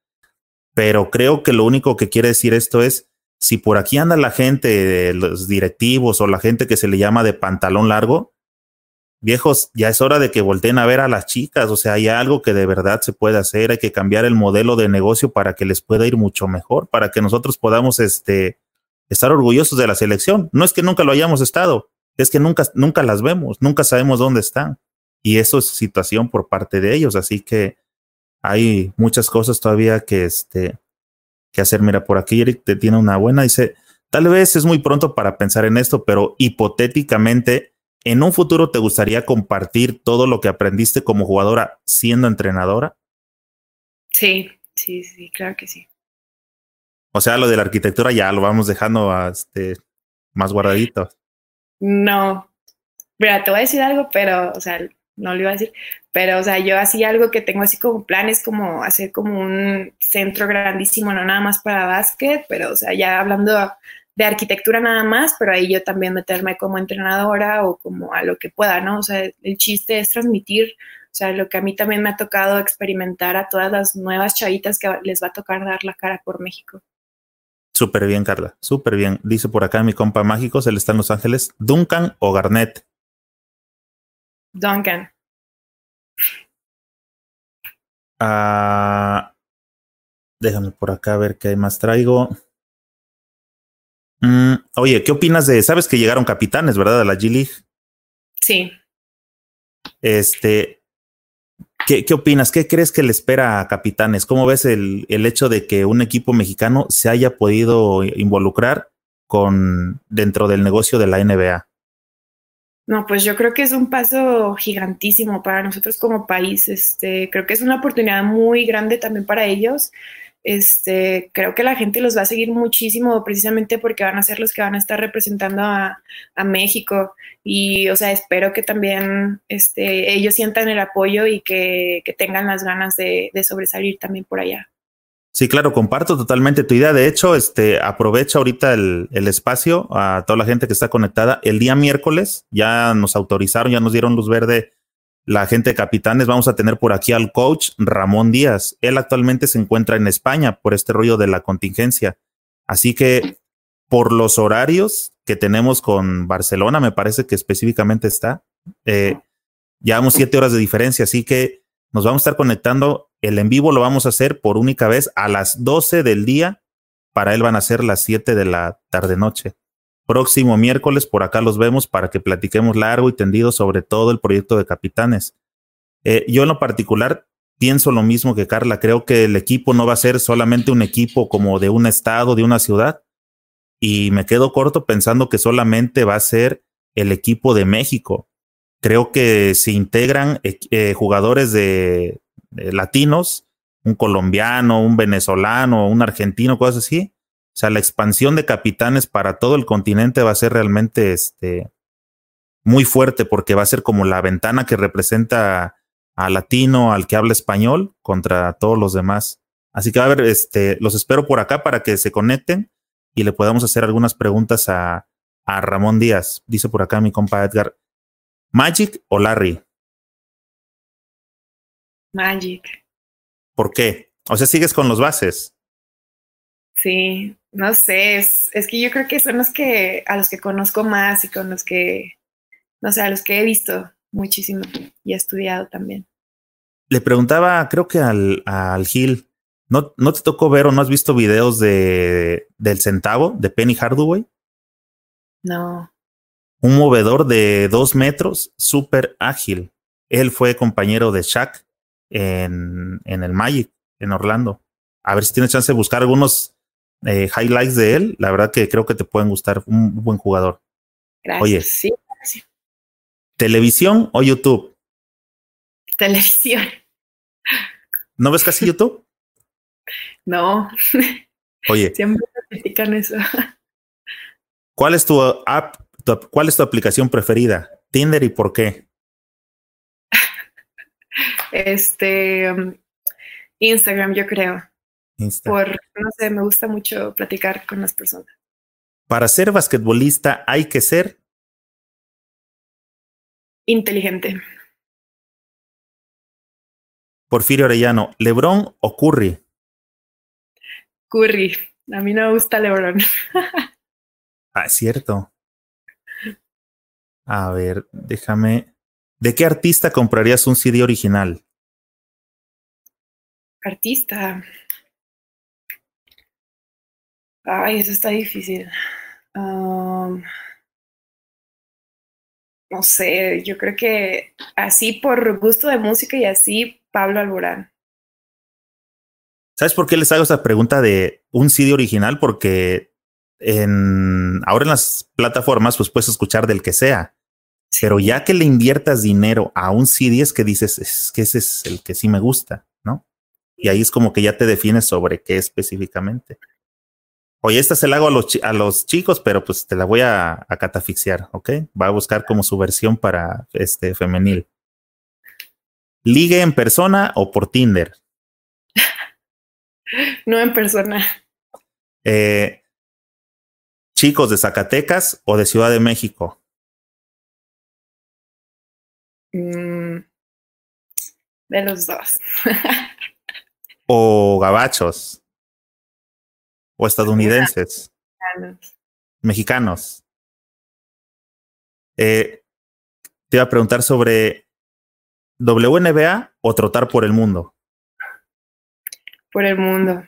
pero creo que lo único que quiere decir esto es, si por aquí anda la gente, los directivos o la gente que se le llama de pantalón largo, viejos, ya es hora de que volteen a ver a las chicas, o sea, hay algo que de verdad se puede hacer, hay que cambiar el modelo de negocio para que les pueda ir mucho mejor, para que nosotros podamos este, estar orgullosos de la selección. No es que nunca lo hayamos estado, es que nunca, nunca las vemos, nunca sabemos dónde están. Y eso es situación por parte de ellos, así que hay muchas cosas todavía que, este, que hacer. Mira, por aquí Eric te tiene una buena, dice, tal vez es muy pronto para pensar en esto, pero hipotéticamente ¿En un futuro te gustaría compartir todo lo que aprendiste como jugadora siendo entrenadora? Sí, sí, sí, claro que sí. O sea, lo de la arquitectura ya lo vamos dejando este, más guardadito. No, mira, te voy a decir algo, pero, o sea, no lo iba a decir, pero, o sea, yo hacía algo que tengo así como planes, como hacer como un centro grandísimo, no nada más para básquet, pero, o sea, ya hablando de arquitectura nada más, pero ahí yo también meterme como entrenadora o como a lo que pueda, ¿no? O sea, el chiste es transmitir, o sea, lo que a mí también me ha tocado experimentar a todas las nuevas chavitas que les va a tocar dar la cara por México. Súper bien, Carla, súper bien. Dice por acá mi compa mágico, él está en Los Ángeles, Duncan o Garnett. Duncan. Ah, déjame por acá ver qué más traigo. Mm, oye, ¿qué opinas de, sabes que llegaron capitanes, verdad, de la G League? Sí. Este, ¿qué, ¿qué, opinas? ¿Qué crees que le espera a capitanes? ¿Cómo ves el, el hecho de que un equipo mexicano se haya podido involucrar con dentro del negocio de la NBA? No, pues yo creo que es un paso gigantísimo para nosotros como país. Este, creo que es una oportunidad muy grande también para ellos este, creo que la gente los va a seguir muchísimo precisamente porque van a ser los que van a estar representando a, México y, o sea, espero que también este, ellos sientan el apoyo y que, tengan las ganas de, sobresalir también por allá. Sí, claro, comparto totalmente tu idea. De hecho, este, aprovecha ahorita el, el, espacio a toda la gente que está conectada. El día miércoles ya nos autorizaron, ya nos dieron luz verde la gente de capitanes, vamos a tener por aquí al coach Ramón Díaz. Él actualmente se encuentra en España por este rollo de la contingencia. Así que por los horarios que tenemos con Barcelona, me parece que específicamente está, eh, llevamos siete horas de diferencia, así que nos vamos a estar conectando. El en vivo lo vamos a hacer por única vez a las 12 del día. Para él van a ser las 7 de la tarde-noche próximo miércoles por acá los vemos para que platiquemos largo y tendido sobre todo el proyecto de capitanes. Eh, yo en lo particular pienso lo mismo que Carla, creo que el equipo no va a ser solamente un equipo como de un estado, de una ciudad, y me quedo corto pensando que solamente va a ser el equipo de México. Creo que se integran eh, eh, jugadores de, latinos, un colombiano, un venezolano, un argentino, cosas así, sea, la expansión de capitanes para todo el continente va a ser realmente este, muy fuerte porque va a ser como la ventana que representa al latino, al que habla español, contra todos los demás. Así que a ver, este, los espero por acá para que se conecten y le podamos hacer algunas preguntas a, a Ramón Díaz. Dice por acá mi compa Edgar, ¿Magic o Larry? Magic. ¿Por qué? O sea, sigues con los bases. Sí, no sé, es, que yo creo que son los que, a los que conozco más y con los que, no sé, a los que he visto muchísimo y he estudiado también. Le preguntaba, creo que al, al Gil, ¿no, ¿no te tocó ver o no has visto videos de, del centavo, de Penny Hardaway? No. Un movedor de dos metros, súper ágil. Él fue compañero de Shaq en, en el Magic, en Orlando. A ver si tienes chance de buscar algunos eh, highlights de él, la verdad que creo que te pueden gustar. Un buen jugador. Gracias. Oye, sí, ¿televisión o YouTube? Televisión. ¿No ves casi YouTube? no. Oye. Siempre critican eso. ¿Cuál es tu app, cuál es tu aplicación preferida? Tinder y por qué? Este, um, Instagram, yo creo. Por, no sé, me gusta mucho platicar con las personas. Para ser basquetbolista hay que ser. inteligente. Porfirio Orellano, ¿Lebrón o Curry? Curry. A mí no me gusta Lebrón. ah, es cierto. A ver, déjame. ¿De qué artista comprarías un CD original? Artista. Ay, eso está difícil. no sé, yo creo que así por gusto de música y así, Pablo Alborán. ¿Sabes por qué les hago esa pregunta de un CD original? Porque en, ahora en las plataformas pues puedes escuchar del que sea. Pero ya que le inviertas dinero a un CD es que dices, es que ese es el que sí me gusta, ¿no? Y ahí es como que ya te defines sobre qué específicamente. Oye, esta se la hago a los, a los chicos, pero pues te la voy a, a, catafixiar, ¿ok? Va a buscar como su versión para este femenil. ¿Ligue en persona o por Tinder? no en persona. Eh, ¿Chicos de Zacatecas o de Ciudad de México? Mm, de los dos. o gabachos. O estadounidenses. Mexicanos. Mexicanos. Eh, te iba a preguntar sobre WNBA o trotar por el mundo. Por el mundo.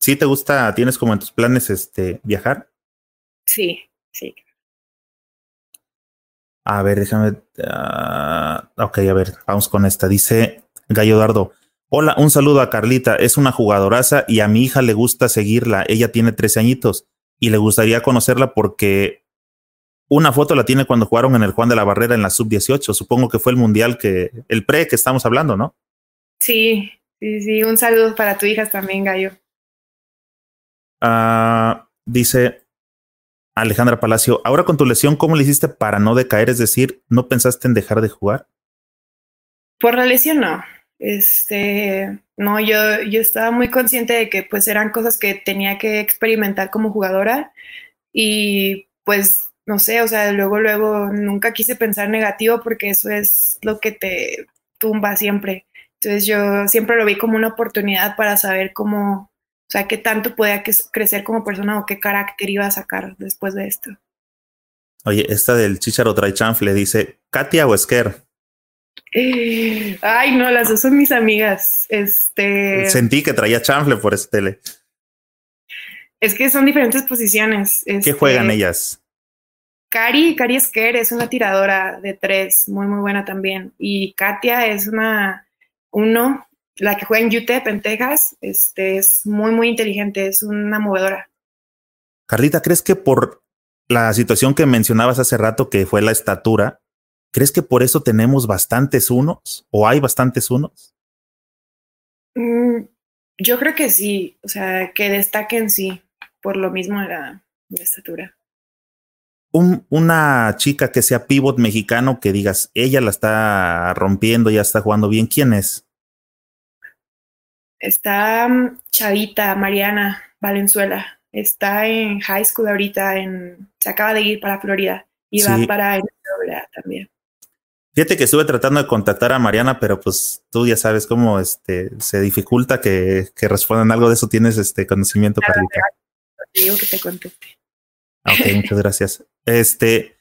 ¿Sí te gusta, tienes como en tus planes este viajar? Sí, sí. A ver, déjame. Uh, ok, a ver, vamos con esta. Dice Gallo Dardo. Hola, un saludo a Carlita. Es una jugadoraza y a mi hija le gusta seguirla. Ella tiene 13 añitos y le gustaría conocerla porque una foto la tiene cuando jugaron en el Juan de la Barrera en la sub-18. Supongo que fue el mundial que, el pre que estamos hablando, ¿no? Sí, sí, sí. Un saludo para tu hija también, Gallo. Uh, dice, Alejandra Palacio, ahora con tu lesión, ¿cómo le hiciste para no decaer? Es decir, ¿no pensaste en dejar de jugar? Por la lesión no. Este, no, yo, yo estaba muy consciente de que pues eran cosas que tenía que experimentar como jugadora y pues no sé, o sea, luego, luego nunca quise pensar negativo porque eso es lo que te tumba siempre. Entonces yo siempre lo vi como una oportunidad para saber cómo, o sea, qué tanto podía crecer como persona o qué carácter iba a sacar después de esto. Oye, esta del Chicharo le dice, ¿Katia o? Ay, no, las dos son mis amigas. Este. Sentí que traía chanfle por este tele. Es que son diferentes posiciones. ¿Qué juegan este, ellas? Cari, Cari Esquer es una tiradora de tres, muy, muy buena también. Y Katia es una uno la que juega en UTEP en Texas, este, es muy, muy inteligente, es una movedora. Carlita, ¿crees que por la situación que mencionabas hace rato, que fue la estatura, ¿crees que por eso tenemos bastantes unos o hay bastantes unos? Mm, yo creo que sí, o sea, que destaquen sí, por lo mismo de la, estatura. Un, una chica que sea pivot mexicano que digas, ella la está rompiendo, ya está jugando bien, ¿quién es? Está mm, Chavita, Mariana Valenzuela. Está en high school ahorita, en, se acaba de ir para Florida y va para Florida también. Fíjate que estuve tratando de contactar a Mariana, pero pues tú ya sabes cómo este, se dificulta que, que respondan algo de eso. Tienes este conocimiento, Carlita. Digo que te conteste. Ok, muchas gracias. Este,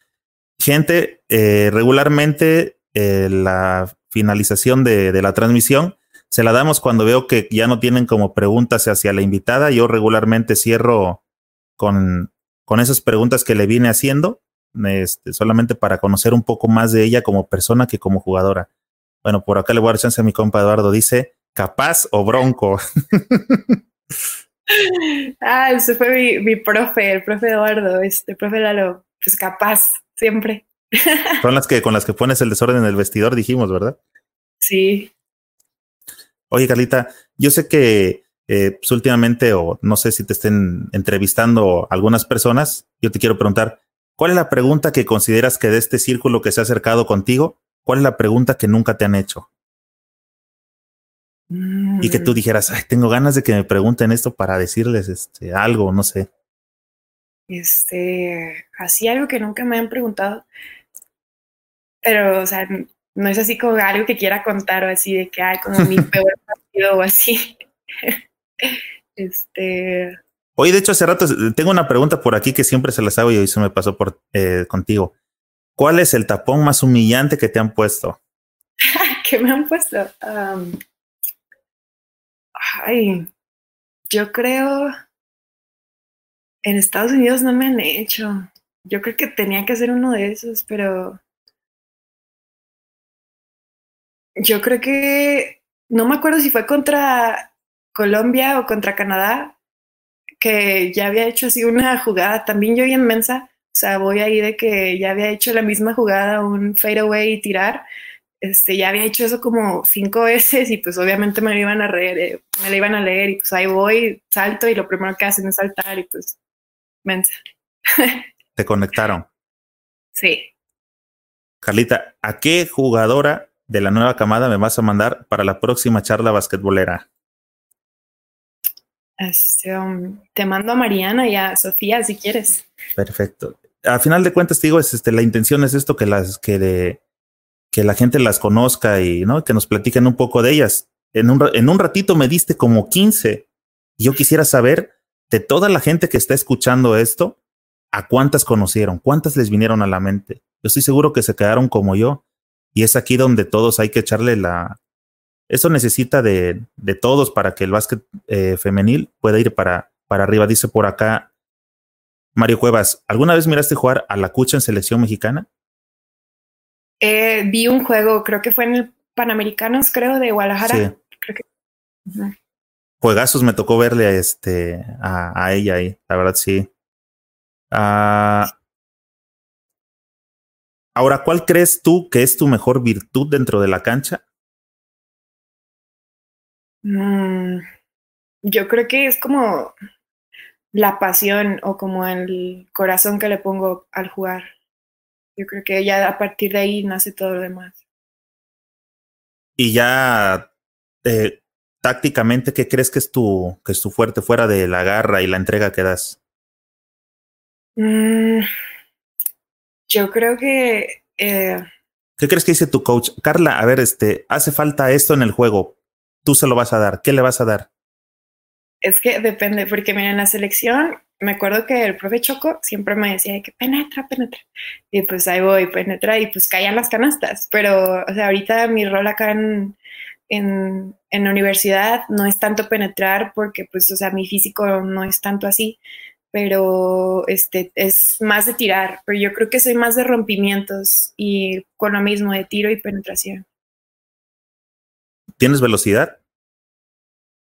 gente, eh, regularmente eh, la finalización de, de la transmisión se la damos cuando veo que ya no tienen como preguntas hacia la invitada. Yo regularmente cierro con, con esas preguntas que le vine haciendo, este, solamente para conocer un poco más de ella como persona que como jugadora. Bueno, por acá le voy a dar chance a mi compa Eduardo. Dice, capaz o bronco. ah, ese fue mi, mi, profe, el profe Eduardo, este profe Lalo, pues capaz, siempre. Son las que con las que pones el desorden en el vestidor, dijimos, ¿verdad? Sí. Oye, Carlita, yo sé que eh, pues últimamente, o no sé si te estén entrevistando algunas personas, yo te quiero preguntar, ¿cuál es la pregunta que consideras que de este círculo que se ha acercado contigo, cuál es la pregunta que nunca te han hecho? Y que tú mm. dijeras, Ay, tengo ganas de que me pregunten esto para decirles este, algo, no sé. Este, así algo que nunca me han preguntado. pero, o sea, no es así como algo que quiera contar o así de que hay como mi peor partido o así. este. Oye, de hecho, hace rato tengo una pregunta por aquí que siempre se las hago y hoy se me pasó por eh, contigo. ¿Cuál es el tapón más humillante que te han puesto? ¿Qué me han puesto? ay, yo creo en Estados Unidos no me han hecho. Yo creo que tenía que ser uno de esos, pero yo creo que no me acuerdo si fue contra Colombia o contra Canadá, que ya había hecho así una jugada, también yo en mensa, o sea, voy ahí de que ya había hecho la misma jugada, un fadeaway y tirar, este, ya había hecho eso como cinco veces y pues obviamente me lo iban a leer, eh, me lo iban a leer y pues ahí voy, salto y lo primero que hacen es saltar y pues mensa. Te conectaron. Sí. Carlita, ¿a qué jugadora de la nueva camada me vas a mandar para la próxima charla basquetbolera? Este, um, te mando a Mariana y a Sofía si quieres. Perfecto. A final de cuentas, te digo, es, este, la intención es esto, que las, que de, que la gente las conozca y ¿no? que nos platiquen un poco de ellas. En un, en un ratito me diste como 15. Y yo quisiera saber de toda la gente que está escuchando esto, ¿a cuántas conocieron? ¿Cuántas les vinieron a la mente? Yo estoy seguro que se quedaron como yo. Y es aquí donde todos hay que echarle la... Eso necesita de, de todos para que el básquet eh, femenil pueda ir para, para arriba. Dice por acá Mario Cuevas, ¿alguna vez miraste jugar a la Cucha en selección mexicana? Eh, vi un juego, creo que fue en el Panamericanos, creo, de Guadalajara. Sí. Creo que juegazos me tocó verle a, este, a, ella ahí, la verdad sí. Ah, ahora, ¿cuál crees tú que es tu mejor virtud dentro de la cancha? Mm, yo creo que es como la pasión o como el corazón que le pongo al jugar. Yo creo que ya a partir de ahí nace todo lo demás. Y ya eh, tácticamente, ¿qué crees que es tu, que es tu fuerte fuera de la garra y la entrega que das? Mm, yo creo que... Eh, ¿Qué crees que dice tu coach? Carla, a ver, este, hace falta esto en el juego. Tú se lo vas a dar. ¿Qué le vas a dar? Es que depende, porque mira, en la selección, me acuerdo que el profe Choco siempre me decía que penetra, penetra. Y pues ahí voy, penetra, y pues caían las canastas. Pero, o sea, ahorita mi rol acá en, en, la universidad no es tanto penetrar porque pues, o sea, mi físico no es tanto así, pero este, es más de tirar, pero yo creo que soy más de rompimientos y con lo mismo de tiro y penetración. ¿Tienes velocidad?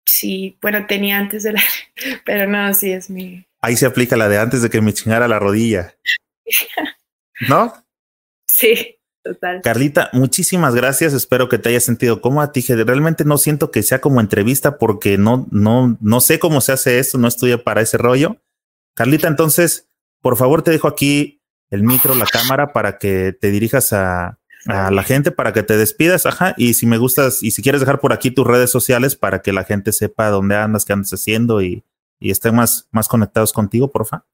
Sí, bueno, tenía antes de la, pero no, sí es mi. Ahí se aplica la de antes de que me chingara la rodilla. ¿No? Sí. Total. Carlita, muchísimas gracias. Espero que te hayas sentido cómoda. Dije, realmente no siento que sea como entrevista porque no, no, no sé cómo se hace esto, no estudio para ese rollo. Carlita, entonces, por favor, te dejo aquí el micro, la cámara para que te dirijas a, a la gente, para que te despidas. Ajá. Y si me gustas, y si quieres dejar por aquí tus redes sociales para que la gente sepa dónde andas, qué andas haciendo y, y estén más, más conectados contigo, porfa.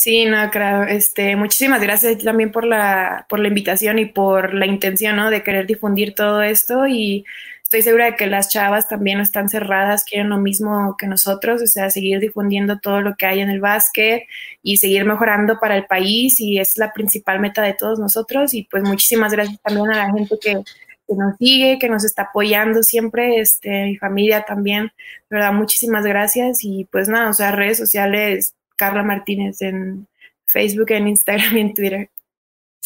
Sí, no, claro. Este, muchísimas gracias también por la, por la invitación y por la intención, ¿no? De querer difundir todo esto y estoy segura de que las chavas también están cerradas, quieren lo mismo que nosotros, o sea, seguir difundiendo todo lo que hay en el básquet y seguir mejorando para el país y es la principal meta de todos nosotros. Y pues muchísimas gracias también a la gente que, que nos sigue, que nos está apoyando siempre, este, mi familia también, verdad, muchísimas gracias. Y pues nada, o sea, redes sociales Carla Martínez en Facebook, en Instagram y en Twitter.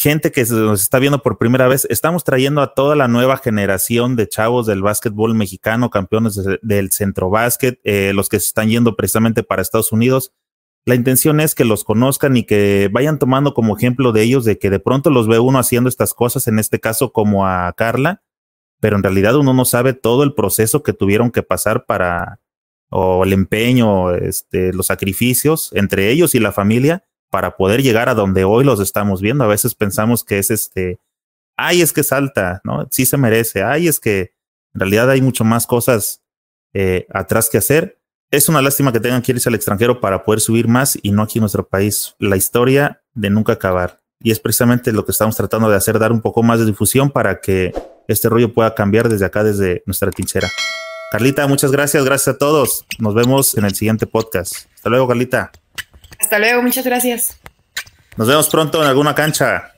Gente que nos está viendo por primera vez, estamos trayendo a toda la nueva generación de chavos del básquetbol mexicano, campeones del centro básquet, eh, los que se están yendo precisamente para Estados Unidos. La intención es que los conozcan y que vayan tomando como ejemplo de ellos, de que de pronto los ve uno haciendo estas cosas, en este caso como a Carla, pero en realidad uno no sabe todo el proceso que tuvieron que pasar para, o el empeño, este, los sacrificios entre ellos y la familia para poder llegar a donde hoy los estamos viendo. A veces pensamos que es este, ay, es que salta, ¿no? Sí se merece, ay, es que en realidad hay mucho más cosas eh, atrás que hacer. Es una lástima que tengan que irse al extranjero para poder subir más y no aquí en nuestro país. La historia de nunca acabar. Y es precisamente lo que estamos tratando de hacer, dar un poco más de difusión para que este rollo pueda cambiar desde acá, desde nuestra tinchera. Carlita, muchas gracias, gracias a todos. Nos vemos en el siguiente podcast. Hasta luego, Carlita. Hasta luego, muchas gracias. Nos vemos pronto en alguna cancha.